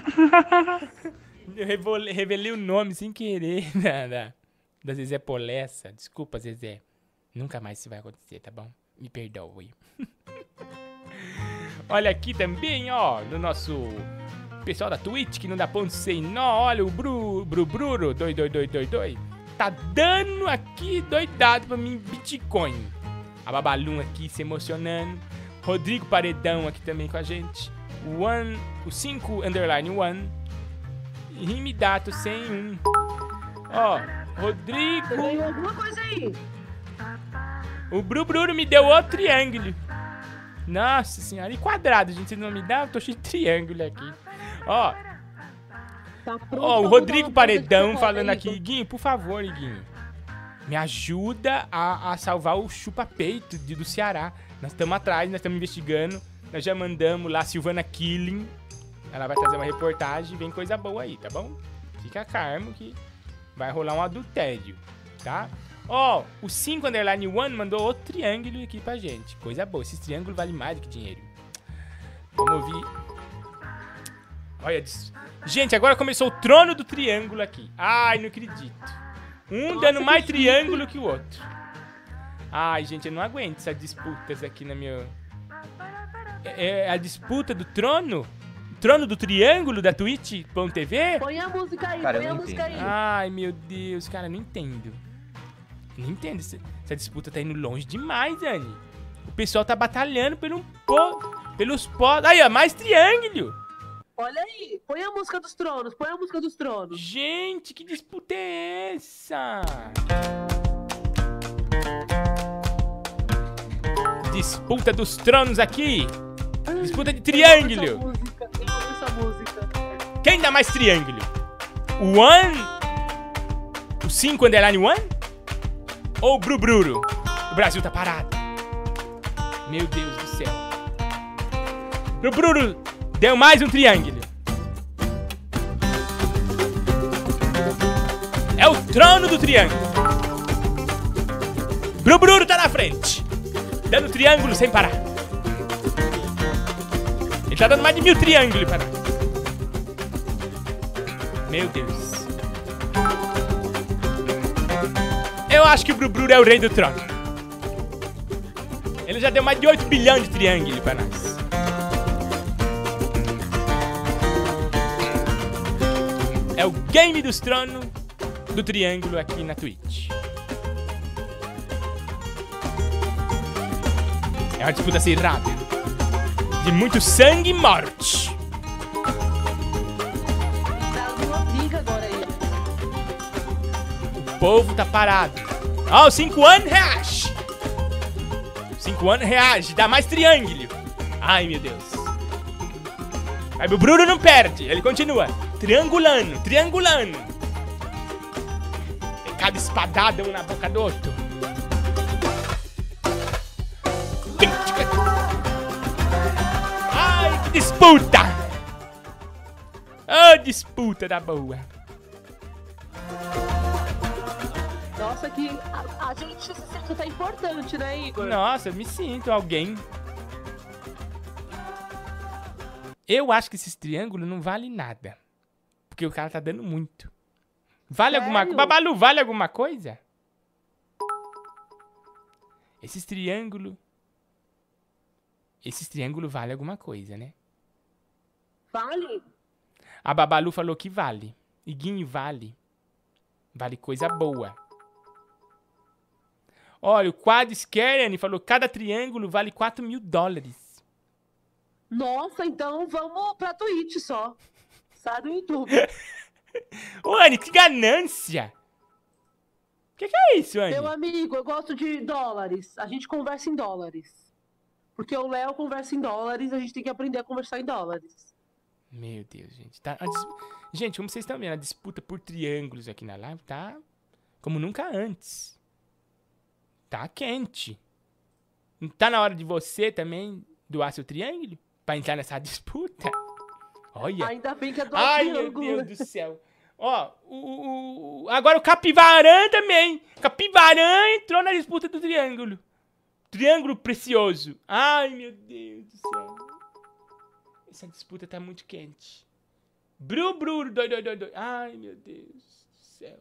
S2: Eu revole- revelei o nome sem querer da, da, da Zezé Polessa. Desculpa, Zezé. Nunca mais isso vai acontecer, tá bom? Me perdoe. Olha aqui também, ó, no nosso pessoal da Twitch que não dá ponto sem nó. Olha o Bru, Bru Bruro 22222. Tá dando aqui doidado pra mim Bitcoin. A Babalum aqui se emocionando. Rodrigo Paredão aqui também com a gente. O One, o 5 underline one. Rimidato sem um. Ó, Rodrigo.
S3: Alguma coisa aí.
S2: O Bru Bruro me deu outro triângulo. Nossa senhora, e quadrado, gente. Você não me dá? Eu tô cheio de triângulo aqui. Ó. Ó, o Rodrigo Paredão falando aqui. Iguinho, por favor, Iguinho. Me ajuda a, a salvar o chupa-peito de- do Ceará. Nós estamos atrás, nós estamos investigando. Nós já mandamos lá a Silvana Killing. Ela vai trazer uma reportagem. Vem coisa boa aí, tá bom? Fica calmo que vai rolar um adultério, tá? Ó, o 5 underline 1 mandou outro triângulo aqui pra gente. Coisa boa. Esses triângulos valem mais do que dinheiro. Vamos ouvir. Olha disso. Gente, agora começou o trono do triângulo aqui. Ai, não acredito. Um dando mais triângulo que o outro. Ai, gente, eu não aguento essas disputas aqui na minha. É, é a disputa do trono? Trono do triângulo da Twitch.tv?
S3: Põe a música aí,
S2: Cara,
S3: põe a música aí.
S2: entendo. Ai, meu Deus, cara, não entendo. Não entendo. Essa, disputa tá indo longe demais, Anne. O pessoal tá batalhando pelo po, pelos pós. Aí, ó, mais triângulo.
S3: Olha aí, põe a música dos tronos, põe a música dos tronos.
S2: Gente, que disputa é essa? Disputa dos tronos aqui. Disputa de triângulo.
S3: Música.
S2: Quem dá mais triângulo? O One? O 5 underline One? Ou o Bru Bruro? O Brasil tá parado. Meu Deus do céu. Bru Bruro deu mais um triângulo. É o trono do triângulo. Bru Bruro tá na frente. Dando triângulo sem parar. Ele tá dando mais de mil triângulos para nós. Meu Deus. Eu acho que o Brubrur é o rei do trono. Ele já deu mais de 8 bilhões de triângulos pra nós. É o game dos tronos do triângulo aqui na Twitch. É uma disputa assim rápida. De muito sangue e morte. O povo tá parado. Ó, oh, 5 anos reais. 5 anos reais. Dá mais triângulo. Ai, meu Deus. Aí o Bruno não perde. Ele continua. Triangulando, triangulando. Tem cada espadada um na boca do outro. Ai, que disputa! Ô, disputa da boa.
S3: Nossa, que a, a gente se sente até importante, né, Igor?
S2: Nossa, eu me sinto alguém. Eu acho que esses triângulos não valem nada. Porque o cara tá dando muito. Vale alguma coisa?
S3: Sério?
S2: Babalu, vale alguma coisa? Esses triângulos. Esses triângulos valem alguma coisa, né?
S3: Vale?
S2: A Babalu falou que vale. Iguinho vale. Vale coisa boa. Olha, o Quad Scarian falou que cada triângulo vale 4 mil dólares.
S3: Nossa, então vamos pra Twitch só. Sai do YouTube.
S2: Ô, Anne, que ganância! Que que é isso, Anne?
S3: Meu amigo, eu gosto de dólares. A gente conversa em dólares. Porque o Léo conversa em dólares, a gente tem que aprender a conversar em dólares.
S2: Meu Deus, gente. Tá, a dis- Gente, como vocês estão vendo, a disputa por triângulos aqui na live tá como nunca antes. Tá quente. Não tá na hora de você também doar seu triângulo? Pra entrar nessa disputa? Olha.
S3: Ainda bem que é do
S2: Ai, meu
S3: triângulo.
S2: Deus do céu. Ó, o, o- o- agora o Capivarã também. Capivarã entrou na disputa do triângulo. Triângulo precioso. Ai, meu Deus do céu. Essa disputa tá muito quente. Bru, bru, doi, doi, doi, doi. Ai, meu Deus do céu.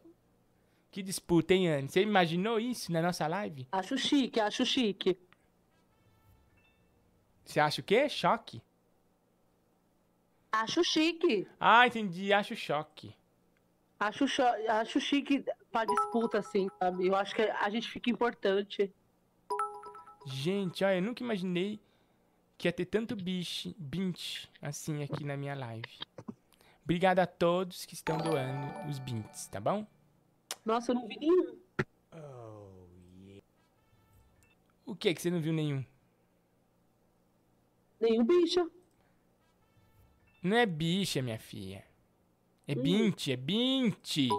S2: Que disputa, hein, Anne? Você imaginou isso na nossa live?
S3: Acho chique, acho chique.
S2: Você acha o quê? Choque?
S3: Acho chique.
S2: Ah, entendi. Acho choque.
S3: Acho, cho- acho chique pra disputa, assim, sabe? Eu acho que a gente fica importante.
S2: Gente, olha, eu nunca imaginei que ia ter tanto bicho, bint assim aqui na minha live. Obrigado a todos que estão doando os bints, tá bom?
S3: Nossa, eu não vi nenhum.
S2: O que que você não viu nenhum?
S3: Nenhum bicho.
S2: Não é bicha, minha filha. É bint, é bint.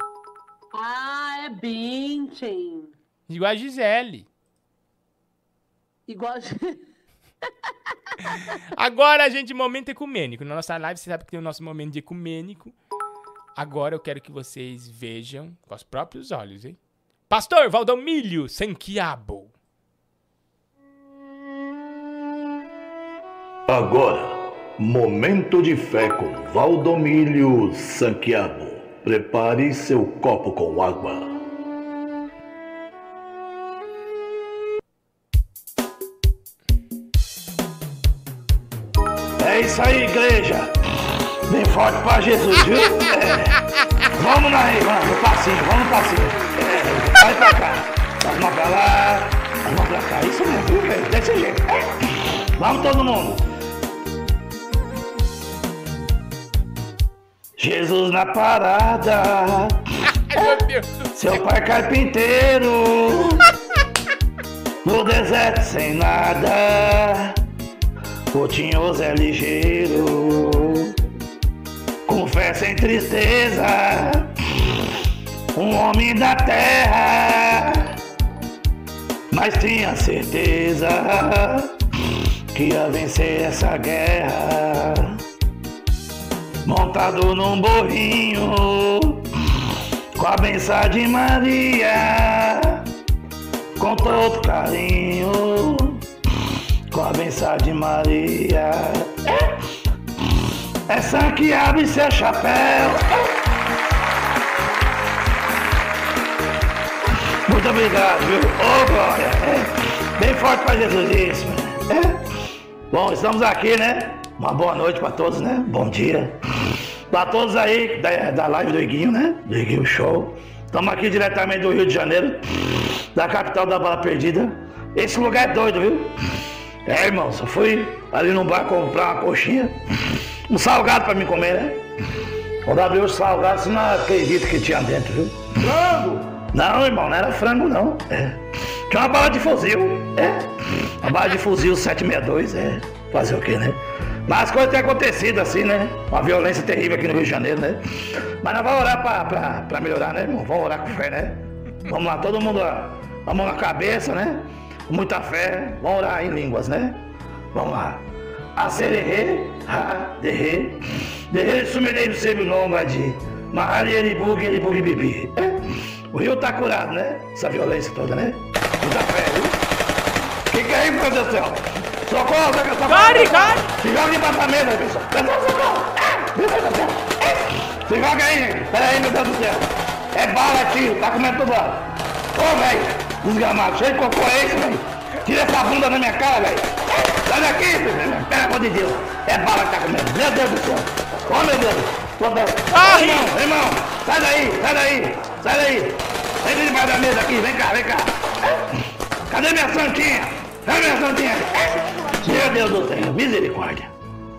S3: Ah, é Bintin.
S2: Igual a Gisele.
S3: Igual.
S2: Agora, gente, momento ecumênico. Na nossa live, você sabe que tem o nosso momento de ecumênico. Agora eu quero que vocês vejam com os próprios olhos, hein? Pastor Valdomílio Sanquiabo.
S42: Agora, momento de fé com Valdomílio Sanquiabo. Prepare seu copo com água.
S43: É isso aí, igreja. Bem forte pra Jesus, viu? É. Vamos aí, vamos, passinho, vamos passinho. É. Vai pra cá. Mãos pra lá, as mãos pra cá. Isso mesmo, viu, velho? Desse jeito. É. Vamos todo mundo. Jesus na parada. Seu pai carpinteiro. No deserto sem nada. O tinhoso é ligeiro, com fé sem tristeza, um homem da terra, mas tinha certeza que ia vencer essa guerra. Montado num burrinho, com a benção de Maria, com todo carinho com a benção de Maria. É, é sangue que abre seu chapéu. Muito obrigado, viu? Ô, Glória. É, bem forte para Jesus isso, né? É. Bom, estamos aqui, né? Uma boa noite para todos, né? Bom dia. Para todos aí da, da live do Iguinho, né? Do Iguinho Show. Estamos aqui diretamente do Rio de Janeiro, da capital da Bala Perdida. Esse lugar é doido, viu? É, irmão, só fui ali no bar comprar uma coxinha, um salgado pra me comer, né? Quando abriu o salgado, você não acredita que tinha dentro, viu? Frango! Não, irmão, não era frango, não. É. Tinha uma bala de fuzil, é. Uma bala de fuzil 762, é. Fazer o quê, né? Mas as coisas têm acontecido assim, né? Uma violência terrível aqui no Rio de Janeiro, né? Mas nós vamos orar pra, pra, pra melhorar, né, irmão? Vamos orar com fé, né? Vamos lá, todo mundo, a mão na cabeça, né? Com muita fé, vamos orar em línguas, né? Vamos lá. Acererê, ha, derê, derê, sumerei do seu nome de Mahari, Eribug, Eribug, Bibi. É? O rio tá curado, né? Essa violência toda, né? Muita fé, viu? Que é aí, meu Deus do céu? Socorro, pega essa
S2: Corre, corre!
S43: Se joga embaixo da mesa, pessoal. Pessoal, socorro! Se joga aí, gente. Pera aí, meu Deus do céu. É bala, tio. Tá comendo tudo bala. Ô, velho. Desgramado, cheio de cocô é isso, velho? Tira essa bunda da minha cara, velho. Sai daqui, filho. Pelo amor de Deus. É bala que tá comendo. Meu Deus do céu. Ô, meu Deus. Ô, Deus. Ô, irmão, irmão. Sai daí, sai daí. Sai daí. Sai debaixo da mesa aqui. Vem cá, vem cá. Cadê minha santinha? Cadê minha santinha? Meu Deus do céu. Misericórdia.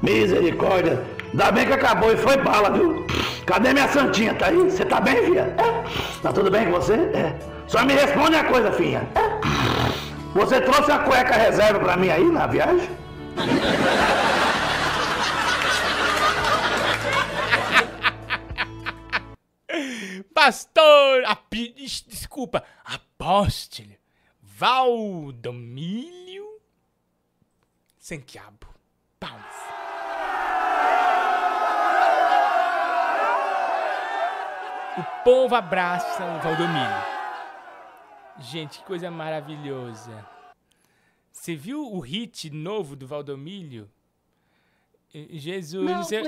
S43: Misericórdia. Ainda bem que acabou e foi bala, viu? Cadê minha santinha? Tá aí? Você tá bem, filha? É? Tá tudo bem com você? É. Só me responde uma coisa, filha. É. Você trouxe a cueca reserva pra mim aí na viagem?
S2: Pastor, ix, desculpa, apóstolo Valdomílio Sanquiabo. Palmas. O povo abraça o Valdomílio. Gente, que coisa maravilhosa. Você viu o hit novo do Valdomílio? Jesus,
S3: Não,
S2: seu,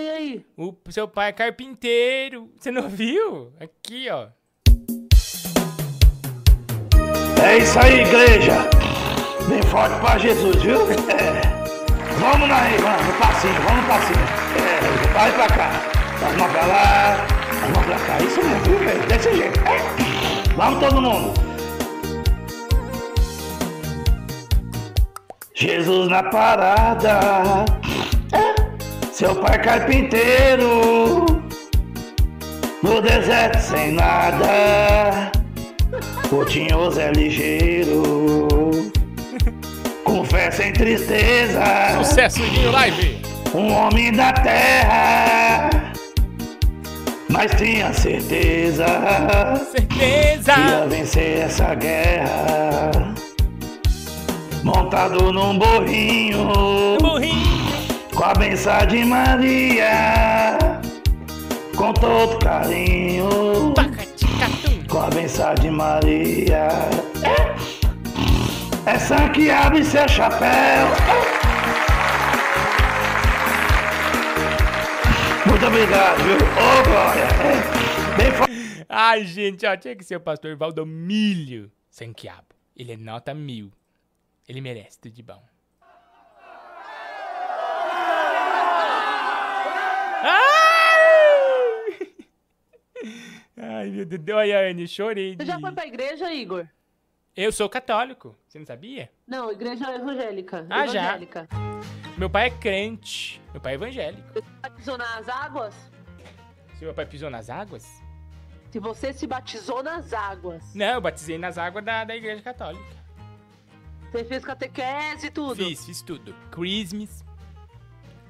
S2: o seu pai é carpinteiro. Você não viu? Aqui, ó.
S43: É isso aí, igreja. Bem forte pra Jesus, viu? Vamos aí, vamos, no passinho, vamos no passinho. É, vai pra cá. As mãos pra lá, as mãos pra cá. Isso mesmo, viu, velho? Desse jeito. É. Vamos todo mundo. Jesus na parada. É. Seu pai carpinteiro. No deserto sem nada. O tinhoso é ligeiro. Com fé sem tristeza.
S2: Sucesso em Live.
S43: Um homem da terra. Mas tinha certeza.
S2: Certeza.
S43: Ia vencer essa guerra. Montado num burrinho. Com a benção de Maria. Com todo carinho. Com a benção de Maria. É Essa que abre seu chapéu. Muito obrigado, viu? Ô, Glória. É, Bem forte.
S2: Ai, gente, ó, tinha que ser o pastor Valdomilho sem quiabo. Ele é nota mil. Ele merece tudo de bom. Ai! Ai, meu Deus. Anne, chorei.
S3: Você
S2: de-
S3: já foi pra igreja, Igor?
S2: Eu sou católico. Você não sabia?
S3: Não, igreja evangélica.
S2: Ah, já.
S3: evangélica.
S2: Meu pai é crente. Meu pai é evangélico.
S3: Você batizou nas águas?
S2: Se meu pai pisou nas águas?
S3: Se você se batizou nas águas,
S2: Não, eu batizei nas águas da, da igreja católica.
S3: você fez catequese e tudo.
S2: Fiz, fiz tudo. Christmas.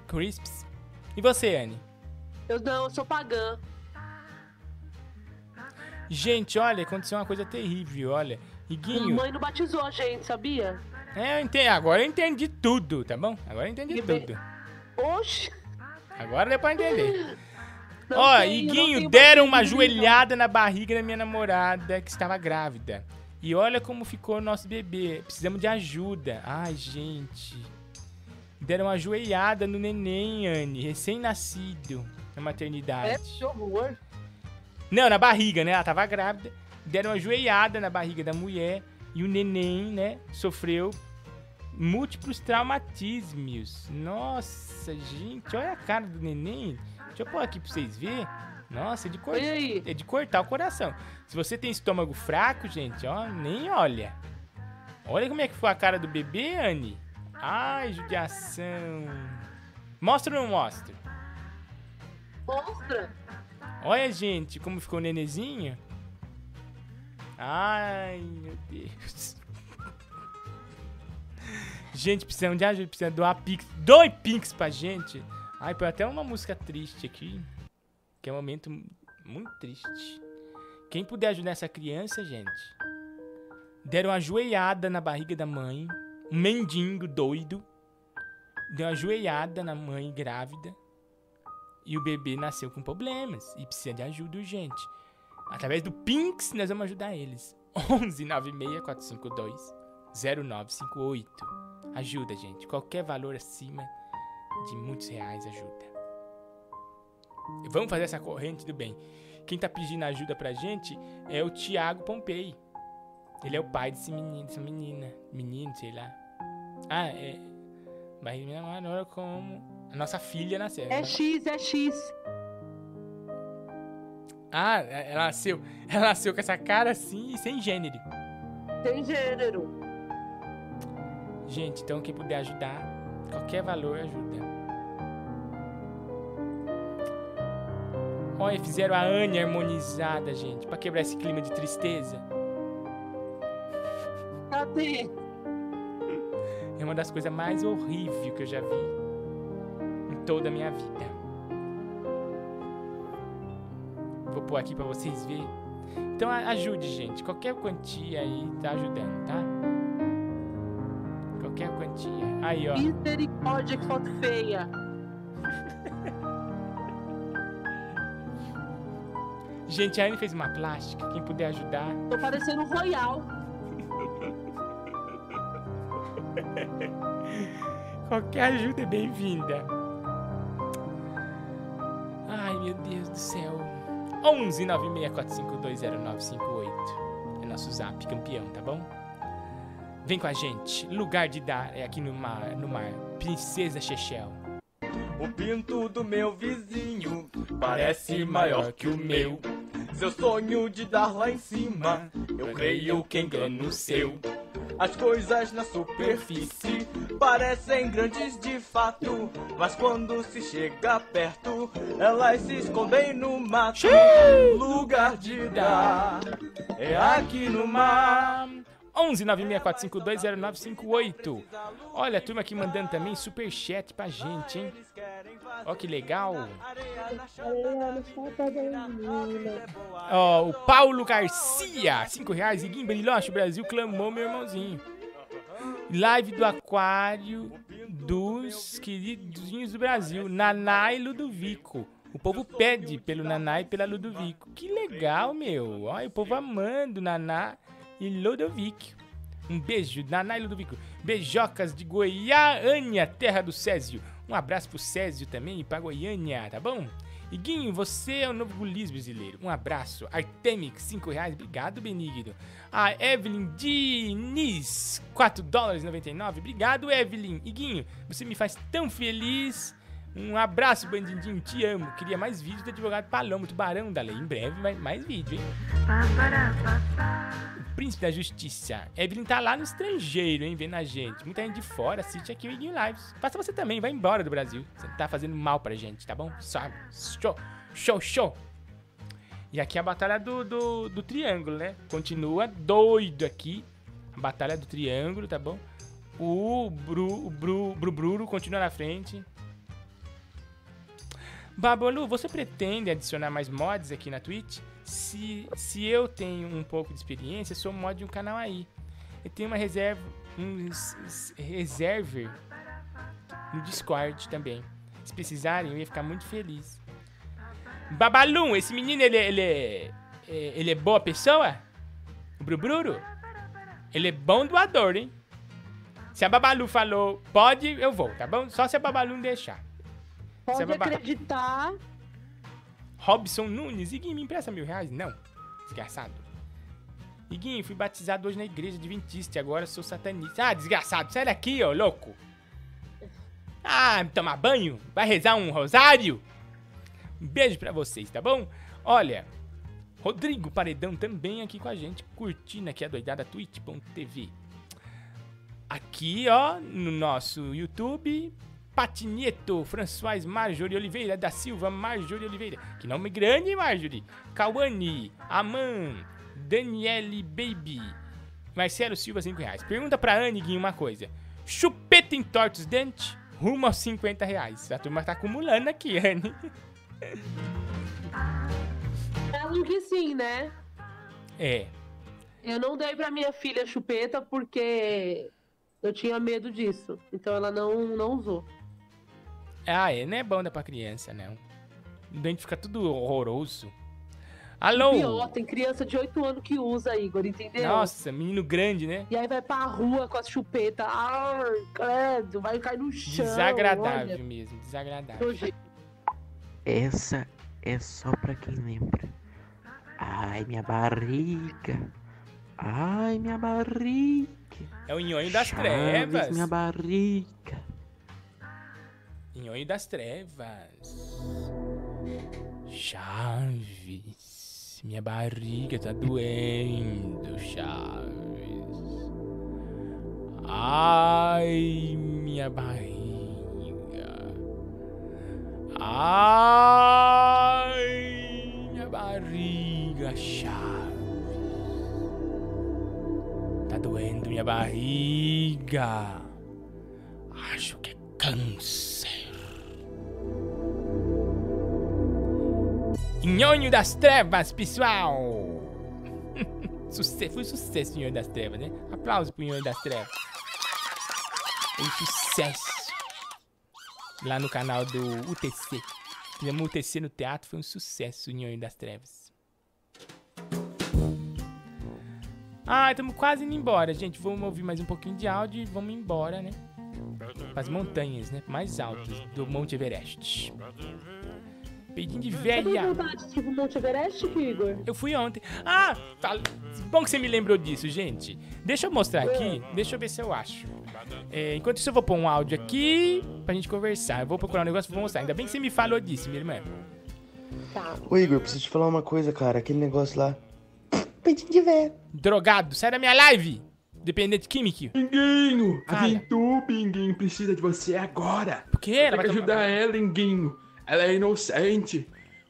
S2: Crisps. E você, Anne?
S3: Eu não, eu sou pagã.
S2: Gente, olha, aconteceu uma coisa terrível, olha. Iguinho.
S3: mãe não batizou a gente, sabia?
S2: É, eu entendi. Agora eu entendi tudo, tá bom? Agora eu entendi tudo.
S3: Oxi.
S2: Agora deu pra entender.
S3: Não
S2: Ó, Iguinho, deram uma joelhada na barriga da minha namorada que estava grávida. E olha como ficou o nosso bebê. Precisamos de ajuda. Ai, gente. Deram uma joelhada no neném, Anne, recém-nascido, na
S3: É,
S2: maternidade.
S3: que horror.
S2: Não, na barriga, né? Ela tava grávida. Deram uma joelhada na barriga da mulher. E o neném, né? Sofreu múltiplos traumatismos. Nossa, gente, olha a cara do neném. Deixa eu pôr aqui pra vocês verem. Nossa, é de, cor... É de cortar o coração. Se você tem estômago fraco, gente, ó, nem olha. Olha como é que foi a cara do bebê, Anne. Ai, judiação. Mostra ou não mostra?
S3: Mostra.
S2: Olha, gente, como ficou o nenezinho. Ai, meu Deus. Gente, precisamos de ajuda, precisamos doar pix. Doe pix pra gente. Ai, põe até uma música triste aqui. Que é um momento muito triste. Quem puder ajudar essa criança, gente. Deram uma joelhada na barriga da mãe. Um mendigo doido. Deu uma joelhada na mãe grávida. E o bebê nasceu com problemas e precisa de ajuda urgente. Através do Pinks, nós vamos ajudar eles. 11 96 452 0958. Ajuda, gente. Qualquer valor acima de muitos reais ajuda. Vamos fazer essa corrente do bem. Quem tá pedindo ajuda pra gente é o Tiago Pompei. Ele é o pai desse menino, dessa menina. Menino, sei lá. Ah, é. Mas minha namorada como. A nossa filha nasceu.
S3: É X, é X.
S2: Ah, ela nasceu. Ela nasceu com essa cara assim e sem gênero.
S3: Tem gênero.
S2: Gente, então quem puder ajudar, qualquer valor ajuda. Olha, fizeram a Anne harmonizada, gente, pra quebrar esse clima de tristeza.
S3: Cadê?
S2: É uma das coisas mais horríveis que eu já vi toda a minha vida. Vou pôr aqui pra vocês verem. Então ajude, gente. Qualquer quantia aí tá ajudando, tá? Qualquer quantia. Aí, ó.
S3: Misericórdia, que foto feia.
S2: Gente, a Anne fez uma plástica. Quem puder ajudar.
S3: Tô parecendo um royal.
S2: Qualquer ajuda é bem-vinda. Do céu. 11 964520958. É nosso zap campeão, tá bom? Vem com a gente. Lugar de dar é aqui no mar, no mar. Princesa Chechel. O pinto do meu vizinho parece maior que o meu. Seu sonho de dar lá em cima, eu creio que engano seu. As coisas na superfície parecem grandes de fato, mas quando se chega perto, elas se escondem no mato. Lugar de dar é aqui no mar. 11 964520958. Olha a turma aqui mandando também superchat pra gente, hein? Ó que legal. Ó, o Paulo Garcia, 5 reais. E Bariloche, o Brasil clamou meu irmãozinho. Live do Aquário dos queridinhos do Brasil, Naná e Ludovico. O povo pede pelo Naná e pela Ludovico. Que legal, meu. Olha, o povo amando Naná e Ludovico. Um beijo, Naná e Ludovico. Beijocas de Goiânia, terra do Césio. Um abraço pro Césio também e pra Goiânia, tá bom? Iguinho, você é o novo gulis brasileiro. Um abraço. Artemix, 5 reais. Obrigado, Benigno. A Evelyn Diniz, 4 dólares e 99. Obrigado, Evelyn. Iguinho, você me faz tão feliz. Um abraço, Bandidinho. Te amo. Queria mais vídeos do advogado Paloma, tubarão da lei. Em breve, mais, mais vídeo, hein? O príncipe da justiça. Evelyn tá lá no estrangeiro, hein? Vendo a gente. Muita gente de fora assiste aqui o Iguinho Lives. Faça você também. Vai embora do Brasil. Você tá fazendo mal pra gente, tá bom? Sabe? Show, show, show. E aqui a batalha do, do, do triângulo, né? Continua doido aqui. A batalha do triângulo, tá bom? O Bru, o Bru, Bru continua na frente. Babalu, você pretende adicionar mais mods aqui na Twitch? Se, se eu tenho um pouco de experiência, sou mod de um canal aí. Eu tenho uma reserva, um reserver no Discord também. Se precisarem, eu ia ficar muito feliz. Babalum, esse menino, ele, ele, é, é- ele é boa pessoa? O Brubruro? Ele é bom doador, hein? Se a Babalu falou pode, eu vou, tá bom? Só se a Babalu deixar.
S3: Pode
S2: Baba-
S3: acreditar.
S2: Robson Nunes, Iguinho, me empresta mil reais? Não, desgraçado. Iguinho, fui batizado hoje na igreja adventista e agora sou satanista. Ah, desgraçado, sai daqui, ó, louco. Ah, tomar banho? Vai rezar um rosário? Um beijo pra vocês, tá bom? Olha, Rodrigo Paredão também aqui com a gente, curtindo aqui a doidada twitch.tv. Aqui, ó, no nosso YouTube, Patinieto, François Marjorie Oliveira da Silva, Marjorie Oliveira. Que nome grande, Marjorie. Cauane, Aman, Daniele Baby, Marcelo Silva, 5 reais. Pergunta pra Anne, Guinho, uma coisa. Chupeta entorta os dentes? Rumo aos 50 reais. A turma tá acumulando aqui, Anne.
S3: Falam que sim, né?
S2: É.
S3: Eu não dei pra minha filha chupeta porque eu tinha medo disso. Então ela não, não usou.
S2: Ah, é, não é bom dar pra criança, não. O dente fica tudo horroroso. Alô?
S3: Pior, tem criança de 8 anos que usa, Igor, entendeu?
S2: Nossa, menino grande, né?
S3: E aí vai pra rua com as chupetas. Ai, credo, vai cair no chão.
S2: Desagradável
S3: olha.
S2: mesmo, desagradável.
S44: Essa é só pra quem lembra. Ai, minha barriga. Ai, minha barriga.
S2: É o nhonho das
S44: Chaves,
S2: trevas.
S44: minha barriga.
S2: Nhonho das trevas. Chaves. Minha barriga tá doendo, Chaves. Ai, minha barriga. Ai, minha barriga, Chaves. Tá doendo minha barriga. Nhonho das Trevas, pessoal! Sucesso, foi sucesso, Nhonho das Trevas, né? Aplausos pro Nhonho das Trevas. Foi sucesso. Lá no canal do UTC. Fizemos UTC no teatro, foi um sucesso Nhonho das Trevas. Ah, estamos quase indo embora, gente. Vamos ouvir mais um pouquinho de áudio e vamos embora, né? Para as montanhas, né? Mais altas do Monte Everest. Peidinho de
S3: Você
S2: velha.
S3: vontade de ir pro Monte Everest, Igor?
S2: Eu fui ontem. Ah, fala- bom que você me lembrou disso, gente. Deixa eu mostrar aqui. Deixa eu ver se eu acho. É, enquanto isso, eu vou pôr um áudio aqui pra gente conversar. Eu vou procurar um negócio e vou mostrar. Ainda bem que você me falou disso, minha irmã.
S3: Tá.
S18: Ô Igor, preciso te falar uma coisa, cara. Aquele negócio lá. Peitinho de velho.
S2: Drogado, sai da minha live! Dependente químico.
S13: Pinguinho, a
S2: Fala.
S13: Vintu, Pinguinho, precisa de você agora.
S2: Por quê? Ela
S13: Tem
S2: vai
S13: que
S2: tomar-
S13: ajudar ela, Pinguinho. Ela é inocente.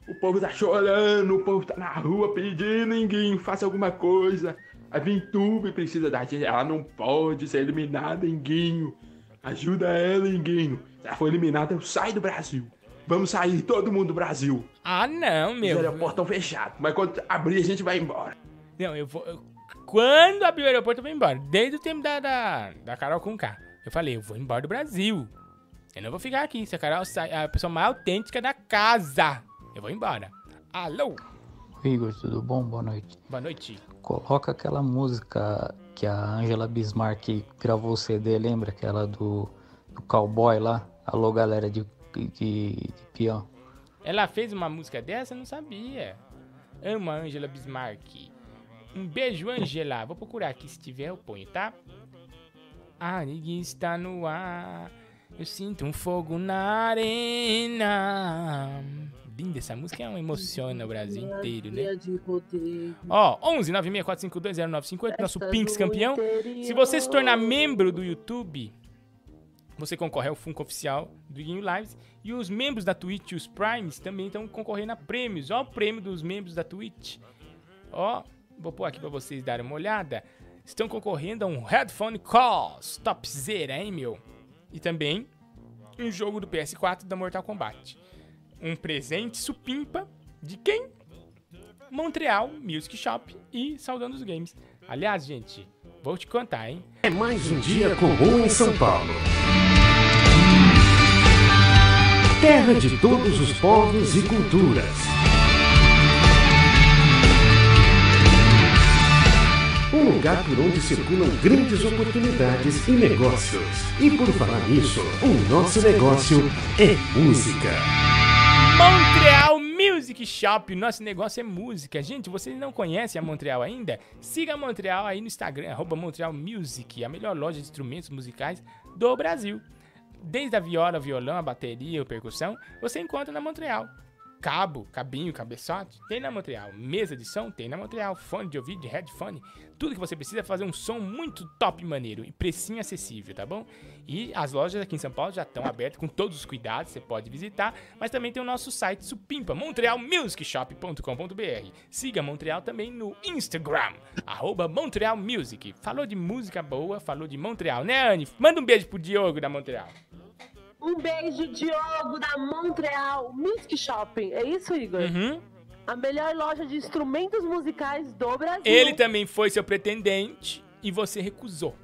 S13: O povo tá chorando, o povo tá na rua pedindo, Pinguinho, faça alguma coisa. A Vintube precisa da gente, ela não pode ser eliminada, Pinguinho. Ajuda ela, Pinguinho. Se ela for eliminada, eu saio do Brasil. Vamos sair, todo mundo do Brasil.
S2: Ah, não, meu.
S13: Os aeroportos estão fechados, mas quando abrir a gente vai embora.
S2: Não, eu vou. eu- quando abrir o aeroporto, eu vou embora. Desde o tempo da, da, da Carol com K. Eu falei, eu vou embora do Brasil. Eu não vou ficar aqui. Se a Carol sai, a pessoa mais autêntica da casa. Eu vou embora. Alô?
S45: Igor, tudo bom? Boa noite.
S2: Boa noite.
S45: Coloca aquela música que a Angela Bismarck gravou o CD, lembra? Aquela do, do cowboy lá? Alô, galera de, de, de peão.
S2: Ela fez uma música dessa? Eu não sabia. Amo a Angela Bismarck. Um beijo, Angela. Vou procurar aqui. Se tiver, eu ponho, tá? A ninguém está no ar. Eu sinto um fogo na arena. Linda essa música, é uma emociona o Brasil inteiro, né? Ó, 11 964520958, nosso Pinks campeão. Se você se tornar membro do YouTube, você concorre ao Funko Oficial do Iguinho Lives. E os membros da Twitch, os Primes, também estão concorrendo a prêmios. Ó o prêmio dos membros da Twitch. Ó, vou pôr aqui pra vocês darem uma olhada. Estão concorrendo a um Headphone Calls Topzera, hein, meu? E também um jogo do PS4 da Mortal Kombat. Um presente supimpa de quem? Montreal Music Shop e Saudando os Games. Aliás, gente, vou te contar, hein?
S46: É mais um dia comum em São Paulo. Terra de todos os povos e culturas. Um lugar por onde circulam grandes oportunidades e negócios. E por falar nisso, o nosso negócio é música.
S2: Montreal Music Shop. Nosso negócio é música. Gente, vocês não conhecem a Montreal ainda? Siga a Montreal aí no Instagram, arroba Montreal Music, a melhor loja de instrumentos musicais do Brasil. Desde a viola, violão, a bateria, a percussão, você encontra na Montreal. Cabo, cabinho, cabeçote, tem na Montreal. Mesa de som, tem na Montreal. Fone de ouvido, headphone. Tudo que você precisa é fazer um som muito top maneiro e precinho acessível, tá bom? E as lojas aqui em São Paulo já estão abertas com todos os cuidados, você pode visitar. Mas também tem o nosso site Supimpa, montrealmusicshop.com.br. Siga Montreal também no Instagram, arroba Montreal Music. Falou de música boa, falou de Montreal, né, Anne? Manda um beijo pro Diogo da Montreal.
S3: Um beijo, Diogo, da Montreal Music Shopping. É isso, Igor?
S2: Uhum.
S3: A melhor loja de instrumentos musicais do Brasil.
S2: Ele também foi seu pretendente e você recusou,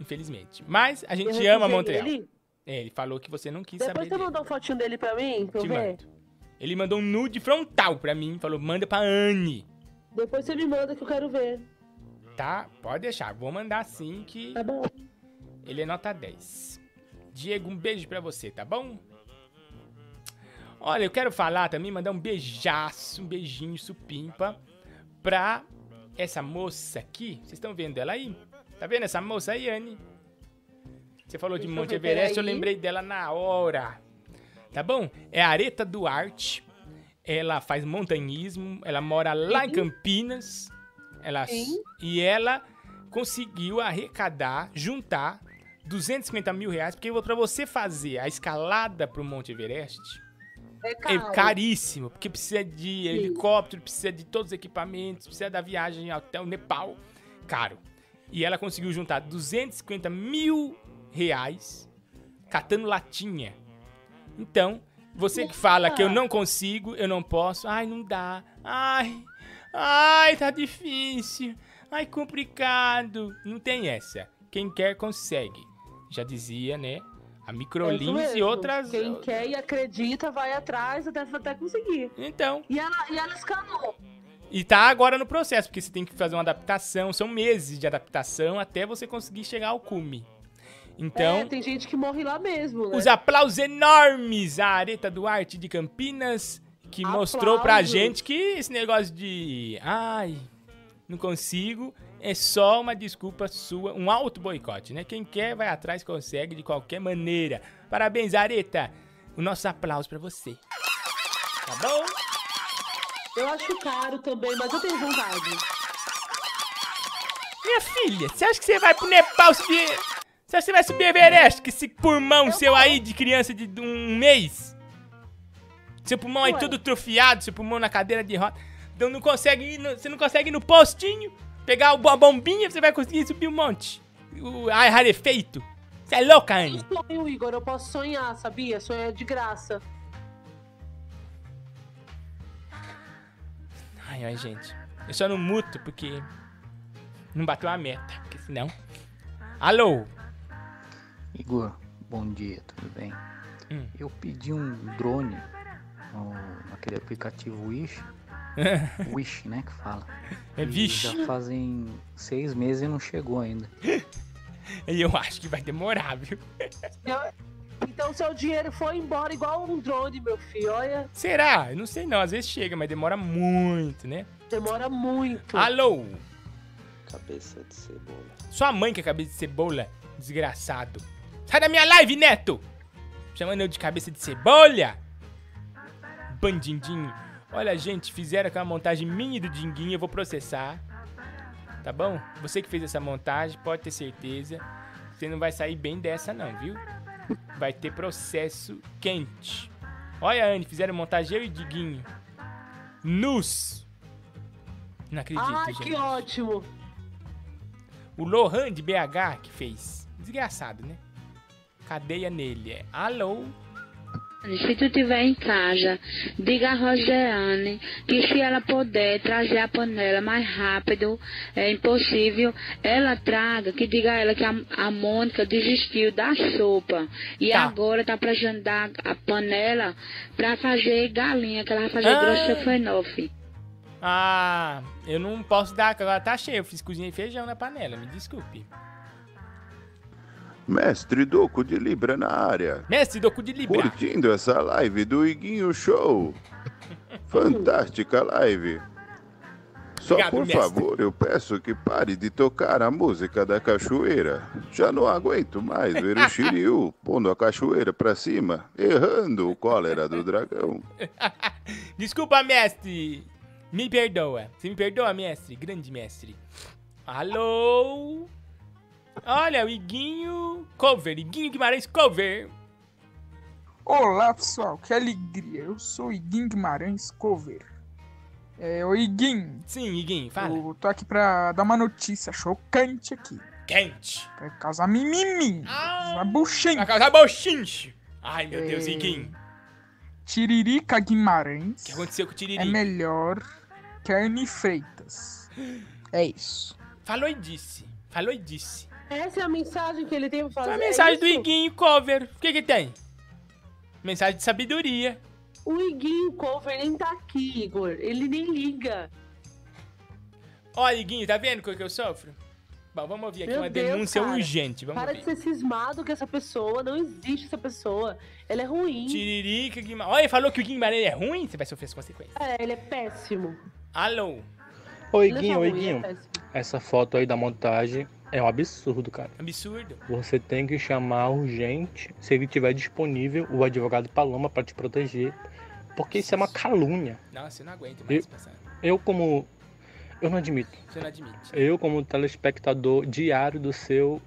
S2: infelizmente. Mas a gente ama Montreal.
S3: ele?
S2: É, ele falou que você não quis
S3: Depois
S2: saber
S3: você
S2: dele.
S3: mandou uma fotinho dele pra mim, pra eu
S2: Te
S3: ver?
S2: mando. Ele mandou um nude frontal pra mim, falou, manda pra Anne.
S3: Depois você me manda que eu quero ver.
S2: Tá, pode deixar, vou mandar sim que...
S3: Tá bom.
S2: Ele é nota 10. Diego, um beijo pra você, tá bom? Olha, eu quero falar também, mandar um beijaço, um beijinho supimpa pra essa moça aqui. Vocês estão vendo ela aí? Tá vendo essa moça aí, Anne? Você falou de
S3: Deixa
S2: Monte
S3: ver,
S2: Everest, eu lembrei dela na hora. Tá bom? É a Areta Duarte. Ela faz montanhismo, ela mora lá em Campinas. Ela, e ela conseguiu arrecadar, juntar 250 mil reais, porque pra você fazer a escalada pro Monte Everest
S3: É
S2: é caríssimo, porque precisa de helicóptero, precisa de todos os equipamentos, precisa da viagem até o Nepal. Caro. E ela conseguiu juntar 250 mil reais catando latinha. Então, você que fala que eu não consigo, eu não posso, ai, não dá, ai, ai, tá difícil, ai, complicado. Não tem essa. Quem quer, consegue. Já dizia, né? A
S3: É
S2: Microlins e
S3: mesmo.
S2: outras.
S3: Quem quer e acredita, vai atrás até, até conseguir.
S2: Então.
S3: E ela, e ela escalou.
S2: E tá agora no processo, porque você tem que fazer uma adaptação, são meses de adaptação até você conseguir chegar ao cume. Então,
S3: É, tem gente que morre lá mesmo, né?
S2: os aplausos enormes à Areta Duarte de Campinas, que mostrou pra
S3: Aplausos.
S2: gente que esse negócio de. Ai, não consigo. É só uma desculpa sua, um auto boicote, né? Quem quer vai atrás, consegue de qualquer maneira. Parabéns, Areta. O nosso aplauso pra você. Tá bom?
S3: Eu acho caro também, mas eu tenho vontade.
S2: Minha filha, você acha que você vai pro Nepal subir. Você acha que você vai subir Everest com esse pulmão seu aí de criança de um mês? Seu pulmão aí
S3: Ué.
S2: todo trofiado, seu pulmão na cadeira de roda. Então não consegue ir no- você não consegue ir no postinho, pegar o- a bombinha, você vai conseguir subir um monte. O ar rarefeito. Você é louca, Anne?
S3: Sonho, Igor, eu posso sonhar, sabia? Sonhar é de graça.
S2: Ai, ai, gente. Eu só não muto porque não bateu a meta, porque senão... Alô?
S45: Igor, bom dia, tudo bem?
S2: Hum.
S45: Eu pedi um drone no, naquele aplicativo Wish. Wish, né, que fala.
S2: É Wish.
S45: Já fazem seis meses e não chegou ainda.
S2: E eu acho que vai demorar, viu?
S3: Então seu dinheiro foi embora igual um drone, meu filho. Olha,
S2: Será? Eu não sei não, às vezes chega, mas demora muito, né?
S3: demora muito.
S2: Alô?
S44: Cabeça de cebola.
S2: Sua mãe que é cabeça de cebola, desgraçado. Sai da minha live, Neto! Chamando eu de cabeça de cebola? Bandindinho. Olha, gente, fizeram aquela montagem mini do Dinguinho, eu vou processar. Tá bom? Você que fez essa montagem, pode ter certeza. Você não vai sair bem dessa não, viu? Vai ter processo quente. Olha, Anne, fizeram montagem eu e Diguinho. Nus. Não acredito,
S3: Ai,
S2: gente.
S3: que ótimo.
S2: O Lohan de BH que fez. Desgraçado, né? Cadeia nele. É. Alô?
S47: Se tu estiver em casa, diga a Rosiane que se ela puder trazer a panela mais rápido, é impossível, ela traga, que diga a ela que a, a Mônica desistiu da sopa e
S2: Tá.
S47: agora tá precisando dar a panela pra fazer galinha, que ela vai fazer
S2: Ah.
S47: grossa fenofe.
S2: Ah, eu não posso dar, agora tá cheio. Eu fiz cozinha e feijão na panela, me desculpe.
S48: Mestre Doco de Libra na área.
S2: Mestre Doco de Libra.
S48: Curtindo essa live do Iguinho Show. Fantástica live. Só
S2: Obrigado,
S48: por
S2: mestre.
S48: favor, eu peço que pare de tocar a música da cachoeira. Já não aguento mais ver o Shiryu pondo a cachoeira pra cima, errando o cólera do dragão.
S2: Desculpa, mestre. Me perdoa. Você me perdoa, mestre? Grande mestre. Alô? Olha, o Iguinho cover. Iguinho Guimarães cover.
S49: Olá pessoal, que alegria! Eu sou o Iguinho Guimarães Cover. É, o Iguinho.
S2: Sim, Iguinho, fala.
S49: Eu tô aqui pra dar uma notícia chocante aqui.
S2: Quente.
S49: Vai causar mimimi. Uma buchinha.
S2: Vai causar bochinche. Ai, meu Deus,
S49: É,
S2: Iguinho.
S49: Tiririca Guimarães.
S2: O que aconteceu com o Tiririca?
S49: É melhor que Anne Freitas. É isso.
S2: Falou e disse. Falou e disse.
S3: Essa é a mensagem que ele tem pra fazer.
S2: Foi a
S3: é
S2: mensagem do
S3: isso?
S2: Iguinho cover. O que que tem? Mensagem de sabedoria.
S3: O Iguinho Cover nem tá aqui, Igor. Ele nem liga.
S2: Olha, Iguinho, tá vendo o que eu sofro? Bom, vamos ouvir aqui
S3: Meu
S2: uma
S3: Deus,
S2: denúncia
S3: cara.
S2: urgente. Vamos
S3: Para
S2: ouvir.
S3: de ser cismado com essa pessoa. Não existe essa pessoa. Ela é ruim.
S2: Tiririca Guimarães. Olha, ele falou que o Guimarães é ruim? Você vai sofrer as consequências.
S3: É, ele é péssimo.
S2: Alô?
S25: Oi,
S3: é
S25: Guinho, oi, Guinho.
S3: é.
S25: Essa foto aí da montagem é um absurdo, cara.
S2: Absurdo.
S25: Você tem que chamar urgente, se ele tiver disponível, o advogado Paloma pra te proteger. Porque isso é uma calúnia.
S2: Nossa, eu não aguento
S25: Eu,
S2: mais passar.
S25: eu como. Eu não admito.
S2: Você não admite.
S25: Eu, como telespectador diário do seu.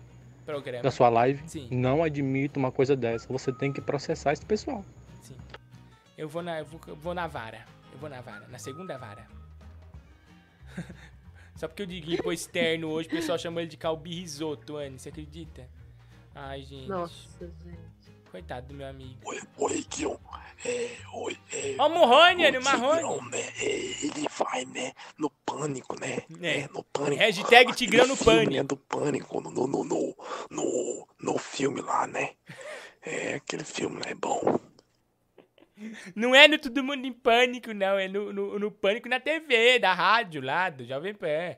S2: Programa.
S25: Da sua live,
S2: Sim.
S25: não admito uma coisa dessa. Você tem que processar esse pessoal.
S2: Eu vou na, eu vou, eu vou na vara. Eu vou na vara. Na segunda vara. Só porque o Diguinho pôs terno hoje, o pessoal chamou ele de Calbi Risoto, Anne. Você acredita? Ai, gente.
S3: Nossa, gente.
S2: Coitado do meu amigo.
S50: Oi, oi, Guion. É, oi, é.
S2: Ó, o Morrone, Anne, o Marrone.
S50: Tigrão, né? é, ele vai, né? No pânico, né?
S2: É.
S50: no pânico.
S2: Hashtag Tigrão no
S50: filme,
S2: pânico.
S50: né, do pânico no, no, no, no, no, no filme lá, né? É, aquele filme lá é bom.
S2: Não é no Todo Mundo em Pânico, não. É no, no, no Pânico na TV, da rádio lá, do Jovem Pan.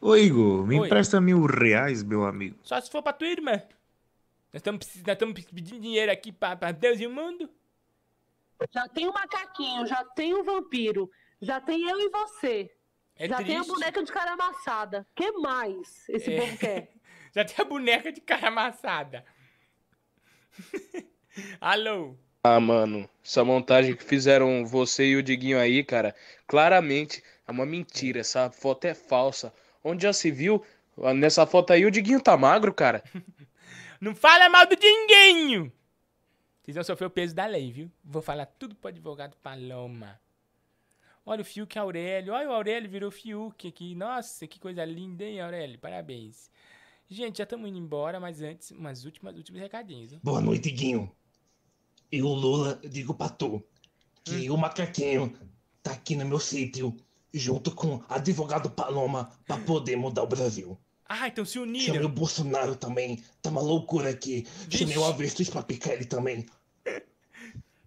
S51: Ô Igor, me
S2: Oi.
S51: empresta mil reais, meu amigo.
S2: Só se for pra tua irmã. Nós estamos pedindo dinheiro aqui pra, pra Deus e o mundo.
S3: Já tem o macaquinho, já tem o vampiro, já tem eu e você.
S2: É
S3: já tem a
S2: triste.
S3: boneca de cara amassada. que mais esse
S2: É.
S3: povo quer?
S2: Já tem a boneca de cara amassada. Alô?
S52: Ah, mano, essa montagem que fizeram você e o Diguinho aí, cara, claramente é uma mentira. Essa foto é falsa. Onde já se viu? Ah, Nessa foto aí o Diguinho tá magro, cara.
S2: Não fala mal do Dinguinho! Vocês vão sofrer o peso da lei, viu? Vou falar tudo pro advogado Paloma. Olha o Fiuk Aurélio. Olha o Aurélio virou Fiuk aqui. Nossa, que coisa linda, hein, Aurélio? Parabéns. Gente, já estamos indo embora, mas antes, umas últimas, últimos recadinhos, hein?
S53: Boa noite, Guinho. Eu, Lula, digo pra tu que o macaquinho tá aqui no meu sítio, junto com advogado Paloma, pra poder mudar o Brasil.
S2: Ah, então se
S53: Chamei o
S2: uniram.
S53: Bolsonaro também, tá uma loucura aqui. Chamei o Avestruz pra picar ele também.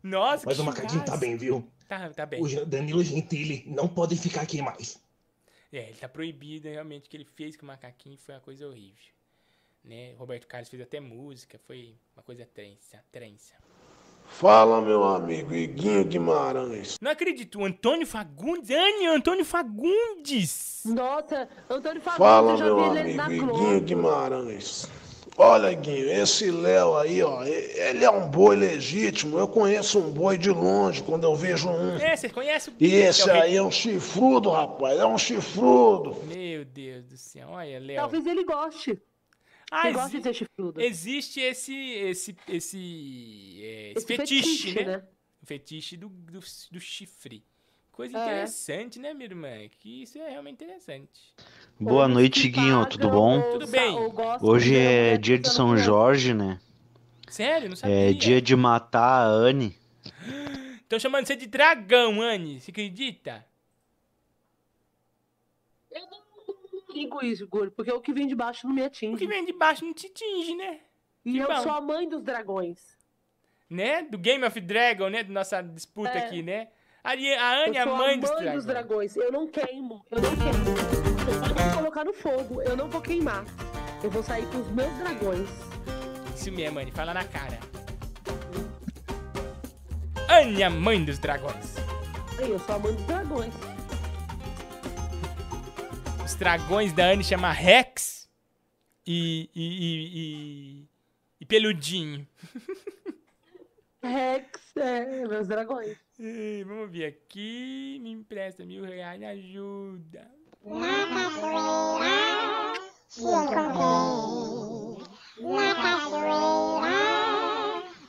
S2: Nossa,
S53: Mas o macaquinho tá bem, viu?
S2: Tá, tá bem.
S53: O Danilo Gentili não pode ficar aqui mais.
S2: É, ele tá proibido, realmente, o que ele fez com o macaquinho foi uma coisa horrível. Né? Roberto Carlos fez até música, foi uma coisa trença, trença.
S50: Fala, meu amigo Iguinho Guimarães.
S2: Não acredito, Antônio Fagundes, Anne, Antônio Fagundes!
S3: Nossa, Antônio Fagundes,
S50: Fala,
S3: eu já
S50: meu
S3: vi ele na
S50: amigo. Iguinho Guimarães. Olha, Guinho, esse Léo aí, ó, ele é um boi legítimo. Eu conheço um boi de longe quando eu vejo um.
S2: É, você conhece o
S50: E
S2: é
S50: esse aí é um chifrudo, rapaz. É um chifrudo.
S2: Meu Deus do céu, olha, Léo.
S3: Talvez ele goste.
S2: Ah,
S3: gosta de ser chifrudo?
S2: Existe esse, esse, esse, é, esse fetiche,
S3: fetiche,
S2: né?
S3: né?
S2: O fetiche do, do, do chifre. Coisa
S3: É.
S2: interessante, né, minha irmã? Que isso é realmente interessante.
S54: Boa noite, Guinho, tudo bom?
S2: Tudo bem?
S54: Hoje é dia de São Jorge, né?
S2: Sério? Não sabia.
S54: É dia de matar a Anne.
S2: Estão chamando você de dragão, Anne. Você acredita?
S3: Ligo isso, Guri, porque o que vem de baixo não me atinge.
S2: O que vem de baixo não te atinge, né?
S3: E
S2: Que
S3: eu
S2: bom.
S3: sou a mãe dos dragões.
S2: Né? Do Game of Dragon, né? Da nossa disputa
S3: É.
S2: aqui, né? A, a Anne é
S3: eu
S2: a
S3: sou
S2: mãe, dos
S3: dos
S2: dragões.
S3: dragões. Eu não queimo, eu não queimo. Pode me colocar no fogo, eu não vou queimar. Eu vou sair com os meus dragões.
S2: Isso mesmo, Anne. Fala na cara. Anne, a mãe dos dragões.
S3: Eu sou a mãe dos dragões.
S2: Os dragões da Anne chama Rex e, e, e, e, e Peludinho.
S3: Rex, é, meus dragões.
S2: Ei, vamos ver aqui. Me empresta mil reais, me ajuda.
S55: Se encontrei na cachoeira,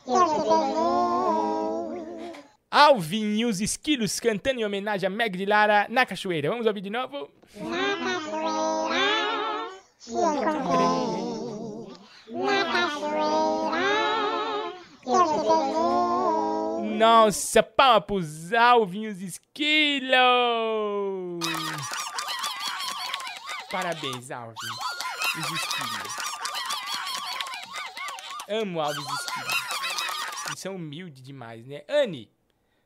S55: eu te beijei.
S2: Alvin e os esquilos cantando em homenagem a Meg de Lara na cachoeira. Vamos ouvir de novo?
S55: Na cachoeira, se encontrei na cachoeira, eu te beijei.
S2: Nossa, palma pros Alvin e os esquilos! Parabéns, Alvin. Os esquilos. Amo Alvin os esquilos. Eles são humildes demais, né? Anne,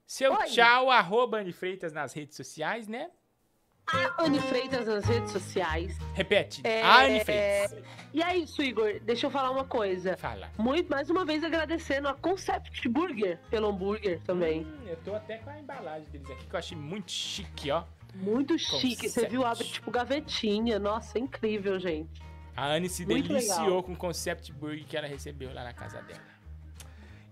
S2: seu
S3: Oi.
S2: tchau, arroba Anne Freitas nas redes sociais, né?
S3: A Anne Freitas nas redes sociais.
S2: Repete,
S3: É,
S2: a Anne Freitas.
S3: E é isso, Igor. Deixa eu falar uma coisa.
S2: Fala.
S3: Muito, mais uma vez agradecendo a Concept Burger pelo hambúrguer também.
S2: Hum, eu tô até com a embalagem deles aqui, que eu achei muito chique, ó.
S3: Muito chique. Você
S2: Concept.
S3: viu? Abre tipo gavetinha. Nossa, incrível, gente.
S2: A Anne se
S3: Muito
S2: deliciou
S3: legal.
S2: com o Concept Burger que ela recebeu lá na casa dela.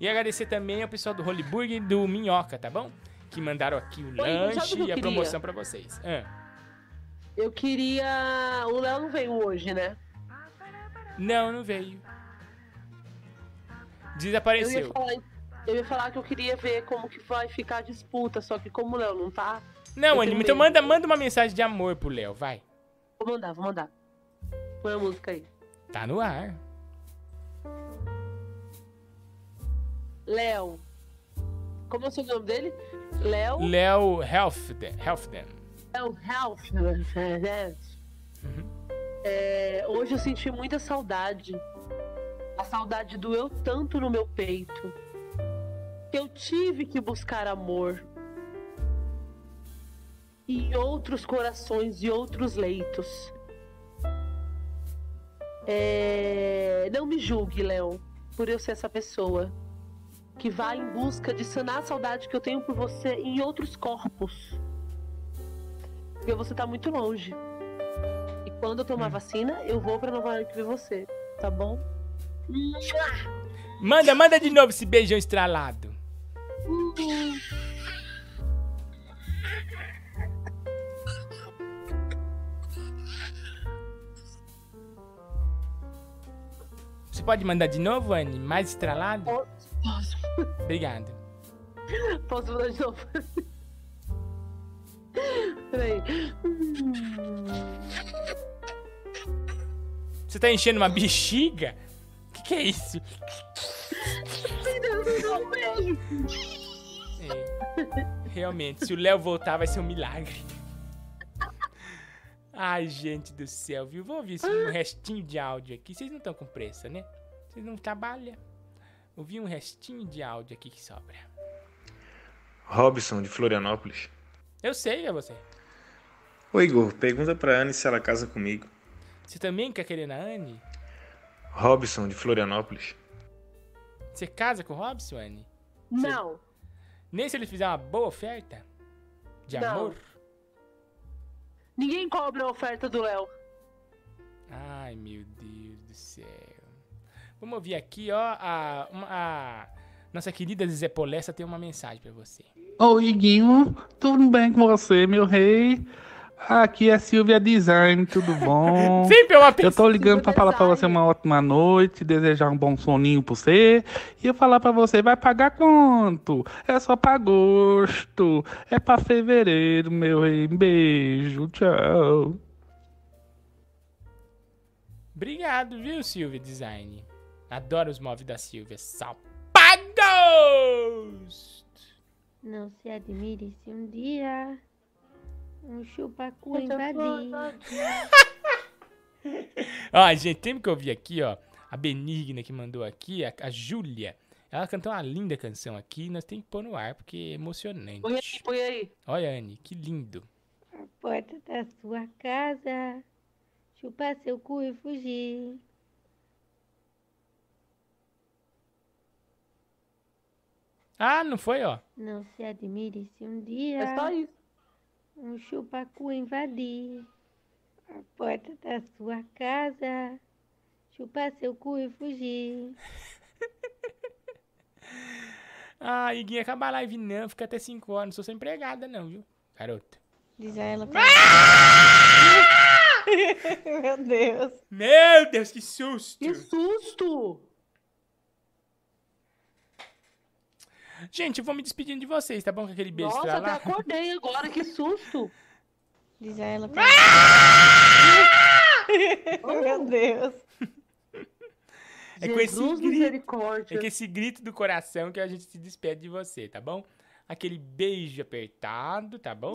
S2: E agradecer também ao pessoal do Holy Burger e do Minhoca, tá bom? Que mandaram aqui o
S3: sabe o que
S2: lanche e a
S3: queria?
S2: promoção pra vocês. Ah,
S3: Eu queria. O Léo não veio hoje, né?
S2: Não, não veio.
S3: Eu
S2: Desapareceu.
S3: ia, falar, eu ia falar que eu queria ver como que vai ficar a disputa, só que como o Léo não tá.
S2: Não,
S3: eu tenho
S2: então manda, manda uma mensagem de amor pro Léo, vai.
S3: Vou mandar, vou mandar. Põe a música aí.
S2: Tá no ar.
S3: Léo. Como é o seu nome dele? Léo.
S2: Léo Helfden. Helfden.
S3: Léo Health. né? É, hoje eu senti muita saudade. A saudade doeu tanto no meu peito. Que eu tive que buscar amor. Em outros corações e outros leitos. É, Não me julgue, Léo, por eu ser essa pessoa que vai em busca de sanar a saudade que eu tenho por você em outros corpos. Porque você tá muito longe. E quando eu tomar vacina, eu vou pra Nova York ver você, tá bom?
S2: Manda, manda de novo esse beijão estralado. Você pode mandar de novo, Anne? Mais estralado?
S3: Posso.
S2: Obrigado.
S3: Posso mandar de novo? Peraí.
S2: Você tá enchendo uma bexiga? O que, que é isso? É, realmente, se o Léo voltar, vai ser um milagre. Ai, gente do céu, viu? Vou ouvir um restinho de áudio aqui. Vocês não estão com pressa, né? Vocês não trabalham. Ouvi um restinho de áudio aqui que sobra.
S51: Robson, de Florianópolis.
S2: Eu sei, é você.
S51: Ô Igor, pergunta pra Anne se ela casa comigo.
S2: Você também quer querer na Anne?
S51: Robson, de Florianópolis.
S2: Você casa com o Robson, Anne?
S3: Não.
S2: Nem se ele fizer uma boa oferta? De
S3: Não.
S2: amor?
S3: Ninguém cobra a oferta do Léo.
S2: Ai, meu Deus do céu. Vamos ouvir aqui, ó. A, uma- a nossa querida Zé Polessa tem uma mensagem pra você.
S41: Oi, Iguinho, tudo bem com você, meu rei? Aqui é Silvia Design, tudo bom?
S2: Sempre uma
S41: Eu tô ligando pra falar pra você uma ótima noite, desejar um bom soninho pra você. E eu falar pra você, vai pagar quanto? É só pra agosto, é pra fevereiro, meu rei. Beijo, tchau.
S2: Obrigado, viu, Silvia Design? Adoro os móveis da Silvia. Salpagos!
S55: Não se admire se um dia um chupacu invadir.
S2: Ó, gente, tem que ouvir aqui, ó. A Benigna que mandou aqui, a, a Júlia. Ela cantou uma linda canção aqui, nós temos que pôr no ar, porque é emocionante.
S3: Põe aí, põe aí.
S2: Olha, Anne, que lindo.
S55: A porta da sua casa, chupar seu cu e fugir.
S2: Ah, não foi, ó.
S55: Não se admire se um dia
S3: É só isso.
S55: um chupacu invadir a porta da sua casa, chupar seu cu e fugir.
S2: Ah, Iguinha, acaba a live não, fica até 5 horas. Não sou sua empregada, não, viu? Garota.
S55: Diz a ela pra... Meu Deus.
S2: Meu Deus, que susto!
S3: Que susto!
S2: Gente, eu vou me despedindo de vocês, tá bom? Com aquele beijo
S3: Nossa, até
S2: estralado.
S3: acordei agora, que susto!
S55: Diz a ela pra... Meu Deus.
S2: É com esse
S3: Jesus
S2: grito, é com esse grito do coração que a gente se despede de você, tá bom? Aquele beijo apertado, tá bom?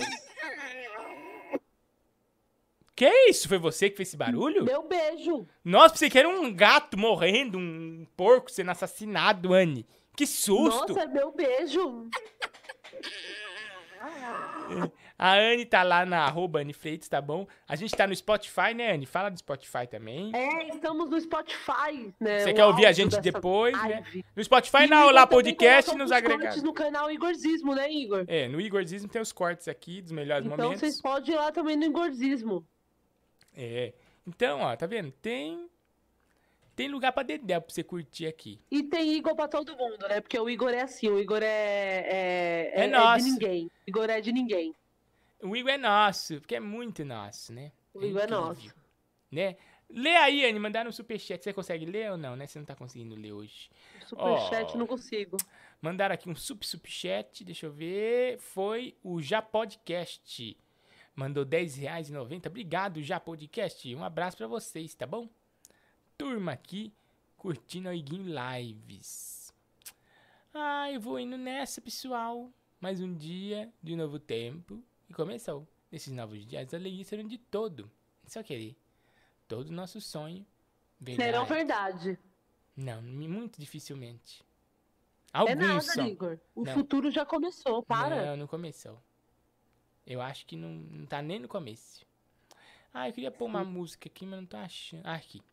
S2: Que isso? Foi você que fez esse barulho?
S3: Meu beijo.
S2: Nossa, pensei que era um gato morrendo, um porco sendo assassinado, Anne. Que susto!
S3: Nossa, meu beijo.
S2: A Anne tá lá na arroba Anne Freitas, tá bom? A gente tá no Spotify, né, Anne? Fala do Spotify também.
S3: É, estamos no Spotify, né?
S2: Você quer ouvir a gente depois, né?
S3: live.
S2: No Spotify,
S3: E
S2: Olá
S3: também
S2: Podcast nos agregados.
S3: cortes no canal Igorzismo, né, Igor?
S2: É, no Igorzismo tem os cortes aqui dos melhores
S3: Então
S2: momentos.
S3: vocês podem ir lá também no Igorzismo.
S2: É. Então, ó, tá vendo? Tem. Tem lugar pra dedéu pra você curtir aqui.
S3: E tem Igor pra todo mundo, né? Porque o Igor é assim, o Igor é. É,
S2: É nosso.
S3: de ninguém. O Igor é de ninguém.
S2: O Igor é nosso, porque é muito nosso, né?
S3: O Igor é
S2: incrível,
S3: nosso.
S2: Né? Lê aí, Anne, mandaram um superchat. Você consegue ler ou não, né? Você não tá conseguindo ler hoje.
S3: Superchat
S2: Ó,
S3: não consigo.
S2: Mandaram aqui um super superchat, deixa eu ver. Foi o Já Podcast. Mandou 10 reais e 90. Obrigado, Já Podcast. Um abraço pra vocês, tá bom? Turma aqui, curtindo a Iguinho Lives. Ah, eu vou indo nessa, pessoal. Mais um dia de novo tempo. E começou. Nesses novos dias, as alegrias serão de todo. Só querer. Todo nosso sonho.
S3: Serão verdade.
S2: Não, muito dificilmente.
S3: é
S2: Alguns
S3: nada,
S2: são.
S3: Igor. O
S2: Não.
S3: futuro já começou, para.
S2: Não, não começou. Eu acho que não, não tá nem no começo. Ah, eu queria pôr uma música aqui, mas não tô achando. Ah, aqui.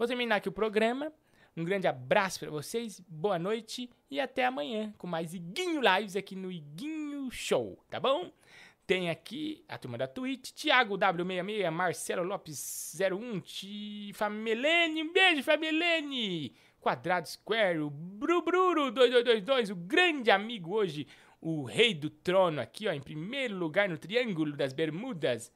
S2: Vou terminar aqui o programa. Um grande abraço para vocês, boa noite e até amanhã com mais Iguinho Lives aqui no Iguinho Show, tá bom? Tem aqui a turma da Twitch, Thiago W66, Marcelo Lopes 01, Ti- Famelene, um beijo Famelene, Quadrado Square, o Brubruro 2222, o grande amigo hoje, o rei do trono aqui, ó, em primeiro lugar no Triângulo das Bermudas.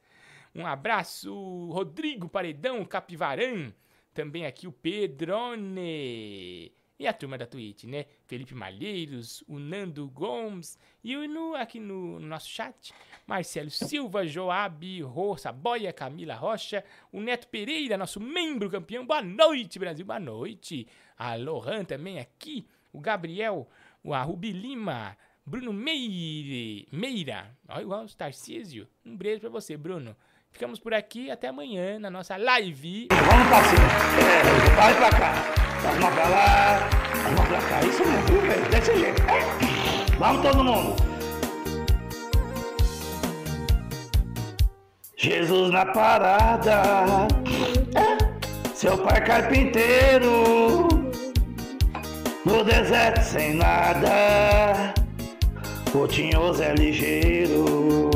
S2: Um abraço, Rodrigo Paredão, Capivarã. Também aqui o Pedrone. E a turma da Twitch, né? Felipe Malheiros, o Nando Gomes. E o no, aqui no, no nosso chat, Marcelo Silva, Joab, Roça, Boia, Camila Rocha, o Neto Pereira, nosso membro campeão. Boa noite, Brasil, boa noite. A Lohan também aqui. O Gabriel, o Rubi Lima, Bruno Meire, Meira. Olha igual o Tarcísio. Um beijo pra você, Bruno. Ficamos por aqui. Até amanhã na nossa live.
S43: Vamos pra cima. É, vai pra cá. Uma pra lá, uma pra cá. Isso mesmo, velho? Desse jeito. É. Vamos todo mundo. Jesus na parada. É. Seu pai carpinteiro. No deserto sem nada. O tinhoso é ligeiro.